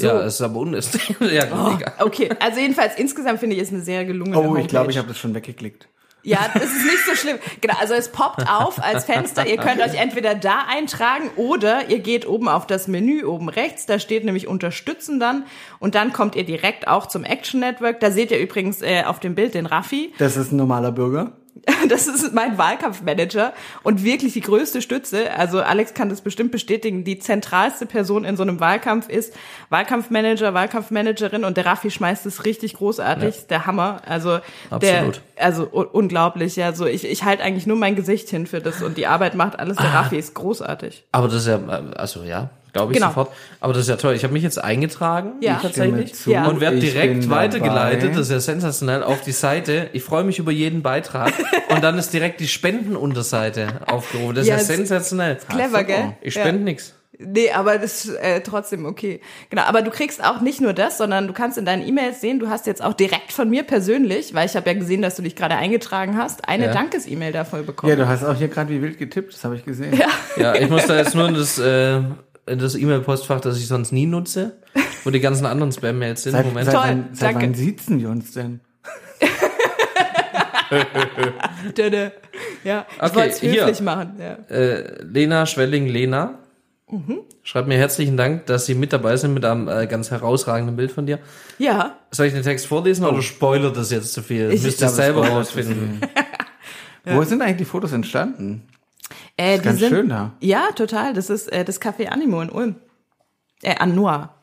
Speaker 3: So.
Speaker 2: Ja, es ist aber unnötig. *laughs* ja, gut, egal.
Speaker 3: Okay, also jedenfalls insgesamt finde ich es eine sehr gelungene
Speaker 4: Oh,
Speaker 3: Homepage.
Speaker 4: ich glaube, ich habe das schon weggeklickt.
Speaker 3: Ja, das ist nicht so schlimm. Genau, also es poppt auf als Fenster. Ihr könnt euch entweder da eintragen oder ihr geht oben auf das Menü oben rechts. Da steht nämlich Unterstützen dann. Und dann kommt ihr direkt auch zum Action Network. Da seht ihr übrigens äh, auf dem Bild den Raffi.
Speaker 4: Das ist ein normaler Bürger. *laughs*
Speaker 3: Das ist mein Wahlkampfmanager und wirklich die größte Stütze. Also Alex kann das bestimmt bestätigen. Die zentralste Person in so einem Wahlkampf ist Wahlkampfmanager, Wahlkampfmanagerin und der Raffi schmeißt es richtig großartig.
Speaker 2: Ja.
Speaker 3: Der Hammer. Also
Speaker 2: Absolut.
Speaker 3: der, also un unglaublich. Ja, so ich, ich halte eigentlich nur mein Gesicht hin für das und die Arbeit macht alles. Der Raffi ist großartig.
Speaker 2: Aber das ist ja, äh, also ja, glaube ich
Speaker 3: Genau.
Speaker 2: sofort. Aber das ist ja toll. Ich habe mich jetzt eingetragen,
Speaker 3: Ja.
Speaker 2: tatsächlich,
Speaker 4: Stimme zu.
Speaker 3: Ja.
Speaker 2: und werde
Speaker 4: Ich
Speaker 2: direkt weitergeleitet.
Speaker 4: dabei.
Speaker 2: Das ist ja sensationell auf die Seite. Ich freue mich über jeden Beitrag *laughs* und dann ist direkt die Spendenunterseite aufgerufen. Das ist
Speaker 3: Ja,
Speaker 2: sensationell.
Speaker 3: Clever, gell?
Speaker 2: Ich
Speaker 3: Ja.
Speaker 2: spende nix.
Speaker 3: Nee, aber das ist äh, trotzdem okay. Genau, aber du kriegst auch nicht nur das, sondern du kannst in deinen E-Mails sehen, du hast jetzt auch direkt von mir persönlich, weil ich habe ja gesehen, dass du dich gerade eingetragen hast, eine
Speaker 2: Ja.
Speaker 3: Dankes-E-Mail davon bekommen.
Speaker 4: Ja, du hast auch hier gerade wie wild getippt, das habe ich gesehen.
Speaker 3: Ja.
Speaker 2: Ja, ich muss da jetzt nur in das, äh, das E-Mail-Postfach, das ich sonst nie nutze, wo die ganzen anderen Spam-Mails sind.
Speaker 4: Seit,
Speaker 2: Moment.
Speaker 4: seit,
Speaker 3: Toll,
Speaker 4: wann, seit
Speaker 3: danke.
Speaker 4: wann siezen wir uns denn? *laughs*
Speaker 3: Ja, ich
Speaker 2: Okay,
Speaker 3: wollte es
Speaker 2: hier.
Speaker 3: höflich machen. Ja.
Speaker 2: äh, Lena Schwelling-Lena.
Speaker 3: Mhm.
Speaker 2: Schreibt mir herzlichen Dank, dass Sie mit dabei sind mit einem äh, ganz herausragenden Bild von dir.
Speaker 3: ja,
Speaker 2: Soll ich den Text vorlesen oder spoilert das jetzt zu viel?
Speaker 3: Ich-
Speaker 2: Müsst ihr selber rausfinden. *laughs*
Speaker 4: Wo sind eigentlich die Fotos entstanden?
Speaker 3: Äh, die
Speaker 4: ganz
Speaker 3: sind,
Speaker 4: schön da.
Speaker 3: Ja, total. Das ist äh, das Café Animo in Ulm. Äh, an Noah.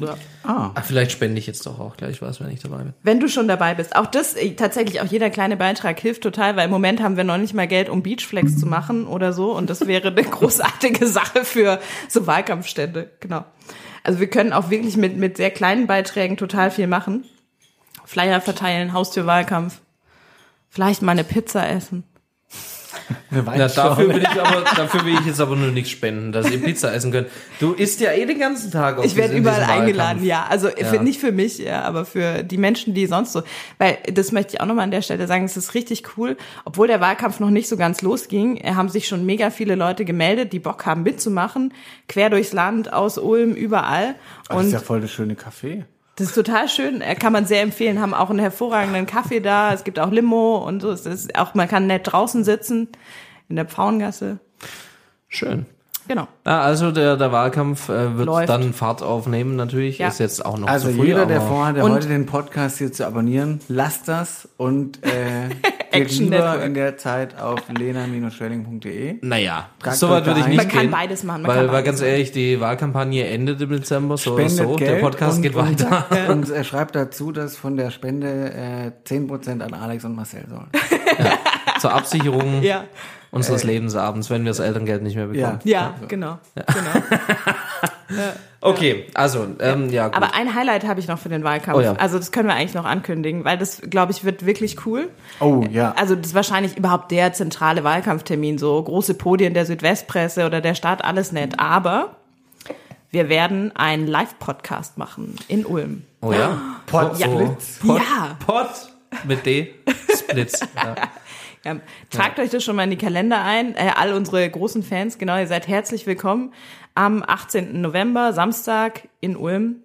Speaker 3: Ja.
Speaker 4: Ah,
Speaker 2: Ach, vielleicht spende ich jetzt doch auch gleich was, wenn ich dabei bin.
Speaker 3: Wenn du schon dabei bist. Auch das, äh, tatsächlich, auch jeder kleine Beitrag hilft total, weil im Moment haben wir noch nicht mal Geld, um Beachflex zu machen oder so. Und das wäre eine *laughs* großartige Sache für so Wahlkampfstände. Genau. Also wir können auch wirklich mit, mit sehr kleinen Beiträgen total viel machen. Flyer verteilen, Haustürwahlkampf. Vielleicht mal eine Pizza essen.
Speaker 2: Na, dafür will ich aber, dafür will ich jetzt aber nur nichts spenden, dass ihr Pizza essen könnt. Du isst ja eh den ganzen Tag auf
Speaker 3: Ich werde überall eingeladen, ja. Also
Speaker 2: Ja.
Speaker 3: Für, nicht für mich, ja, aber für die Menschen, die sonst so. Weil das möchte ich auch nochmal an der Stelle sagen, es ist richtig cool. Obwohl der Wahlkampf noch nicht so ganz losging, äh, haben sich schon mega viele Leute gemeldet, die Bock haben mitzumachen. Quer durchs Land, aus Ulm, überall.
Speaker 4: Oh, das
Speaker 3: Und
Speaker 4: ist ja voll das schöne Café.
Speaker 3: Das ist total schön, äh, kann man sehr empfehlen, haben auch einen hervorragenden Kaffee da, es gibt auch Limo und so. Es ist auch, man kann nett draußen sitzen, in der Pfauengasse.
Speaker 2: Schön.
Speaker 3: Genau.
Speaker 2: Ja, also der, der Wahlkampf äh, wird
Speaker 3: Läuft.
Speaker 2: dann Fahrt aufnehmen natürlich.
Speaker 3: Ja.
Speaker 2: Ist jetzt auch noch
Speaker 4: Also
Speaker 2: zu früh,
Speaker 4: jeder, der vorhat, der
Speaker 3: Und-
Speaker 4: heute den Podcast hier zu abonnieren, lasst das und äh, *laughs* Geht
Speaker 3: Action
Speaker 4: lieber
Speaker 3: Network.
Speaker 4: in der Zeit auf lena-schwelling.de.
Speaker 2: Naja,
Speaker 4: Tragt
Speaker 2: soweit
Speaker 4: euch
Speaker 2: würde ich nicht
Speaker 3: Man kann
Speaker 2: gehen.
Speaker 3: beides machen, man
Speaker 2: weil,
Speaker 3: kann
Speaker 2: weil
Speaker 3: beides
Speaker 2: ganz
Speaker 3: machen.
Speaker 2: ehrlich, die Wahlkampagne endet im Dezember, so oder
Speaker 4: Spendet
Speaker 2: so.
Speaker 4: Geld
Speaker 2: Der Podcast
Speaker 4: und,
Speaker 2: geht weiter. *laughs*
Speaker 4: Und, und *laughs* er schreibt dazu, dass von der Spende äh, 10% an Alex und Marcel sollen.
Speaker 2: Zur Absicherung
Speaker 3: Ja,
Speaker 2: unseres Lebensabends, wenn wir das Elterngeld nicht mehr bekommen.
Speaker 3: ja, genau. genau. *laughs*
Speaker 2: Okay, also, ähm, ja, gut.
Speaker 3: Aber ein Highlight habe ich noch für den Wahlkampf.
Speaker 2: Oh ja.
Speaker 3: Also das können wir eigentlich noch ankündigen, weil das, glaube ich, wird wirklich cool.
Speaker 4: Oh, ja.
Speaker 3: Also das ist wahrscheinlich überhaupt der zentrale Wahlkampftermin. So große Podien der Südwestpresse oder der Staat, alles nett. Aber wir werden einen Live-Podcast machen in Ulm.
Speaker 2: oh ja.
Speaker 4: Pot,
Speaker 2: so,
Speaker 4: Splitz.
Speaker 2: Pot,
Speaker 3: Ja.
Speaker 2: Pot mit D. Splitz. Ja. *laughs*
Speaker 3: Ja, tragt euch das schon mal in die Kalender ein. Äh, all unsere großen Fans, genau, ihr seid herzlich willkommen. Am 18. November, Samstag in Ulm.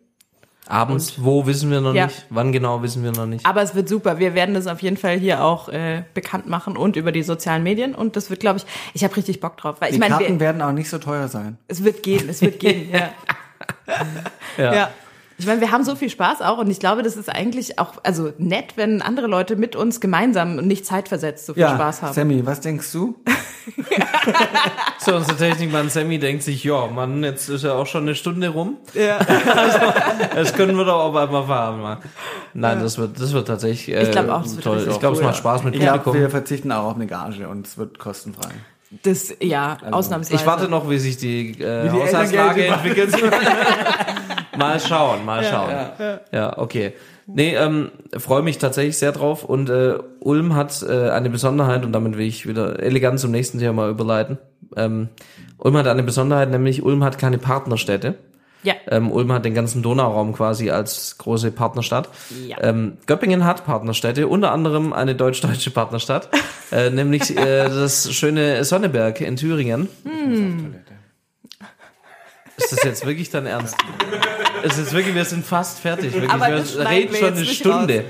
Speaker 2: Abends, wo wissen wir noch
Speaker 3: Ja.
Speaker 2: nicht. Wann genau wissen wir noch nicht.
Speaker 3: Aber es wird super. Wir werden das auf jeden Fall hier auch äh, bekannt machen und über die sozialen Medien. Und das wird, glaube ich, ich habe richtig Bock drauf. Weil
Speaker 4: Die
Speaker 3: ich meine,
Speaker 4: Karten
Speaker 3: wir-
Speaker 4: werden auch nicht so teuer sein.
Speaker 3: es wird gehen, es wird gehen. *laughs* ja.
Speaker 2: Ja.
Speaker 3: ja. Ich meine, wir haben so viel Spaß auch und ich glaube, das ist eigentlich auch also nett, wenn andere Leute mit uns gemeinsam und nicht zeitversetzt so viel Spaß haben.
Speaker 4: Sammy, was denkst du? *laughs*
Speaker 2: So, unser Technikmann Sammy denkt sich, ja, Mann, jetzt ist ja auch schon eine Stunde rum.
Speaker 3: Ja. *laughs*
Speaker 2: Das können wir doch auch einmal fahren. Mann. Nein, das wird, das wird tatsächlich äh,
Speaker 3: Ich glaub auch, es wird
Speaker 2: toll. Ich glaube, es macht
Speaker 3: ja.
Speaker 2: Spaß mit
Speaker 4: glaube,
Speaker 2: Publikum.
Speaker 4: wir verzichten auch auf eine Gage und es wird kostenfrei.
Speaker 3: Das ja, ausnahmsweise.
Speaker 2: Ich warte noch, wie sich die, äh,
Speaker 4: Wie die
Speaker 2: Haushaltslage entwickelt. *laughs* mal schauen, mal schauen. Ja, okay. Nee, ähm, freue mich tatsächlich sehr drauf. Und äh, Ulm hat äh, eine Besonderheit, und damit will ich wieder elegant zum nächsten Thema überleiten. Ähm, Ulm hat eine Besonderheit, nämlich Ulm hat keine Partnerstädte.
Speaker 3: Ja.
Speaker 2: Ähm, Ulm hat den ganzen Donauraum quasi als große Partnerstadt.
Speaker 3: Ja.
Speaker 2: Ähm, Göppingen hat Partnerstädte, unter anderem eine deutsch-deutsche Partnerstadt, *laughs* äh, nämlich äh, das schöne Sonneberg in Thüringen. Ist das jetzt wirklich dein Ernst? *laughs* Es ist wirklich, wir sind fast fertig. Wirklich.
Speaker 3: Aber
Speaker 2: wir reden
Speaker 3: wir
Speaker 2: schon eine Stunde.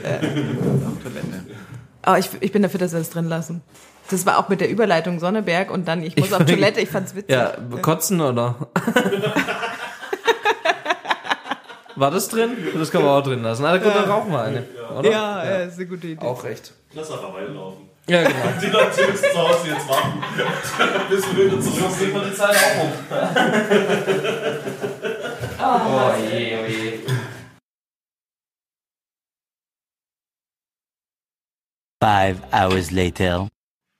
Speaker 3: Oh, ich, ich bin dafür, dass wir das drin lassen. Das war auch mit der Überleitung Sonneberg und dann ich muss
Speaker 2: Ich *laughs*
Speaker 3: auf Toilette, ich fand's witzig.
Speaker 2: Ja, kotzen oder? *laughs* War das drin? Das kann man auch drin lassen. Na gut, dann rauchen wir eine. Oder?
Speaker 3: ja, ja, ist eine gute Idee.
Speaker 2: Auch recht.
Speaker 5: Lass einfach weiterlaufen.
Speaker 2: Ja, genau. *laughs*
Speaker 5: Die Leute müssen zu Hause jetzt warten, bis wir wieder zurück sind.
Speaker 2: die Zeit auch um. Oh je, oh je.
Speaker 6: Five hours later.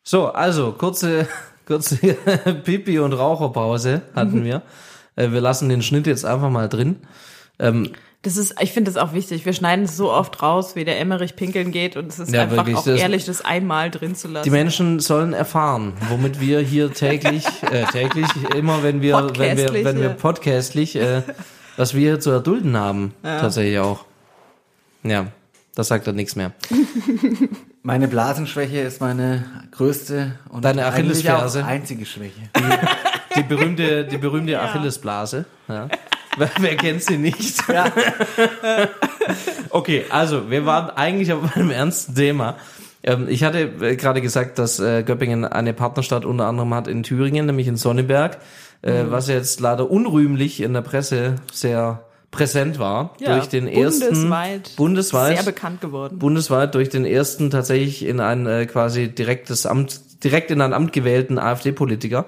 Speaker 2: So, also kurze, *laughs* kurze *laughs* Pipi- und Raucherpause hatten wir. Äh, Wir lassen den Schnitt jetzt einfach mal drin. Ähm,
Speaker 3: Das ist, ich finde das auch wichtig. Wir schneiden es so oft raus, wie der Emmerich pinkeln geht und es ist
Speaker 2: Ja,
Speaker 3: einfach
Speaker 2: wirklich,
Speaker 3: auch
Speaker 2: das-
Speaker 3: ehrlich, das einmal drin zu lassen.
Speaker 2: die Menschen sollen erfahren, womit wir hier täglich, äh, täglich, immer wenn wir, wenn wir,
Speaker 3: Podcastlich,
Speaker 2: wenn wir
Speaker 3: ja.
Speaker 2: podcastlich, äh, was wir hier zu erdulden haben, tatsächlich auch. Ja, das sagt dann nichts mehr.
Speaker 4: Meine Blasenschwäche ist meine größte und
Speaker 2: Deine
Speaker 4: eigentlich auch
Speaker 2: Achillesferse.
Speaker 4: einzige Schwäche.
Speaker 2: Die berühmte, die berühmte Achillesblase. Ja. Wer, kennt sie nicht? *laughs* okay, also wir waren eigentlich auf einem ernsten Thema. Ähm, ich hatte äh, gerade gesagt, dass äh, Göppingen eine Partnerstadt unter anderem hat in Thüringen, nämlich in Sonneberg, äh, was jetzt leider unrühmlich in der Presse sehr präsent war
Speaker 3: Ja,
Speaker 2: durch den ersten
Speaker 3: bundesweit,
Speaker 2: bundesweit
Speaker 3: sehr bekannt geworden.
Speaker 2: bundesweit durch den ersten tatsächlich in ein äh, quasi direktes Amt, direkt in ein Amt gewählten AfD-Politiker,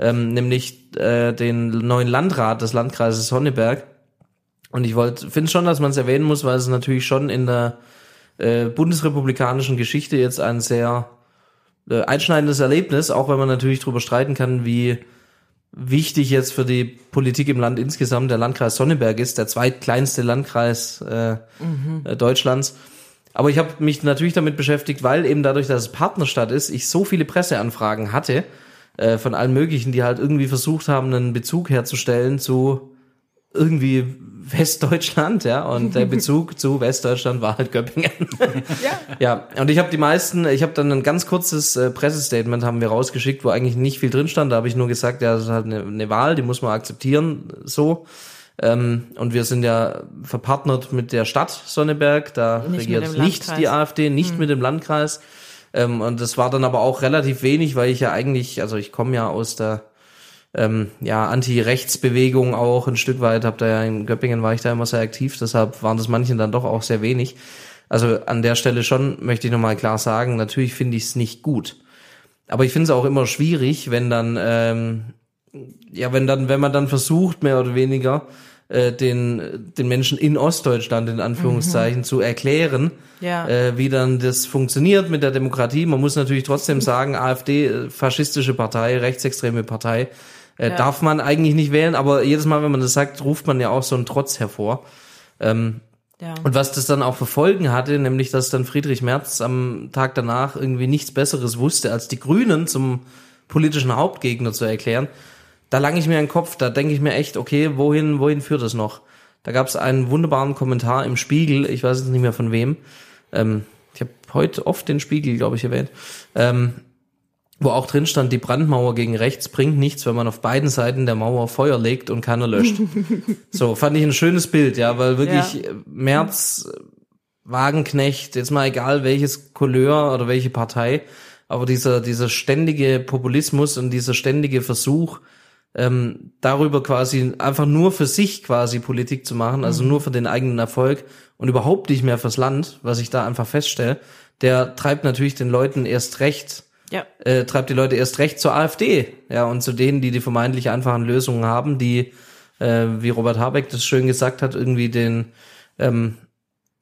Speaker 2: ähm, nämlich äh, den neuen Landrat des Landkreises Sonneberg. Und ich wollte, finde schon, dass man es erwähnen muss, weil es natürlich schon in der äh, bundesrepublikanischen Geschichte jetzt ein sehr äh, einschneidendes Erlebnis, auch wenn man natürlich darüber streiten kann, wie wichtig jetzt für die Politik im Land insgesamt der Landkreis Sonneberg ist, der zweitkleinste Landkreis äh, äh, Deutschlands. Aber ich habe mich natürlich damit beschäftigt, weil eben dadurch, dass es Partnerstadt ist, ich so viele Presseanfragen hatte äh, von allen möglichen, die halt irgendwie versucht haben, einen Bezug herzustellen zu irgendwie Westdeutschland, ja, und der *laughs* Bezug zu Westdeutschland war halt Göppingen. *laughs*
Speaker 3: Ja. *laughs*
Speaker 2: Ja, und ich habe die meisten, ich habe dann ein ganz kurzes äh, Pressestatement haben wir rausgeschickt, wo eigentlich nicht viel drin stand. Da habe ich nur gesagt, ja, das ist halt eine, eine Wahl, die muss man akzeptieren, so. Ähm, und wir sind ja verpartnert mit der Stadt Sonneberg, da
Speaker 3: Nicht
Speaker 2: regiert nicht die AfD, nicht mit dem Landkreis. Ähm, und das war dann aber auch relativ wenig, weil ich ja eigentlich, also ich komme ja aus der ähm, ja, Anti-Rechtsbewegung auch ein Stück weit, hab da ja in Göppingen war ich da immer sehr aktiv, deshalb waren das manchen dann doch auch sehr wenig. Also an der Stelle schon möchte ich nochmal klar sagen, natürlich finde ich es nicht gut. Aber ich finde es auch immer schwierig, wenn dann, ähm, ja, wenn dann, wenn man dann versucht, mehr oder weniger, äh, den, den Menschen in Ostdeutschland in Anführungszeichen zu erklären,
Speaker 3: Ja.
Speaker 2: äh, wie dann das funktioniert mit der Demokratie. Man muss natürlich trotzdem sagen, AfD, äh, faschistische Partei, rechtsextreme Partei, äh,
Speaker 3: Ja.
Speaker 2: darf man eigentlich nicht wählen, aber jedes Mal, wenn man das sagt, ruft man ja auch so einen Trotz hervor. Ähm,
Speaker 3: Ja.
Speaker 2: und was das dann auch für Folgen hatte, nämlich dass dann Friedrich Merz am Tag danach irgendwie nichts Besseres wusste, als die Grünen zum politischen Hauptgegner zu erklären, da lang ich mir den Kopf, da denke ich mir echt, okay, wohin, wohin führt das noch? Da gab es einen wunderbaren Kommentar im Spiegel, ich weiß jetzt nicht mehr von wem. Ähm, ich habe heute oft den Spiegel, glaube ich, erwähnt. Ähm, wo auch drin stand, die Brandmauer gegen rechts bringt nichts, wenn man auf beiden Seiten der Mauer Feuer legt und keiner löscht. *laughs* so, fand ich ein schönes Bild, ja, weil wirklich
Speaker 3: Ja.
Speaker 2: äh, Wagenknecht, jetzt mal egal welches Couleur oder welche Partei, aber dieser, dieser ständige Populismus und dieser ständige Versuch, ähm, darüber quasi einfach nur für sich quasi Politik zu machen, also nur für den eigenen Erfolg und überhaupt nicht mehr fürs Land, was ich da einfach feststelle, der treibt natürlich den Leuten erst recht
Speaker 3: ja.
Speaker 2: äh, treibt die Leute erst recht zur AfD, ja, und zu denen, die die vermeintlich einfachen Lösungen haben, die, äh, wie Robert Habeck das schön gesagt hat, irgendwie den, ähm,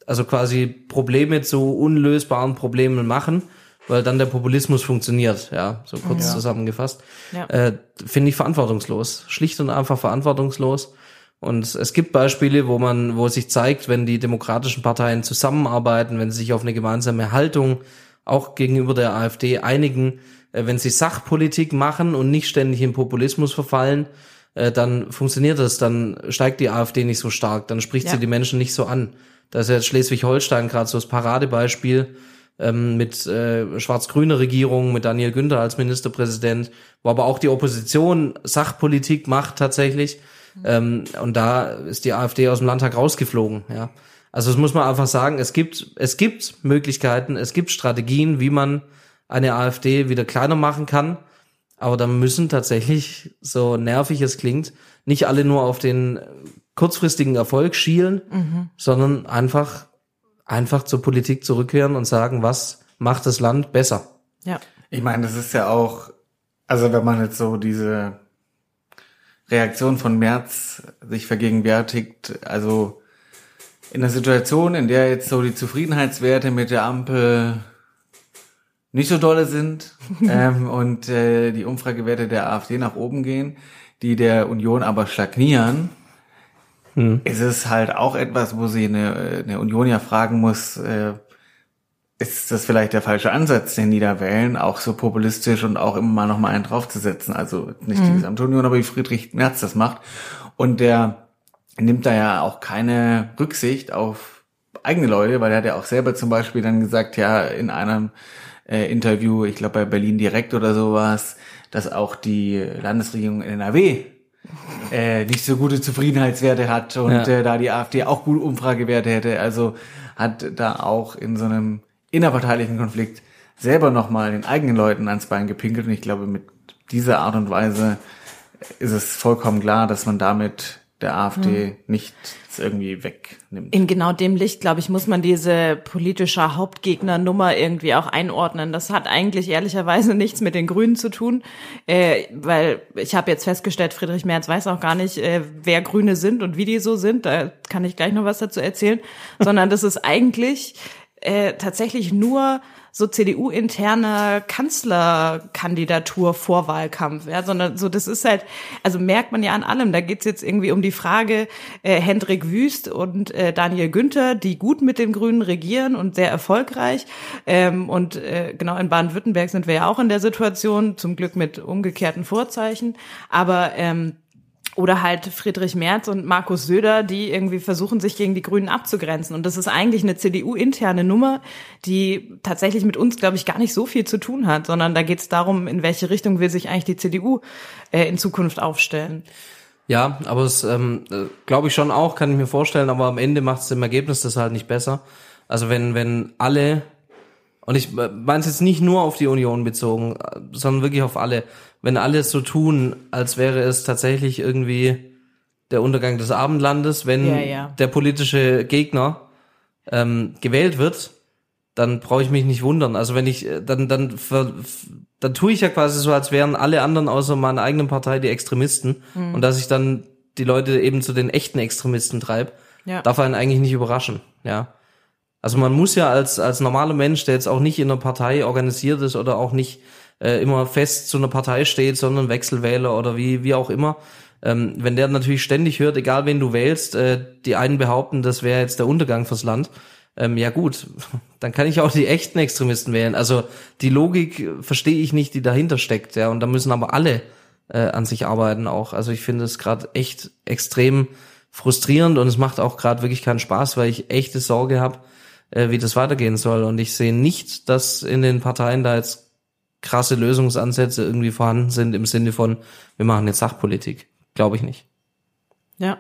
Speaker 2: also quasi Probleme zu unlösbaren Problemen machen, weil dann der Populismus funktioniert, ja, so kurz zusammengefasst.
Speaker 3: Ja.
Speaker 2: Äh, Finde ich verantwortungslos, schlicht und einfach verantwortungslos. Und es gibt Beispiele, wo man, wo sich zeigt, wenn die demokratischen Parteien zusammenarbeiten, wenn sie sich auf eine gemeinsame Haltung auch gegenüber der AfD einigen, äh, wenn sie Sachpolitik machen und nicht ständig in Populismus verfallen, äh, dann funktioniert das, dann steigt die AfD nicht so stark, dann spricht
Speaker 3: Ja.
Speaker 2: sie die Menschen nicht so an. Da ist jetzt Schleswig-Holstein gerade so das Paradebeispiel ähm, mit äh, schwarz-grüner Regierung, mit Daniel Günther als Ministerpräsident, wo aber auch die Opposition Sachpolitik macht tatsächlich. Ähm, und da ist die AfD aus dem Landtag rausgeflogen, ja. Also das muss man einfach sagen, es gibt, es gibt Möglichkeiten, es gibt Strategien, wie man eine AfD wieder kleiner machen kann. Aber da müssen tatsächlich, so nervig es klingt, nicht alle nur auf den kurzfristigen Erfolg schielen, sondern einfach, einfach zur Politik zurückkehren und sagen, was macht das Land besser?
Speaker 3: Ja.
Speaker 4: Ich meine, das ist ja auch, also wenn man jetzt so diese Reaktion von Merz sich vergegenwärtigt, also in der Situation, in der jetzt so die Zufriedenheitswerte mit der Ampel nicht so dolle sind *laughs* ähm, und äh, die Umfragewerte der AfD nach oben gehen, die der Union aber stagnieren, ist es halt auch etwas, wo sie eine, eine Union ja fragen muss, äh, ist das vielleicht der falsche Ansatz, den die da wählen, auch so populistisch und auch immer mal noch mal einen draufzusetzen. Also nicht die gesamte Union, aber wie Friedrich Merz das macht. Und der nimmt da ja auch keine Rücksicht auf eigene Leute, weil er hat ja auch selber zum Beispiel dann gesagt, ja, in einem äh, Interview, ich glaube bei Berlin direkt oder sowas, dass auch die Landesregierung in NRW äh, nicht so gute Zufriedenheitswerte hat und
Speaker 2: Ja.
Speaker 4: äh, da die AfD auch gute Umfragewerte hätte. Also hat da auch in so einem innerparteilichen Konflikt selber nochmal den eigenen Leuten ans Bein gepinkelt. Und ich glaube, mit dieser Art und Weise ist es vollkommen klar, dass man damit der AfD nicht irgendwie wegnimmt.
Speaker 3: In genau dem Licht, glaube ich, muss man diese politische Hauptgegnernummer irgendwie auch einordnen. Das hat eigentlich ehrlicherweise *laughs* nichts mit den Grünen zu tun, äh, weil ich habe jetzt festgestellt, Friedrich Merz weiß auch gar nicht, äh, wer Grüne sind und wie die so sind. Da kann ich gleich noch was dazu erzählen. Sondern das ist eigentlich äh, tatsächlich nur so CDU-interner Kanzlerkandidatur-Vorwahlkampf, ja, sondern so, das ist halt, also merkt man ja an allem, da geht's jetzt irgendwie um die Frage, äh, Hendrik Wüst und äh, Daniel Günther, die gut mit den Grünen regieren und sehr erfolgreich, ähm, und äh, genau in Baden-Württemberg sind wir ja auch in der Situation, zum Glück mit umgekehrten Vorzeichen, aber ähm, oder halt Friedrich Merz und Markus Söder, die irgendwie versuchen, sich gegen die Grünen abzugrenzen. Und das ist eigentlich eine CDU-interne Nummer, die tatsächlich mit uns, glaube ich, gar nicht so viel zu tun hat, sondern da geht es darum, in welche Richtung will sich eigentlich die CDU äh, in Zukunft aufstellen.
Speaker 2: Ja, aber es ähm, glaube ich schon auch, kann ich mir vorstellen, aber am Ende macht es im Ergebnis das halt nicht besser. Also wenn, wenn alle, und ich meine es jetzt nicht nur auf die Union bezogen, äh, sondern wirklich auf alle, wenn alle so tun, als wäre es tatsächlich irgendwie der Untergang des Abendlandes, wenn
Speaker 3: Ja, ja.
Speaker 2: der politische Gegner ähm, gewählt wird, dann brauche ich mich nicht wundern. Also wenn ich, äh, dann, dann, ver, dann tue ich ja quasi so, als wären alle anderen außer meiner eigenen Partei die Extremisten und dass ich dann die Leute eben zu den echten Extremisten treibe,
Speaker 3: Ja.
Speaker 2: darf einen eigentlich nicht überraschen, ja. Also man muss ja als, als normaler Mensch, der jetzt auch nicht in einer Partei organisiert ist oder auch nicht äh, immer fest zu einer Partei steht, sondern Wechselwähler oder wie, wie auch immer, ähm, wenn der natürlich ständig hört, egal wen du wählst, äh, die einen behaupten, das wäre jetzt der Untergang fürs Land, ähm, ja gut, *laughs* dann kann ich auch die echten Extremisten wählen. Also die Logik verstehe ich nicht, die dahinter steckt, ja, und da müssen aber alle äh, an sich arbeiten auch. Also ich finde es gerade echt extrem frustrierend und es macht auch gerade wirklich keinen Spaß, weil ich echte Sorge habe, äh, wie das weitergehen soll. Und ich sehe nicht, dass in den Parteien da jetzt krasse Lösungsansätze irgendwie vorhanden sind im Sinne von, wir machen jetzt Sachpolitik. Glaube ich nicht.
Speaker 3: Ja.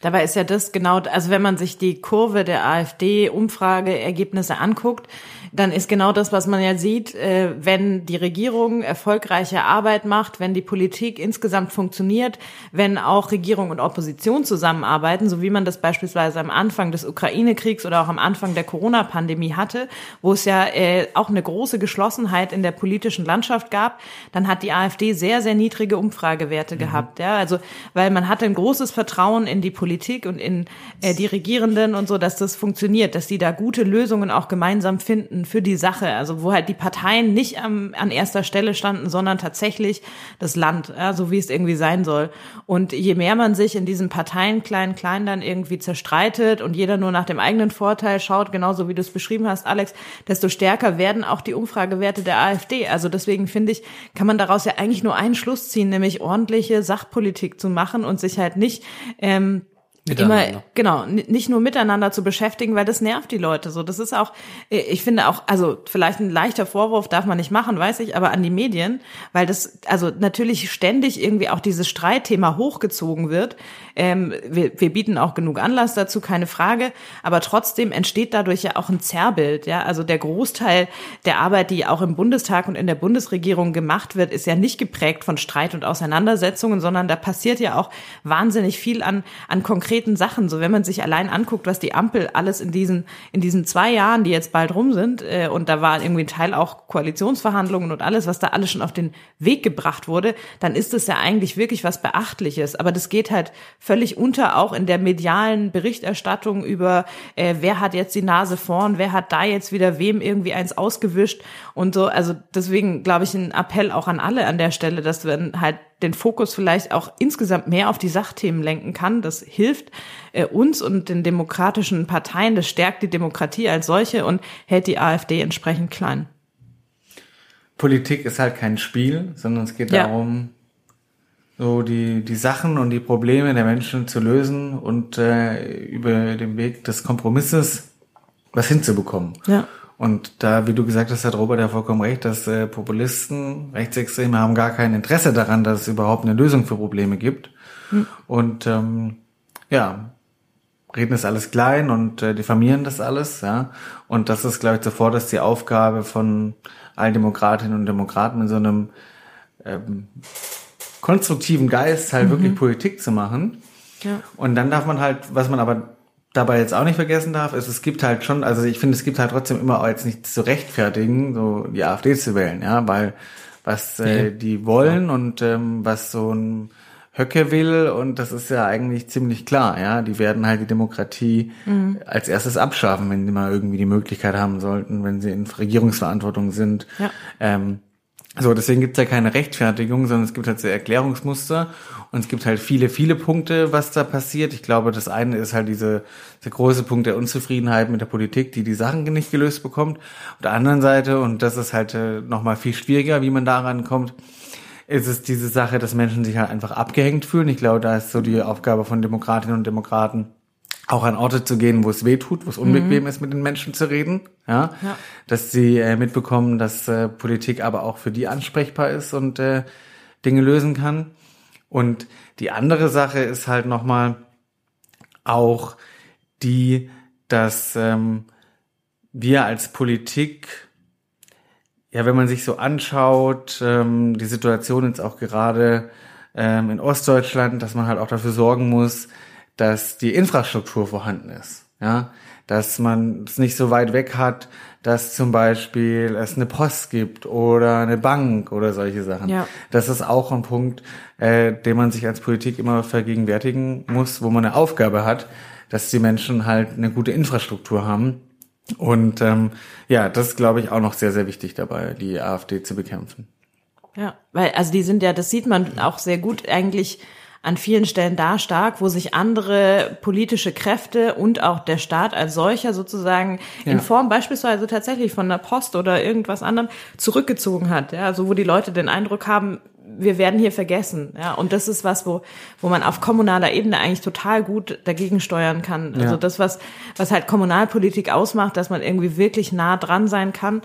Speaker 3: Dabei ist ja das genau, also wenn man sich die Kurve der AfD-Umfrageergebnisse anguckt, dann ist genau das, was man ja sieht, äh, wenn die Regierung erfolgreiche Arbeit macht, wenn die Politik insgesamt funktioniert, wenn auch Regierung und Opposition zusammenarbeiten, so wie man das beispielsweise am Anfang des Ukraine-Kriegs oder auch am Anfang der Corona-Pandemie hatte, wo es ja äh, auch eine große Geschlossenheit in der politischen Landschaft gab, dann hat die AfD sehr, sehr niedrige Umfragewerte gehabt. Ja, also weil man hatte ein großes Vertrauen in die Politik und in äh, die Regierenden und so, dass das funktioniert, dass die da gute Lösungen auch gemeinsam finden für die Sache. Also wo halt die Parteien nicht am, an erster Stelle standen, sondern tatsächlich das Land, ja, so wie es irgendwie sein soll. Und je mehr man sich in diesen Parteien klein, klein dann irgendwie zerstreitet und jeder nur nach dem eigenen Vorteil schaut, genauso wie du es beschrieben hast, Alex, desto stärker werden auch die Umfragewerte der AfD. Also deswegen finde ich, kann man daraus ja eigentlich nur einen Schluss ziehen, nämlich ordentliche Sachpolitik zu machen und sich halt nicht ähm. Immer, genau, nicht nur miteinander zu beschäftigen, weil das nervt die Leute so. Das ist auch, äh, ich finde auch, also vielleicht ein leichter Vorwurf darf man nicht machen, weiß ich, aber an die Medien, weil das, also natürlich ständig irgendwie auch dieses Streitthema hochgezogen wird. Ähm, wir, wir bieten auch genug Anlass dazu, keine Frage, aber trotzdem entsteht dadurch ja auch ein Zerrbild, ja. Also der Großteil der Arbeit, die auch im Bundestag und in der Bundesregierung gemacht wird, ist ja nicht geprägt von Streit und Auseinandersetzungen, sondern da passiert ja auch wahnsinnig viel an, an konkreten Sachen. So wenn man sich allein anguckt, was die Ampel alles in diesen, in diesen zwei Jahren, die jetzt bald rum sind, äh, und da war irgendwie ein Teil auch Koalitionsverhandlungen und alles, was da alles schon auf den Weg gebracht wurde, dann ist es ja eigentlich wirklich was Beachtliches. Aber das geht halt völlig unter, auch in der medialen Berichterstattung über, äh, wer hat jetzt die Nase vorn, wer hat da jetzt wieder wem irgendwie eins ausgewischt und so. Also deswegen glaube ich ein Appell auch an alle an der Stelle, dass man halt den Fokus vielleicht auch insgesamt mehr auf die Sachthemen lenken kann. Das hilft äh, uns und den demokratischen Parteien, das stärkt die Demokratie als solche und hält die AfD entsprechend klein.
Speaker 4: Politik ist halt kein Spiel, sondern es geht
Speaker 3: Ja.
Speaker 4: darum, so die, die Sachen und die Probleme der Menschen zu lösen und äh, über den Weg des Kompromisses was hinzubekommen.
Speaker 3: Ja.
Speaker 4: Und da, wie du gesagt hast, hat Robert ja vollkommen recht, dass äh, Populisten, Rechtsextreme haben gar kein Interesse daran, dass es überhaupt eine Lösung für Probleme gibt. Und ähm, ja, reden ist alles klein und äh, diffamieren das alles, ja. Und das ist, glaube ich, zuvor das die Aufgabe von allen Demokratinnen und Demokraten in so einem ähm, konstruktiven Geist halt wirklich Politik zu machen.
Speaker 3: Ja.
Speaker 4: Und dann darf man halt, was man aber dabei jetzt auch nicht vergessen darf, ist, es gibt halt schon, also ich finde, es gibt halt trotzdem immer auch jetzt nicht zu rechtfertigen, so die AfD zu wählen, ja, weil was äh, die wollen und ähm, was so ein Höcke will und das ist ja eigentlich ziemlich klar, ja, die werden halt die Demokratie als erstes abschaffen, wenn die mal irgendwie die Möglichkeit haben sollten, wenn sie in Regierungsverantwortung sind.
Speaker 3: Ja.
Speaker 4: Ähm, so, deswegen gibt's ja keine Rechtfertigung, sondern es gibt halt so Erklärungsmuster und es gibt halt viele, viele Punkte, was da passiert. Ich glaube, das eine ist halt diese, der große Punkt der Unzufriedenheit mit der Politik, die die Sachen nicht gelöst bekommt. Auf der anderen Seite, und das ist halt äh, nochmal viel schwieriger, wie man daran kommt, ist es diese Sache, dass Menschen sich halt einfach abgehängt fühlen. Ich glaube, da ist so die Aufgabe von Demokratinnen und Demokraten, auch an Orte zu gehen, wo es weh tut, wo es unbequem ist, mit den Menschen zu reden. Ja,
Speaker 3: Ja.
Speaker 4: dass sie äh, mitbekommen, dass äh, Politik aber auch für die ansprechbar ist und äh, Dinge lösen kann. Und die andere Sache ist halt nochmal auch die, dass ähm, wir als Politik, ja, wenn man sich so anschaut, ähm, die Situation jetzt auch gerade ähm, in Ostdeutschland, dass man halt auch dafür sorgen muss, dass die Infrastruktur vorhanden ist. Ja, dass man es nicht so weit weg hat, dass zum Beispiel es eine Post gibt oder eine Bank oder solche Sachen.
Speaker 3: Ja.
Speaker 4: Das ist auch ein Punkt, äh, den man sich als Politik immer vergegenwärtigen muss, wo man eine Aufgabe hat, dass die Menschen halt eine gute Infrastruktur haben. Und ähm, ja, das ist, glaube ich, auch noch sehr, sehr wichtig dabei, die AfD zu bekämpfen.
Speaker 3: Ja, weil, also die sind ja, das sieht man auch sehr gut eigentlich an vielen Stellen da stark, wo sich andere politische Kräfte und auch der Staat als solcher sozusagen
Speaker 4: Ja.
Speaker 3: in Form beispielsweise tatsächlich von der Post oder irgendwas anderem zurückgezogen hat. Ja, also wo die Leute den Eindruck haben, wir werden hier vergessen. Ja, und das ist was, wo, wo man auf kommunaler Ebene eigentlich total gut dagegen steuern kann. Also
Speaker 4: Ja.
Speaker 3: das, was, was halt Kommunalpolitik ausmacht, dass man irgendwie wirklich nah dran sein kann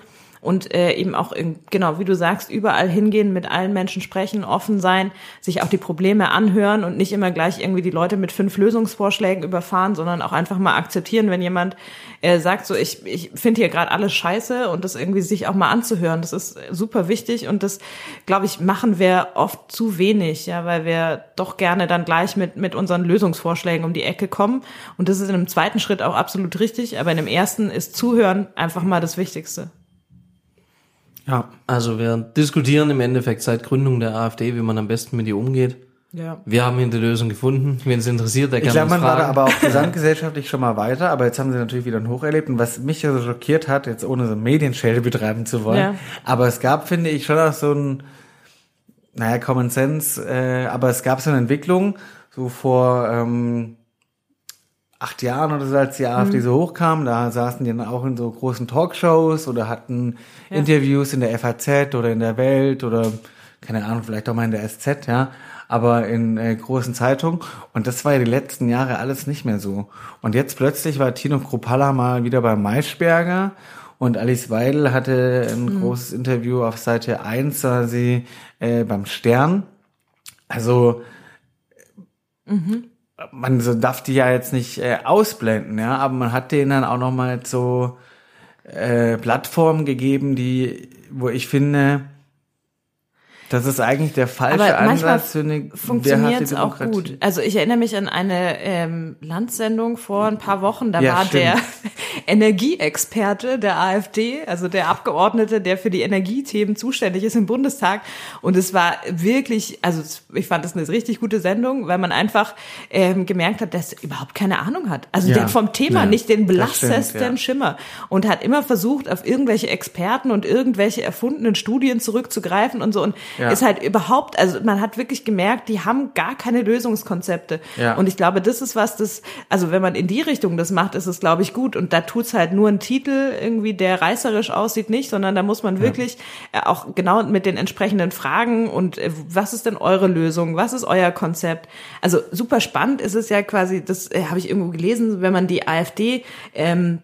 Speaker 3: und äh, eben auch, in, genau, wie du sagst, überall hingehen, mit allen Menschen sprechen, offen sein, sich auch die Probleme anhören und nicht immer gleich irgendwie die Leute mit fünf Lösungsvorschlägen überfahren, sondern auch einfach mal akzeptieren, wenn jemand äh, sagt, so ich, ich finde hier gerade alles scheiße und das irgendwie sich auch mal anzuhören. Das ist super wichtig und das, glaube ich, machen wir oft zu wenig, ja, weil wir doch gerne dann gleich mit, mit unseren Lösungsvorschlägen um die Ecke kommen. Und das ist in einem zweiten Schritt auch absolut richtig, aber in dem ersten ist Zuhören einfach mal das Wichtigste.
Speaker 4: Ja.
Speaker 2: Also wir diskutieren im Endeffekt seit Gründung der AfD, wie man am besten mit ihr umgeht.
Speaker 3: Ja.
Speaker 2: Wir haben hier die Lösung gefunden. Wen es interessiert, der
Speaker 4: Ich
Speaker 2: kann
Speaker 4: glaube,
Speaker 2: uns
Speaker 4: man war da aber auch *laughs* gesamtgesellschaftlich schon mal weiter, aber jetzt haben sie natürlich wieder ein Hoch erlebt. Und was mich ja so schockiert hat, jetzt ohne so Medienschelte betreiben zu wollen,
Speaker 3: Ja.
Speaker 4: aber es gab, finde ich, schon auch so ein, naja, Common Sense, äh, aber es gab so eine Entwicklung, so vor ähm, acht Jahren oder so, als die AfD so hochkam, da saßen die dann auch in so großen Talkshows oder hatten
Speaker 3: Ja.
Speaker 4: Interviews in der FAZ oder in der Welt oder keine Ahnung, vielleicht auch mal in der SZ, ja, aber in äh, großen Zeitungen. Und das war ja die letzten Jahre alles nicht mehr so. Und jetzt plötzlich war Tino Kruppalla mal wieder bei Maischberger und Alice Weidel hatte ein großes Interview auf Seite 1, da war sie äh, beim Stern. Also man so darf die ja jetzt nicht äh, ausblenden, ja, aber man hat denen dann auch noch mal so äh, Plattformen gegeben, die, wo ich finde, das ist eigentlich der falsche
Speaker 3: Aber manchmal
Speaker 4: Ansatz für eine
Speaker 3: funktioniert es auch gut. Also ich erinnere mich an eine ähm, Landsendung vor ein paar Wochen. Da
Speaker 4: Ja,
Speaker 3: war
Speaker 4: stimmt.
Speaker 3: der *laughs* Energieexperte der AfD, also der Abgeordnete, der für die Energiethemen zuständig ist im Bundestag. Und es war wirklich, also ich fand es eine richtig gute Sendung, weil man einfach ähm, gemerkt hat, dass er überhaupt keine Ahnung hat. Also
Speaker 4: Ja.
Speaker 3: der vom Thema
Speaker 4: Ja,
Speaker 3: nicht den
Speaker 4: stimmt,
Speaker 3: blassesten
Speaker 4: ja.
Speaker 3: Schimmer und hat immer versucht, auf irgendwelche Experten und irgendwelche erfundenen Studien zurückzugreifen und so und
Speaker 4: Ja.
Speaker 3: ist halt überhaupt, also man hat wirklich gemerkt, die haben gar keine Lösungskonzepte.
Speaker 4: Ja.
Speaker 3: Und ich glaube, das ist was, das, also wenn man in die Richtung das macht, ist es, glaube ich, gut. Und da tut's halt nur ein Titel irgendwie, der reißerisch aussieht, nicht, sondern da muss man wirklich äh, auch genau mit den entsprechenden Fragen und äh, was ist denn eure Lösung? Was ist euer Konzept? Also super spannend ist es ja quasi, das äh, habe ich irgendwo gelesen, wenn man die AfD ähm,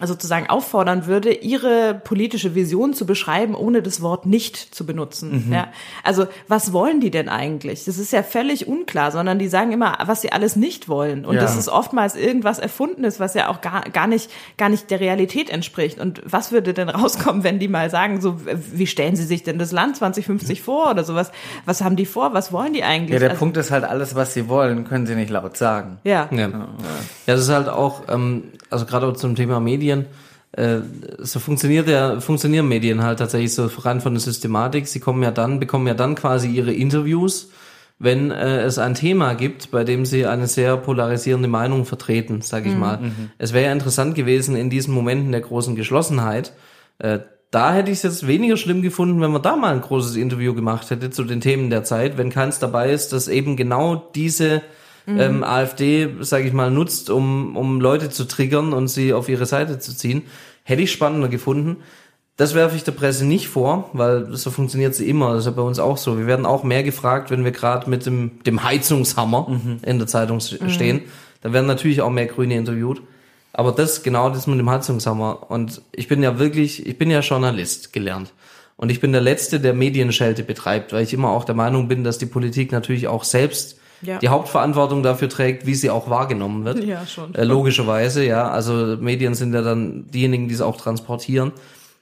Speaker 3: sozusagen auffordern würde, ihre politische Vision zu beschreiben, ohne das Wort nicht zu benutzen.
Speaker 4: Mhm.
Speaker 3: Ja, also was wollen die denn eigentlich? Das ist ja völlig unklar, sondern die sagen immer, was sie alles nicht wollen. Und
Speaker 4: Ja.
Speaker 3: das ist oftmals irgendwas Erfundenes, was ja auch gar, gar nicht, gar nicht der Realität entspricht. Und was würde denn rauskommen, wenn die mal sagen, so, wie stellen sie sich denn das Land 2050 vor oder sowas? Was haben die vor? Was wollen die eigentlich?
Speaker 4: Ja, der
Speaker 3: Also-
Speaker 4: Punkt ist halt, alles, was sie wollen, können sie nicht laut sagen.
Speaker 3: Ja.
Speaker 2: Ja. ja, das ist halt auch, ähm, also gerade zum Thema Medien, äh, so funktioniert ja, funktionieren Medien halt tatsächlich so rein von der Systematik. Sie kommen ja dann, bekommen ja dann quasi ihre Interviews, wenn äh, es ein Thema gibt, bei dem sie eine sehr polarisierende Meinung vertreten, sage ich mal. Es wäre ja interessant gewesen in diesen Momenten der großen Geschlossenheit. Äh, da hätte ich es jetzt weniger schlimm gefunden, wenn man da mal ein großes Interview gemacht hätte zu den Themen der Zeit, wenn keins dabei ist, das eben genau diese ähm, AfD, sage ich mal, nutzt, um, um Leute zu triggern und sie auf ihre Seite zu ziehen. Hätte ich spannender gefunden. Das werfe ich der Presse nicht vor, weil so funktioniert sie immer. Das ist ja bei uns auch so. Wir werden auch mehr gefragt, wenn wir gerade mit dem, dem Heizungshammer in der Zeitung s- stehen. Da werden natürlich auch mehr Grüne interviewt. Aber das, genau das mit dem Heizungshammer. Und ich bin ja wirklich, ich bin ja Journalist gelernt. Und ich bin der Letzte, der Medienschelte betreibt, weil ich immer auch der Meinung bin, dass die Politik natürlich auch selbst
Speaker 3: Ja.
Speaker 2: die Hauptverantwortung dafür trägt, wie sie auch wahrgenommen wird.
Speaker 3: Ja, schon.
Speaker 2: Äh, logischerweise, ja. Also Medien sind ja dann diejenigen, die es auch transportieren.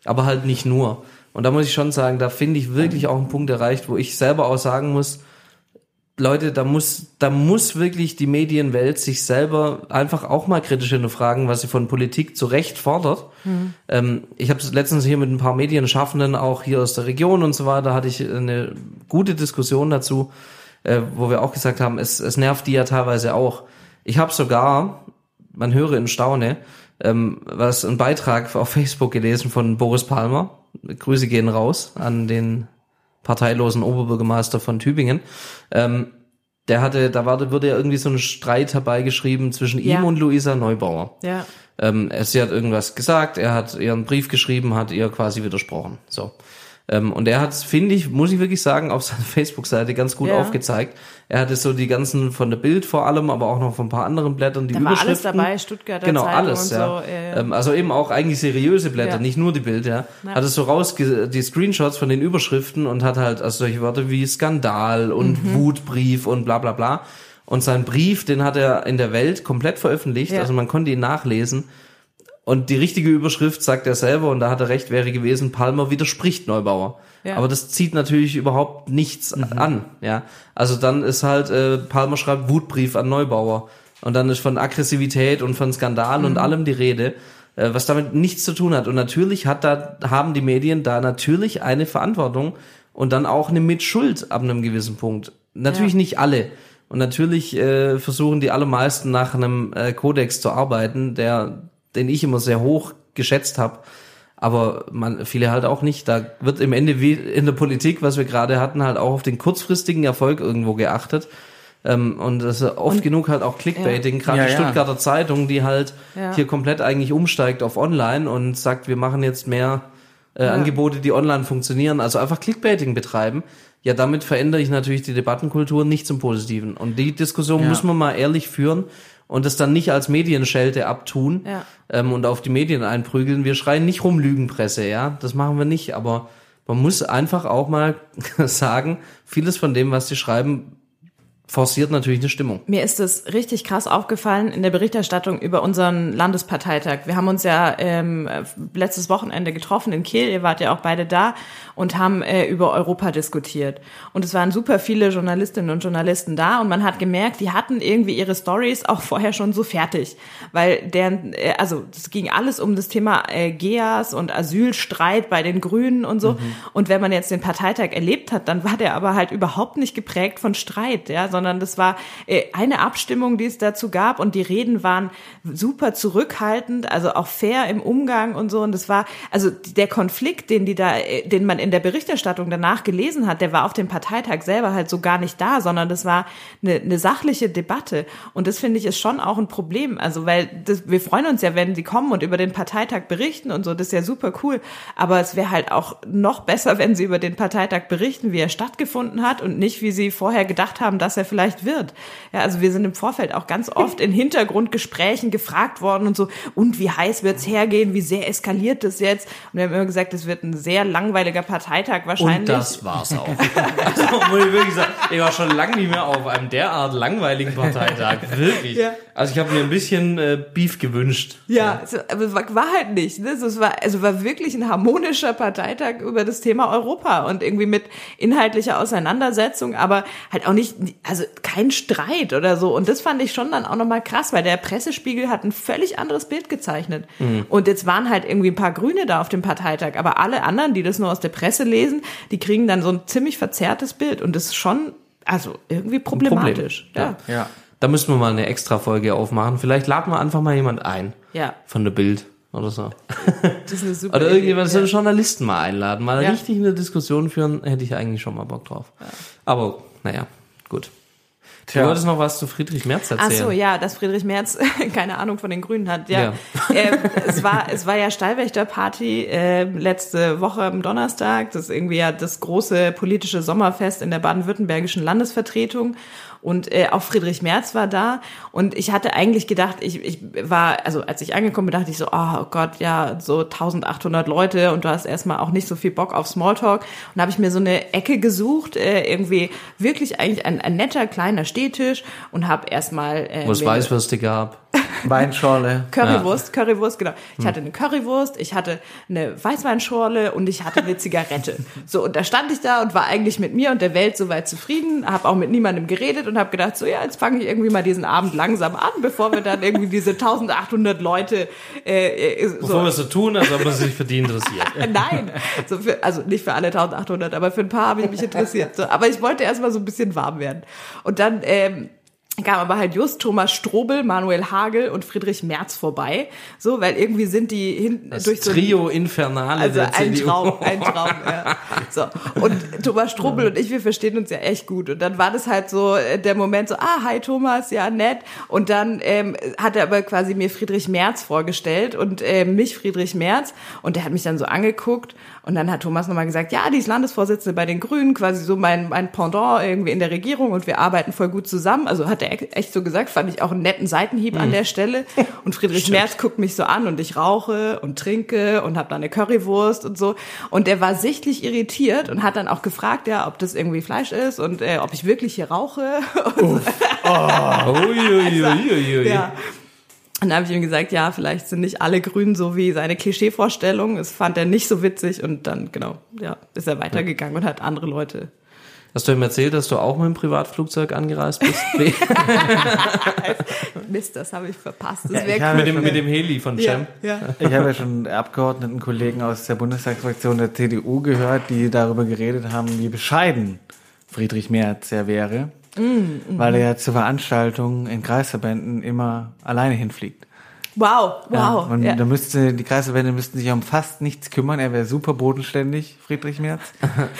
Speaker 2: Aber halt nicht nur. Und da muss ich schon sagen, da finde ich wirklich auch einen Punkt erreicht, wo ich selber auch sagen muss, Leute, da muss, da muss wirklich die Medienwelt sich selber einfach auch mal kritisch hinterfragen, was sie von Politik zu Recht fordert. Ähm, ich habe letztens hier mit ein paar Medienschaffenden, auch hier aus der Region und so weiter, hatte ich eine gute Diskussion dazu, äh, wo wir auch gesagt haben, es, es nervt die ja teilweise auch. Ich habe sogar, man höre in Staune, ähm, was ein Beitrag auf Facebook gelesen von Boris Palmer. Grüße gehen raus an den parteilosen Oberbürgermeister von Tübingen. Ähm, der hatte, da war, wurde ja irgendwie so ein Streit herbeigeschrieben zwischen
Speaker 3: Ja.
Speaker 2: ihm und Luisa Neubauer.
Speaker 3: Ja.
Speaker 2: Ähm, sie hat irgendwas gesagt, er hat ihr einen Brief geschrieben, hat ihr quasi widersprochen. So. Ähm, und er hat, finde ich, muss ich wirklich sagen, auf seiner *laughs* Facebook-Seite ganz gut
Speaker 3: Ja.
Speaker 2: aufgezeigt. Er hatte so die ganzen von der Bild vor allem, aber auch noch von ein paar anderen Blättern, die
Speaker 3: Da war alles
Speaker 2: Überschriften.
Speaker 3: dabei, Stuttgarter
Speaker 2: genau,
Speaker 3: Zeitung
Speaker 2: alles, ja.
Speaker 3: so.
Speaker 2: Ähm, also eben auch eigentlich seriöse Blätter,
Speaker 3: Ja.
Speaker 2: nicht nur die Bild, ja.
Speaker 3: Ja.
Speaker 2: Hat es so rausge die Screenshots von den Überschriften und hat halt also solche Wörter wie Skandal und
Speaker 3: Mhm.
Speaker 2: Wutbrief und bla bla bla. Und sein Brief, den hat er in der Welt komplett veröffentlicht, also man konnte ihn nachlesen. Und die richtige Überschrift sagt er selber, und da hat er recht, wäre gewesen, Palmer widerspricht Neubauer.
Speaker 3: Ja.
Speaker 2: Aber das zieht natürlich überhaupt nichts an, ja. Also dann ist halt, äh, Palmer schreibt Wutbrief an Neubauer. Und dann ist von Aggressivität und von Skandal und allem die Rede, äh, was damit nichts zu tun hat. Und natürlich hat da, haben die Medien da natürlich eine Verantwortung und dann auch eine Mitschuld ab einem gewissen Punkt. Natürlich
Speaker 3: Ja.
Speaker 2: nicht alle. Und natürlich äh, versuchen die allermeisten nach einem äh, Kodex zu arbeiten, der, den ich immer sehr hoch geschätzt habe. Aber man, viele halt auch nicht. Da wird im Ende wie in der Politik, was wir gerade hatten, halt auch auf den kurzfristigen Erfolg irgendwo geachtet. Ähm, und das ist oft genug halt auch Clickbaiting, gerade
Speaker 4: Ja,
Speaker 2: die
Speaker 4: ja.
Speaker 2: Stuttgarter Zeitung, die halt
Speaker 3: Ja.
Speaker 2: hier komplett eigentlich umsteigt auf online und sagt, wir machen jetzt mehr äh, Angebote, die online funktionieren, also einfach Clickbaiting betreiben. Ja, damit verändere ich natürlich die Debattenkultur nicht zum Positiven. Und die Diskussion
Speaker 4: Ja.
Speaker 2: muss man mal ehrlich führen und das dann nicht als Medienschelte abtun
Speaker 3: Ja.
Speaker 2: ähm, und auf die Medien einprügeln. Wir schreien nicht rum Lügenpresse, ja, das machen wir nicht, aber man muss einfach auch mal *laughs* sagen, vieles von dem, was sie schreiben, forciert natürlich eine Stimmung.
Speaker 3: Mir ist es richtig krass aufgefallen in der Berichterstattung über unseren Landesparteitag. Wir haben uns ja ähm, letztes Wochenende getroffen in Kiel, ihr wart ja auch beide da und haben äh, über Europa diskutiert. Und es waren super viele Journalistinnen und Journalisten da und man hat gemerkt, die hatten irgendwie ihre Stories auch vorher schon so fertig, weil deren, äh, also es ging alles um das Thema äh, GEAS und Asylstreit bei den Grünen und so. Und wenn man jetzt den Parteitag erlebt hat, dann war der aber halt überhaupt nicht geprägt von Streit, ja, sondern das war äh, eine Abstimmung, die es dazu gab und die Reden waren super zurückhaltend, also auch fair im Umgang und so. Und das war, also der Konflikt, den die da, äh, den man in der Berichterstattung danach gelesen hat, der war auf dem Parteitag selber halt so gar nicht da, sondern das war eine, eine sachliche Debatte. Und das finde ich ist schon auch ein Problem. Also, weil das, wir freuen uns ja, wenn sie kommen und über den Parteitag berichten und so, das ist ja super cool. Aber es wäre halt auch noch besser, wenn sie über den Parteitag berichten, wie er stattgefunden hat und nicht, wie sie vorher gedacht haben, dass er vielleicht wird. Ja, also wir sind im Vorfeld auch ganz oft in Hintergrundgesprächen gefragt worden und so, und wie heiß wird's hergehen, wie sehr eskaliert das jetzt? Und wir haben immer gesagt, es wird ein sehr langweiliger Parteitag wahrscheinlich.
Speaker 2: Und das war's auch. *laughs* also, muss ich wirklich sagen, ich war schon lange nicht mehr auf einem derart langweiligen Parteitag. *laughs* Wirklich.
Speaker 3: Ja.
Speaker 2: Also ich habe mir ein bisschen äh, Beef gewünscht.
Speaker 3: Ja, es, aber es war, war halt nicht. Ne? Es war, also war wirklich ein harmonischer Parteitag über das Thema Europa und irgendwie mit inhaltlicher Auseinandersetzung, aber halt auch nicht, also kein Streit oder so. Und das fand ich schon dann auch nochmal krass, weil der Pressespiegel hat ein völlig anderes Bild gezeichnet. Und jetzt waren halt irgendwie ein paar Grüne da auf dem Parteitag, aber alle anderen, die das nur aus der Presse lesen, die kriegen dann so ein ziemlich verzerrtes Bild. Und das ist schon, also irgendwie problematisch.
Speaker 2: Ja.
Speaker 4: Ja.
Speaker 2: Da müssen wir mal eine extra Folge aufmachen. Vielleicht laden wir einfach mal jemand ein.
Speaker 3: Ja,
Speaker 2: Von der Bild oder so.
Speaker 3: das ist eine super
Speaker 2: Oder irgendjemand, so
Speaker 3: Ja.
Speaker 2: Journalisten mal einladen, mal
Speaker 3: Ja.
Speaker 2: richtig eine Diskussion führen, hätte ich eigentlich schon mal Bock drauf. Aber, naja, gut. Du
Speaker 4: Tja.
Speaker 2: wolltest noch was zu Friedrich Merz
Speaker 3: Ach
Speaker 2: erzählen.
Speaker 3: so, ja, dass Friedrich Merz *laughs* keine Ahnung von den Grünen hat. Ja,
Speaker 2: Ja. *laughs*
Speaker 3: ähm, es war es war ja Stallwächter-Party äh, letzte Woche am Donnerstag. Das ist irgendwie ja das große politische Sommerfest in der baden-württembergischen Landesvertretung. Und äh, auch Friedrich Merz war da. Und ich hatte eigentlich gedacht, ich, ich war, also als ich angekommen bin, dachte ich so, oh Gott, ja, so 1800 Leute und du hast erstmal auch nicht so viel Bock auf Smalltalk. Und habe ich mir so eine Ecke gesucht, äh, irgendwie wirklich eigentlich ein, ein netter kleiner Stehtisch und habe erstmal... Äh,
Speaker 2: Wo es Weißwürste gab. *laughs*
Speaker 4: Weinschorle.
Speaker 3: Currywurst, Currywurst, genau. Ich hatte eine Currywurst, ich hatte eine Weißweinschorle und ich hatte eine Zigarette. *laughs* So, und da stand ich da und war eigentlich mit mir und der Welt soweit zufrieden, habe auch mit niemandem geredet und habe gedacht, so ja, jetzt fange ich irgendwie mal diesen Abend langsam an, bevor wir dann irgendwie diese 1800 Leute äh, äh,
Speaker 2: Bevor
Speaker 3: so,
Speaker 2: wir es so tun, als ob man sich für die interessiert. *laughs*
Speaker 3: Nein, so für, also nicht für alle 1800, aber für ein paar habe ich mich interessiert. So, aber ich wollte erstmal so ein bisschen warm werden. Und dann ähm, kam aber halt just Thomas Strobel, Manuel Hagel und Friedrich Merz vorbei. So, weil irgendwie sind die hinten
Speaker 2: Das
Speaker 3: durch so
Speaker 2: Trio Infernale
Speaker 3: also ein. Traum, ein Traum, ja. So. Und Thomas Strobel und ich, wir verstehen uns ja echt gut. Und dann war das halt so äh, der Moment so, ah, hi Thomas, ja, nett. Und dann ähm, hat er aber quasi mir Friedrich Merz vorgestellt und äh, mich Friedrich Merz. Und der hat mich dann so angeguckt. Und dann hat Thomas nochmal gesagt, ja, die ist Landesvorsitzende bei den Grünen, quasi so mein, mein Pendant irgendwie in der Regierung und wir arbeiten voll gut zusammen. Also hat er echt so gesagt, fand ich auch einen netten Seitenhieb an der Stelle. *laughs* Und Friedrich Merz guckt mich so an und ich rauche und trinke und habe dann eine Currywurst und so. Und er war sichtlich irritiert und hat dann auch gefragt, ja, ob das irgendwie Fleisch ist und äh, ob ich wirklich hier rauche. *laughs* Und,
Speaker 2: Uiuiuiui. *laughs*
Speaker 3: ja. Und dann habe ich ihm gesagt, ja, vielleicht sind nicht alle Grünen so wie seine Klischeevorstellung. Das fand er nicht so witzig und dann, genau, ja, ist er weitergegangen und hat andere Leute.
Speaker 2: Hast du ihm erzählt, dass du auch mit dem Privatflugzeug angereist bist? *laughs* Nee, *laughs*
Speaker 3: Mist, das habe ich verpasst.
Speaker 4: Ja,
Speaker 3: Das
Speaker 4: ich
Speaker 3: wäre
Speaker 4: habe
Speaker 2: mit, dem, mit dem Heli von
Speaker 3: ja,
Speaker 2: Cem.
Speaker 3: ja. *laughs*
Speaker 4: Ich habe ja schon Abgeordnetenkollegen aus der Bundestagsfraktion der CDU gehört, die darüber geredet haben, wie bescheiden Friedrich Merz er wäre, weil er zu Veranstaltungen in Kreisverbänden immer alleine hinfliegt.
Speaker 3: Wow,
Speaker 4: Ja,
Speaker 3: wow.
Speaker 4: und
Speaker 3: Ja.
Speaker 4: da müsste, die Kreisverbände müssten sich um fast nichts kümmern. Er wäre super bodenständig, Friedrich Merz.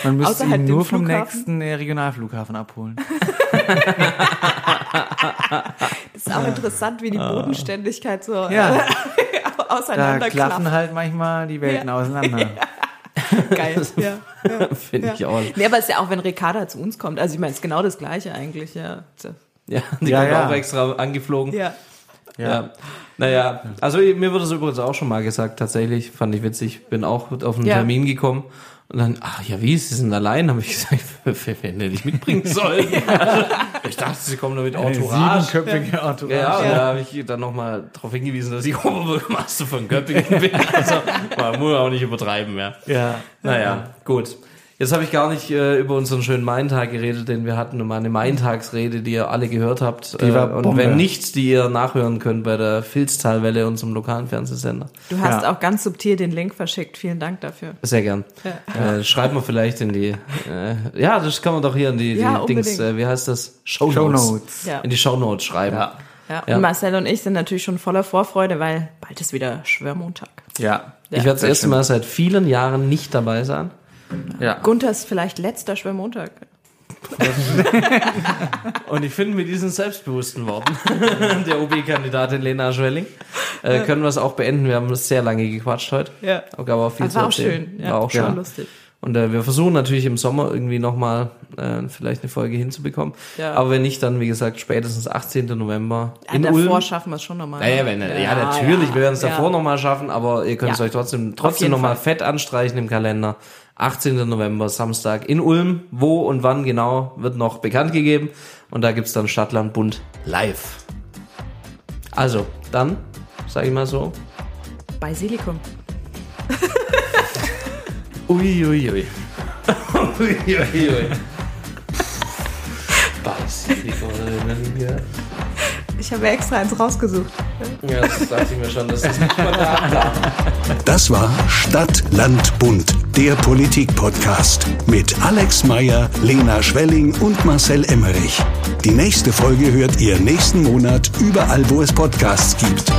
Speaker 4: Man *laughs* müsste
Speaker 3: halt
Speaker 4: ihn
Speaker 3: dem
Speaker 4: nur vom nächsten äh, Regionalflughafen abholen. *laughs*
Speaker 3: Das ist auch interessant, wie die Bodenständigkeit so
Speaker 4: Ja.
Speaker 3: äh, *laughs*
Speaker 4: Da
Speaker 3: auseinander
Speaker 4: klaffen halt manchmal die Welten auseinander.
Speaker 3: Geil. Ja.
Speaker 2: Finde ich auch.
Speaker 3: Nee, aber es ist ja auch, wenn Ricarda zu uns kommt. Also ich meine, es ist genau das Gleiche eigentlich, ja.
Speaker 2: Ja, die
Speaker 4: Ja,
Speaker 2: kommt
Speaker 4: ja.
Speaker 2: auch extra angeflogen.
Speaker 3: Ja.
Speaker 2: Ja. Naja, also mir wurde das übrigens auch schon mal gesagt, tatsächlich, fand ich witzig, bin auch auf einen
Speaker 3: Ja.
Speaker 2: Termin gekommen und dann, ach ja, wie, Sie sind allein? Habe ich gesagt, *laughs* wer hätte ich mitbringen *laughs* sollen? *laughs* ich dachte, Sie kommen nur mit Entourage.
Speaker 4: Siebenköpfige Entourage.
Speaker 2: Ja, und
Speaker 3: Ja.
Speaker 2: da habe ich dann nochmal darauf hingewiesen, dass ich Oberbürgermeister von Göppingen bin. Also, man muss auch nicht übertreiben mehr.
Speaker 4: Ja.
Speaker 2: Naja, gut. Jetzt habe ich gar nicht äh, über unseren schönen Maintag geredet, den wir hatten, um eine Maintagsrede, die ihr alle gehört habt.
Speaker 4: Die war
Speaker 2: und
Speaker 4: Bombe.
Speaker 2: wenn nicht, die ihr nachhören könnt bei der Filztalwelle, unserem lokalen Fernsehsender.
Speaker 3: Du hast
Speaker 4: Ja.
Speaker 3: auch ganz subtil den Link verschickt. Vielen Dank dafür.
Speaker 2: Sehr gern. Äh, schreibt man vielleicht in die, äh, ja, das kann man doch hier in die,
Speaker 3: Ja,
Speaker 2: die Dings,
Speaker 3: unbedingt.
Speaker 2: äh, wie heißt das? Show
Speaker 4: Show
Speaker 2: Notes.
Speaker 3: Ja.
Speaker 2: In die Show Notes schreiben.
Speaker 4: Ja.
Speaker 3: Ja,
Speaker 2: Ja.
Speaker 3: und Marcel und ich sind natürlich schon voller Vorfreude, weil bald ist wieder Schwörmontag.
Speaker 4: Ja.
Speaker 2: Ich werde das erste. Mal seit vielen Jahren nicht dabei sein.
Speaker 4: Ja.
Speaker 3: Gunthers vielleicht letzter Schwörmontag. *laughs*
Speaker 2: Und ich finde, mit diesen selbstbewussten Worten *laughs* der OB-Kandidatin Lena Schwelling äh, können wir es auch beenden. Wir haben sehr lange gequatscht heute.
Speaker 3: Ja.
Speaker 2: Gab auch viel zu
Speaker 3: war auch schön. Ja,
Speaker 2: War auch
Speaker 3: schon
Speaker 2: schön.
Speaker 3: lustig.
Speaker 2: Und äh, wir versuchen natürlich im Sommer irgendwie nochmal äh, vielleicht eine Folge hinzubekommen.
Speaker 3: Ja.
Speaker 2: Aber wenn nicht, dann wie gesagt spätestens 18. November in
Speaker 3: ja,
Speaker 2: Ulm.
Speaker 3: davor schaffen wir es schon nochmal.
Speaker 2: Ja, ja, wenn, ja, natürlich, wir werden es davor
Speaker 3: ja.
Speaker 2: nochmal schaffen, aber ihr könnt es
Speaker 3: Ja.
Speaker 2: euch trotzdem, trotzdem nochmal fett anstreichen im Kalender. 18. November, Samstag in Ulm. Wo und wann genau, wird noch bekannt gegeben. Und da gibt's dann Stadtland Bund live. Also, dann, sag ich mal so.
Speaker 3: Basilikum.
Speaker 2: Uiuiui. *laughs* Ui. Uiuiui. *laughs* *laughs* Basilikum, ja.
Speaker 3: Ich habe extra eins rausgesucht.
Speaker 2: Ja, das dachte ich mir schon, das ist nicht mal da.
Speaker 1: Das war Stadt, Land, Bund, der Politik-Podcast mit Alex Meyer, Lena Schwelling und Marcel Emmerich. Die nächste Folge hört ihr nächsten Monat überall, wo es Podcasts gibt.